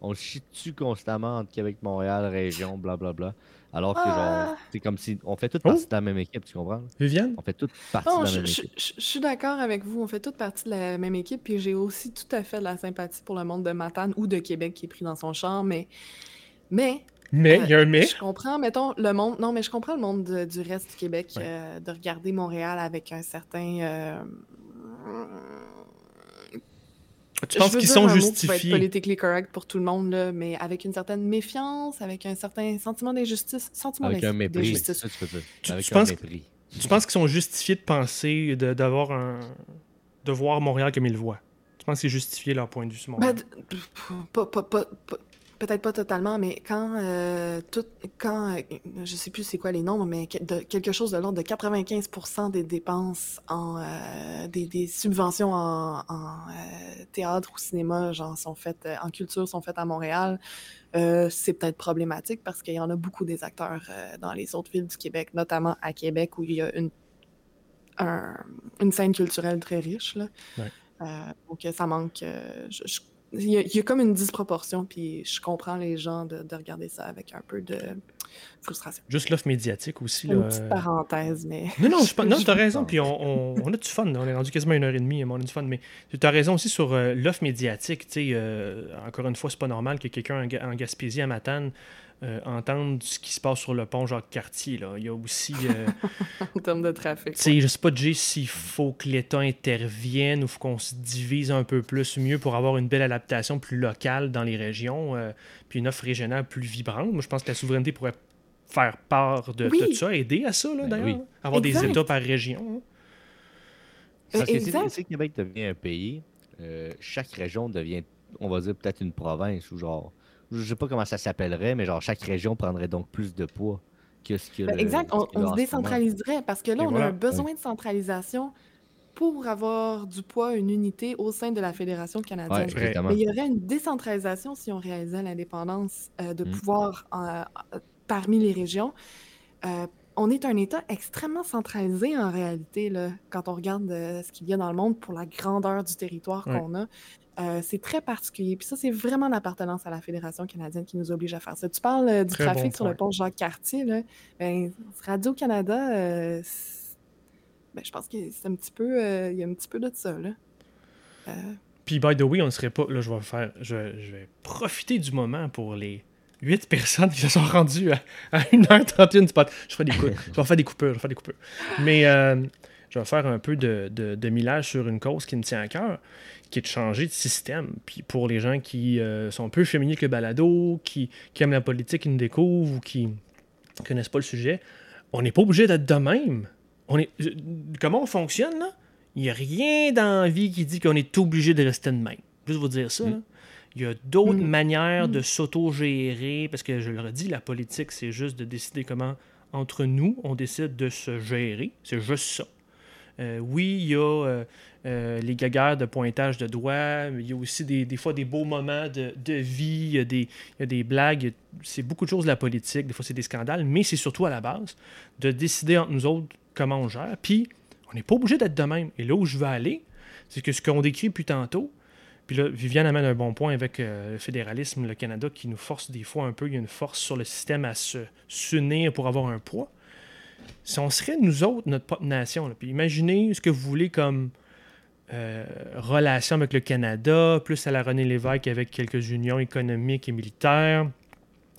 On chie dessus constamment entre Québec, Montréal, région, blablabla. Alors que, genre, c'est comme si on fait toute partie de la même équipe, tu comprends? Viviane? On fait toute partie de la même équipe. Je, suis d'accord avec vous, on fait toute partie de la même équipe, puis j'ai aussi tout à fait de la sympathie pour le monde de Matane ou de Québec qui est pris dans son champ, mais. Mais. Mais, il y a un mais. Je comprends, mettons, le monde. Non, mais je comprends le monde du reste du Québec euh, de regarder Montréal avec un certain. Euh, tu penses qu'ils sont justifiés? Ça va être politically correct pour tout le monde, là, mais avec une certaine méfiance, avec un certain sentiment d'injustice. Sentiment avec un mépris. Ça, tu peux dire. Tu, avec tu un penses, mépris. tu penses qu'ils sont justifiés de penser, de, d'avoir un. de voir Montréal comme ils le voient? Tu penses que c'est justifié leur point de vue sur Montréal? Ben, pas, pas, pas, Peut-être pas totalement, mais quand euh, tout, quand euh, je sais plus c'est quoi les nombres, mais de, quelque chose de l'ordre de 95% des dépenses en euh, des, des, subventions en, en théâtre ou cinéma, genre sont faites en culture, sont faites à Montréal. c'est peut-être problématique parce qu'il y en a beaucoup des acteurs dans les autres villes du Québec, notamment à Québec où il y a une un, une scène culturelle très riche. Là. Ouais. donc ça manque. je, je il y, a, il y, a, comme une disproportion, puis je comprends les gens de, de, regarder ça avec un peu de frustration. Juste l'offre médiatique aussi. Une là. petite parenthèse, mais. Non, non, je, non tu as raison, puis on, on, on, a du fun. On est rendu quasiment une heure et demie, mais on a du fun. Mais tu as raison aussi sur euh, l'offre médiatique. Tu sais, euh, encore une fois, c'est pas normal que quelqu'un en, en Gaspésie, à Matane, euh, entendre ce qui se passe sur le pont Jacques-Cartier. Là. Il y a aussi... Euh, en termes de trafic. Tu sais, je sais pas, Jay, s'il faut que l'État intervienne ou qu'on se divise un peu plus mieux pour avoir une belle adaptation plus locale dans les régions, euh, puis une offre régionale plus vibrante. Moi, je pense que la souveraineté pourrait faire part de oui. tout ça, aider à ça, Ben d'ailleurs. oui. Avoir Exact. des États par région. hein. Parce que si, si Québec devient un pays, euh, chaque région devient, on va dire, peut-être une province ou genre. Je sais pas comment ça s'appellerait, mais genre chaque région prendrait donc plus de poids que ce que. Ben, le- exact, on, qu'il y a on en se décentraliserait parce que là, Et on voilà. a un besoin de centralisation pour avoir du poids, une unité au sein de la Fédération canadienne. exactement. Mais il y aurait une décentralisation si on réalisait l'indépendance euh, de Mm. pouvoir euh, euh, parmi les régions. Euh, on est un État extrêmement centralisé en réalité, là, quand on regarde euh, ce qu'il y a dans le monde pour la grandeur du territoire Ouais. qu'on a. Euh, c'est très particulier. Puis ça, c'est vraiment l'appartenance à la Fédération canadienne qui nous oblige à faire ça. Tu parles euh, du Très trafic bon sur le pont Jacques-Cartier. Ben, Radio-Canada, euh, ben, je pense que c'est un petit peu... Il y a un petit peu de ça, là. Puis, by the way, on ne serait pas. Là, je vais faire. Je, je vais profiter du moment pour les 8 personnes qui se sont rendues à, à 1h31 du pot. Je ferai des coupures. je vais faire des coupures. Je vais faire des coupures. Mais je vais faire un peu de, de, de millage sur une cause qui me tient à cœur, qui est de changer de système. Puis pour les gens qui euh, sont peu féminins que le balado, qui, qui aiment la politique, qui nous découvrent ou qui ne connaissent pas le sujet, on n'est pas obligé d'être de même. On est, comment on fonctionne, là? Il n'y a rien dans la vie qui dit qu'on est obligé de rester de même. Juste vous dire ça. Mm. là. Il y a d'autres Mm. manières de Mm. s'auto-gérer, parce que je le redis, la politique, c'est juste de décider comment, entre nous, on décide de se gérer. C'est juste ça. Euh, oui, il y a euh, euh, les gaguères de pointage de doigts, il y a aussi des, des fois des beaux moments de, de vie, il y, a des, il y a des blagues, c'est beaucoup de choses de la politique, des fois c'est des scandales, mais c'est surtout à la base de décider entre nous autres comment on gère. Puis, on n'est pas obligé d'être de même. Et là où je veux aller, c'est que ce qu'on décrit plus tantôt, puis là, Viviane amène un bon point avec le fédéralisme, le Canada, qui nous force des fois un peu, il y a une force sur le système à se s'unir pour avoir un poids. Si on serait nous autres, notre propre nation, là, puis imaginez ce que vous voulez comme euh, relation avec le Canada, plus à la René Lévesque avec quelques unions économiques et militaires,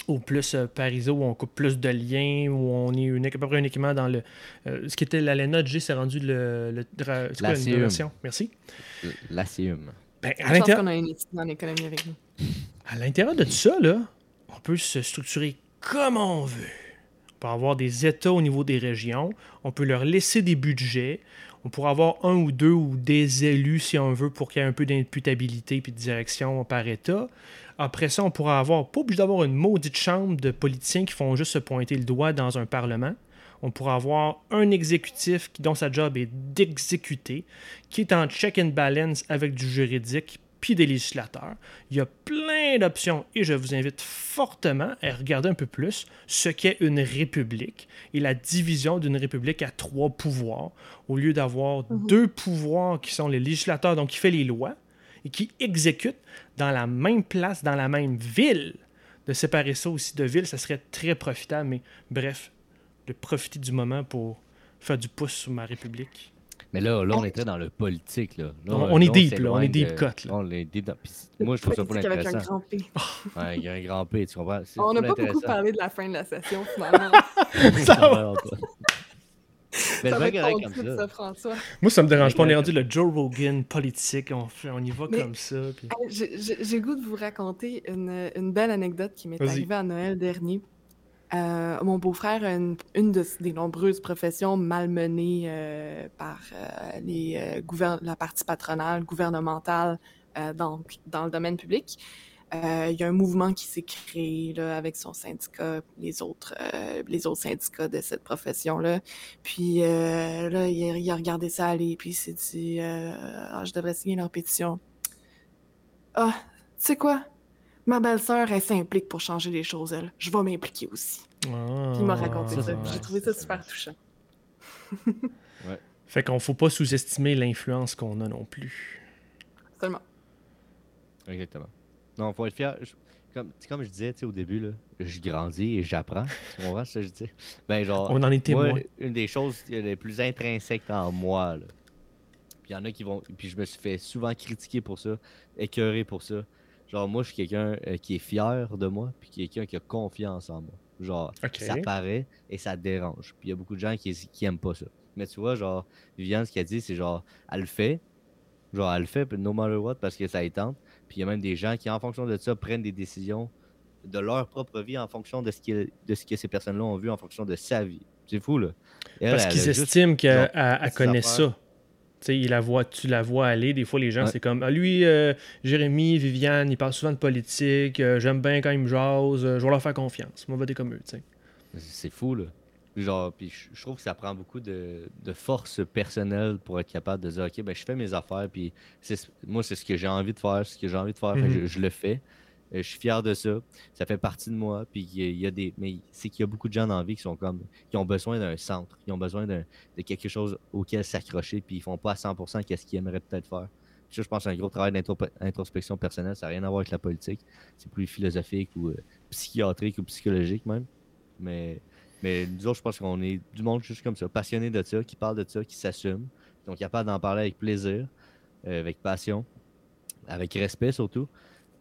ou plus euh, Pariso où on coupe plus de liens, où on est à peu près uniquement dans le. euh, ce qui était l'ALENA, G, c'est rendu le. le dra- quoi, une? Merci. L'ACIUM. Ben, à l'intérieur qu'on a une étude en économie avec nous. à l'intérieur de tout ça, là, on peut se structurer comme on veut. Peut avoir des États au niveau des régions. On peut leur laisser des budgets. On pourrait avoir un ou deux ou des élus, si on veut, pour qu'il y ait un peu d'imputabilité puis de direction par État. Après ça, on pourrait avoir, pas obligé d'avoir une maudite chambre de politiciens qui font juste se pointer le doigt dans un parlement. On pourrait avoir un exécutif dont sa job est d'exécuter, qui est en check and balance avec du juridique puis des législateurs. Il y a plein d'options et je vous invite fortement à regarder un peu plus ce qu'est une république et la division d'une république à trois pouvoirs au lieu d'avoir deux pouvoirs qui sont les législateurs, donc qui fait les lois et qui exécutent dans la même place, dans la même ville. De séparer ça aussi de ville, ça serait très profitable, mais bref, de profiter du moment pour faire du pouce sur ma république. Mais là, là, on était dans le politique. Là. Là, On- on est deep, là, on est deep de- cut, là. On est deep Moi, je trouve ça pas Politique avec un intéressant. grand P. Ouais, il y a un grand P, tu comprends? On n'a pas beaucoup intéressant. parlé de la fin de la session, finalement. Ça va. Mais ça va être comme ça. ça, François. Moi, ça me dérange pas. On est rendu le Joe Rogan politique. On, fait, on y va Mais- comme ça. puis- J'ai goût de vous raconter une, une belle anecdote qui m'est arrivée à Noël dernier. Euh, mon beau-frère a une, une de, des nombreuses professions malmenées euh, par euh, les, euh, la partie patronale, gouvernementale euh, dans, dans le domaine public. Euh, Il y a un mouvement qui s'est créé là, avec son syndicat, les autres, les autres syndicats de cette profession-là. Puis là, il a, regardé ça aller, puis il s'est dit Ah, je devrais signer leur pétition. Ah, tu sais quoi? Ma belle-sœur, elle s'implique pour changer les choses, elle. Je vais m'impliquer aussi. Ah. Puis il m'a raconté ça, ça. J'ai trouvé ça, super touchant. Fait qu'on faut pas sous-estimer l'influence qu'on a non plus. Seulement. Exactement. Non, faut être fier. Je- Comme, comme je disais tu sais, au début, là, je grandis et j'apprends. Tu comprends ce que je dis? Ben, genre, On en est témoin. moi, une des choses les plus intrinsèques en moi, là. Puis il y en a qui vont. Puis je me suis fait souvent critiquer pour ça, écœurer pour ça. Genre, moi, je suis quelqu'un euh, qui est fier de moi, puis quelqu'un qui a confiance en moi. Genre, ça paraît et ça dérange. Puis il y a beaucoup de gens qui, qui aiment pas ça. Mais tu vois, genre, Viviane, ce qu'elle dit, c'est genre, elle le fait. Genre, elle le fait, no matter what, parce que ça y tente. Puis il y a même des gens qui, en fonction de ça, prennent des décisions de leur propre vie en fonction de ce, qui- de ce que ces personnes-là ont vu, en fonction de sa vie. C'est fou, là. Elle, Parce qu'ils estiment qu'elle connaît ça. Il la voit, tu la vois aller. Des fois, les gens, Ouais. c'est comme ah, lui, euh, Jérémy, Viviane, ils parlent souvent de politique. euh, J'aime bien quand ils me jasent. euh, je vais leur faire confiance. Moi, voter comme eux. C'est fou, là. Genre, puis je trouve que ça prend beaucoup de, de force personnelle pour être capable de dire, OK, ben, je fais mes affaires, puis moi, c'est ce que j'ai envie de faire, ce que j'ai envie de faire, Mhm. je, je le fais. Euh, je suis fier de ça. Ça fait partie de moi. Puis il y a- des. Mais c'est qu'il y a beaucoup de gens dans la vie qui sont comme. qui ont besoin d'un centre. Qui ont besoin de quelque chose auquel s'accrocher. Puis ils font pas à 100% qu'est-ce qu'ils aimeraient peut-être faire. Ça, je pense que un gros travail d'intro- d'introspection personnelle. Ça n'a rien à voir avec la politique. C'est plus philosophique ou euh, psychiatrique ou psychologique même. Mais, mais nous autres, je pense qu'on est du monde juste comme ça. Passionné de ça, qui parle de ça, qui s'assume. Donc capable d'en parler avec plaisir, euh, avec passion, avec respect surtout.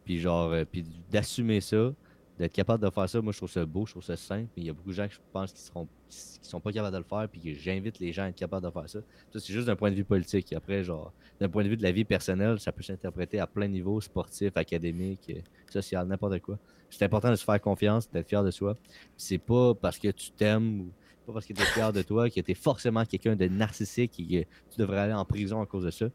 Puis genre, euh, puis d'assumer ça, d'être capable de faire ça, moi je trouve ça beau, je trouve ça simple. Mais il y a beaucoup de gens que je pense qui seront qui sont pas capables de le faire, puis que j'invite les gens à être capables de faire ça. Ça, c'est juste d'un point de vue politique. Après, genre, d'un point de vue de la vie personnelle, ça peut s'interpréter à plein niveau, sportif, académique, euh, social, n'importe quoi. C'est important de se faire confiance, d'être fier de soi. C'est pas parce que tu t'aimes ou pas parce que tu es fier de toi que tu es forcément quelqu'un de narcissique et que tu devrais aller en prison à cause de ça.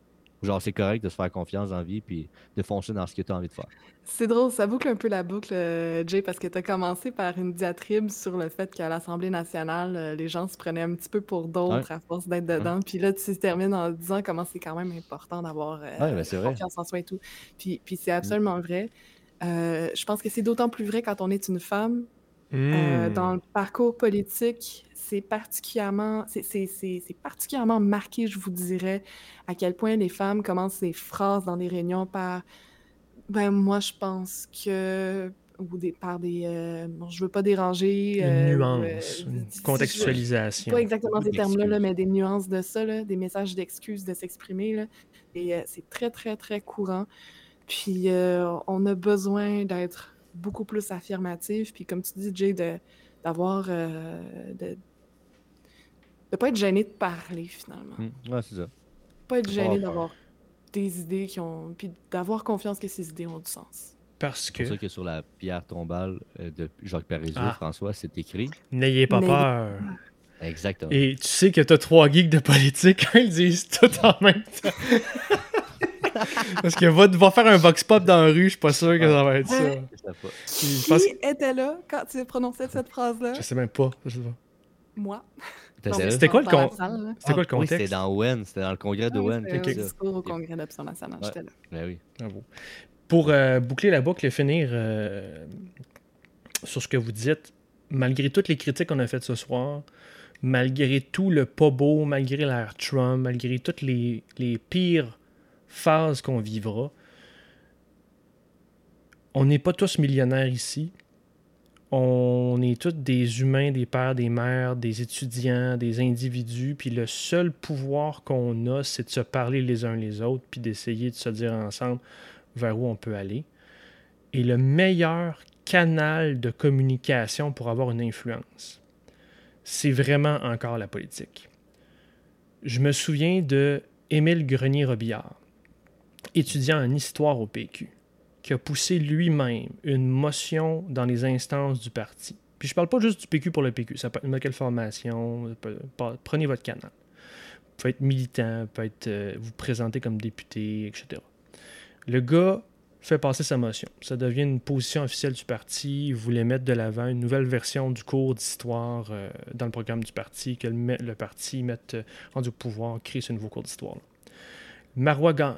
Genre, c'est correct de se faire confiance dans la vie puis de foncer dans ce que tu as envie de faire. C'est drôle, ça boucle un peu la boucle, euh, Jay, parce que tu as commencé par une diatribe sur le fait qu'à l'Assemblée nationale, euh, les gens se prenaient un petit peu pour d'autres à force d'être dedans. Puis là, tu termines en disant comment c'est quand même important d'avoir euh, Ouais, ben, vrai. confiance en soi et tout. Puis, puis c'est absolument vrai. Euh, je pense que c'est d'autant plus vrai quand on est une femme. Euh, Hmm. dans le parcours politique, c'est particulièrement, c'est- c'est c'est- c'est particulièrement marqué, je vous dirais, à quel point les femmes commencent des phrases dans des réunions par ben moi je pense que ou des par des euh, bon, je veux pas déranger Une euh, ou, nuance, euh, une contextualisation. pas exactement ces termes-là, là, mais des nuances de ça, là, des messages d'excuses, de s'exprimer. là. Et euh, c'est très, très, très courant. Puis euh, on a besoin d'être beaucoup plus affirmatif. Puis comme tu dis, Jay, de- d'avoir. euh, de ne pas être gêné de parler, finalement. Hmm, Ouais, c'est ça. Pas être gêné d'avoir des idées qui ont. puis d'avoir confiance que ces idées ont du sens. Parce C'est que pour ça que sur la pierre tombale euh, de Jacques Parizeau, Ah. François, c'est écrit. n'ayez pas peur. Exactement. Et tu sais que t'as trois geeks de politique, ils disent tout en même temps. Parce que va, va faire un vox pop dans la rue, je suis pas sûr que ça va être ça. Pense Qui était là quand tu prononçais cette phrase-là? Je sais même pas. je sais pas. Moi. C'était quoi con- quoi le Ah, oui, contexte? C'était dans Owen, c'était dans le congrès de Ah oui, Owen. c'était ok. un discours au congrès d'Option nationale, Ouais. j'étais là. Ben oui. Bravo. Pour euh, boucler la boucle et finir euh, sur ce que vous dites, malgré toutes les critiques qu'on a faites ce soir, malgré tout le pas beau, malgré l'ère Trump, malgré toutes les, les pires phases qu'on vivra, on n'est pas tous millionnaires ici. On est tous des humains, des pères, des mères, des étudiants, des individus, puis le seul pouvoir qu'on a, c'est de se parler les uns les autres, puis d'essayer de se dire ensemble vers où on peut aller. Et le meilleur canal de communication pour avoir une influence, c'est vraiment encore la politique. Je me souviens de Émile Grenier-Robillard, étudiant en histoire au PQ, qui a poussé lui-même une motion dans les instances du parti. Puis je parle pas juste du PQ pour le PQ, ça peut être quelle formation, prenez votre canal. Vous pouvez être militant, vous être, euh, vous présenter comme député, etc. Le gars fait passer sa motion. Ça devient une position officielle du parti. Il voulait mettre de l'avant une nouvelle version du cours d'histoire euh, dans le programme du parti, que le, le parti mette euh, rendu au pouvoir, crée ce nouveau cours d'histoire. Marois gagne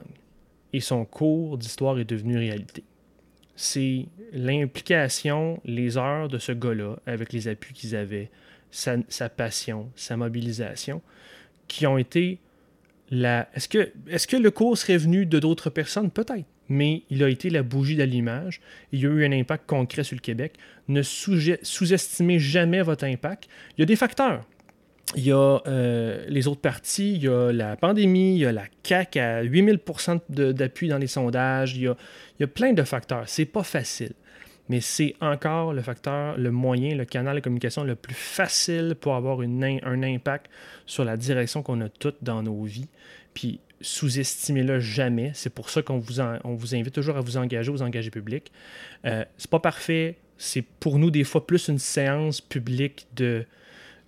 et son cours d'histoire est devenu réalité. C'est l'implication, les heures de ce gars-là, avec les appuis qu'ils avaient, sa, passion, sa mobilisation, qui ont été la... Est-ce que, est que le cours serait venu de d'autres personnes? Peut-être. Mais il a été la bougie d'allumage. Il y a eu un impact concret sur le Québec. Ne sous- sous-estimez jamais votre impact. Il y a des facteurs. Il y a euh, les autres partis, il y a la pandémie, il y a la CAQ à 8000 de- d'appui dans les sondages, il y, a, il y a plein de facteurs. C'est pas facile, mais c'est encore le facteur, le moyen, le canal de communication le plus facile pour avoir une un impact sur la direction qu'on a toutes dans nos vies. Puis sous-estimez-le jamais. C'est pour ça qu'on vous, on vous invite toujours à vous engager aux engagés publics. Euh, c'est pas parfait. C'est pour nous des fois plus une séance publique de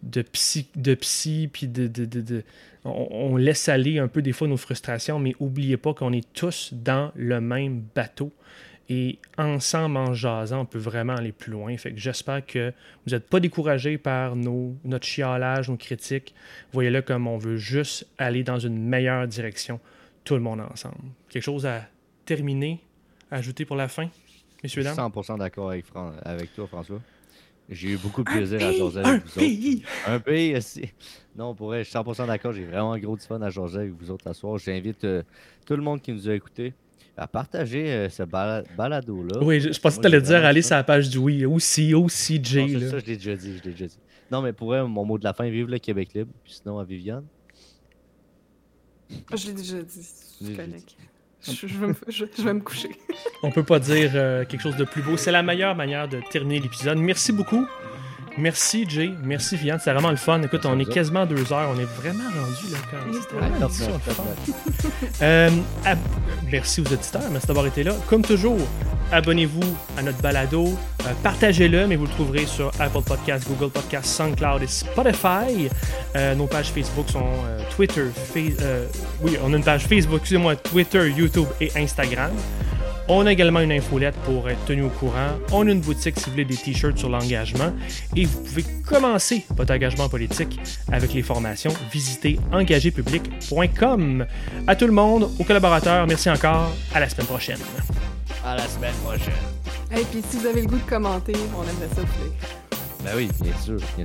de psy, de psy puis de, de- de- on, laisse aller un peu des fois nos frustrations, mais oubliez pas qu'on est tous dans le même bateau. Et ensemble, en jasant, on peut vraiment aller plus loin. Fait que j'espère que vous n'êtes pas découragés par nos, notre chialage, nos critiques. Voyez-le comme on veut juste aller dans une meilleure direction, tout le monde ensemble. Quelque chose à terminer, à ajouter pour la fin, messieurs, dames? 100% d'accord avec toi, François. J'ai eu beaucoup de plaisir à jaser avec vous autres. pays! Un pays aussi. Non, pour vrai, je suis 100% d'accord. J'ai vraiment un gros fun à jaser avec vous autres ce soir. J'invite euh, tout le monde qui nous a écoutés à partager euh, ce bala- balado-là. Oui, je, je pensais que tu allais dire aller sur la page du oui, aussi, aussi, Non, J. c'est là. ça, je l'ai déjà dit, je l'ai déjà dit. Non, mais pour vrai, mon mot de la fin, vive le Québec libre. Puis sinon, à Viviane. Je l'ai déjà dit, je correct. Je, vais me coucher. On peut pas dire euh, quelque chose de plus beau. C'est la meilleure manière de terminer l'épisode. Merci beaucoup. Merci Jay, merci Viviane, c'est vraiment le fun. Écoute, on est quasiment à deux heures, on est vraiment rendu là quand. C'était vraiment le fun. Euh, ab- merci aux auditeurs, merci d'avoir été là. Comme toujours, abonnez-vous à notre balado, euh, partagez-le, mais vous le trouverez sur Apple Podcasts, Google Podcasts, SoundCloud et Spotify. Euh, nos pages Facebook sont Twitter, Fa- oui, on a une page Facebook, excusez-moi, Twitter, YouTube et Instagram. On a également une infolette pour être tenu au courant. On a une boutique si vous voulez des t-shirts sur l'engagement. Et vous pouvez commencer votre engagement politique avec les formations. Visitez engagépublic.com. À tout le monde, aux collaborateurs, merci encore. À la semaine prochaine. À la semaine prochaine. Et puis, si vous avez le goût de commenter, on aimerait ça vous lire. Ben oui, bien sûr, bien sûr.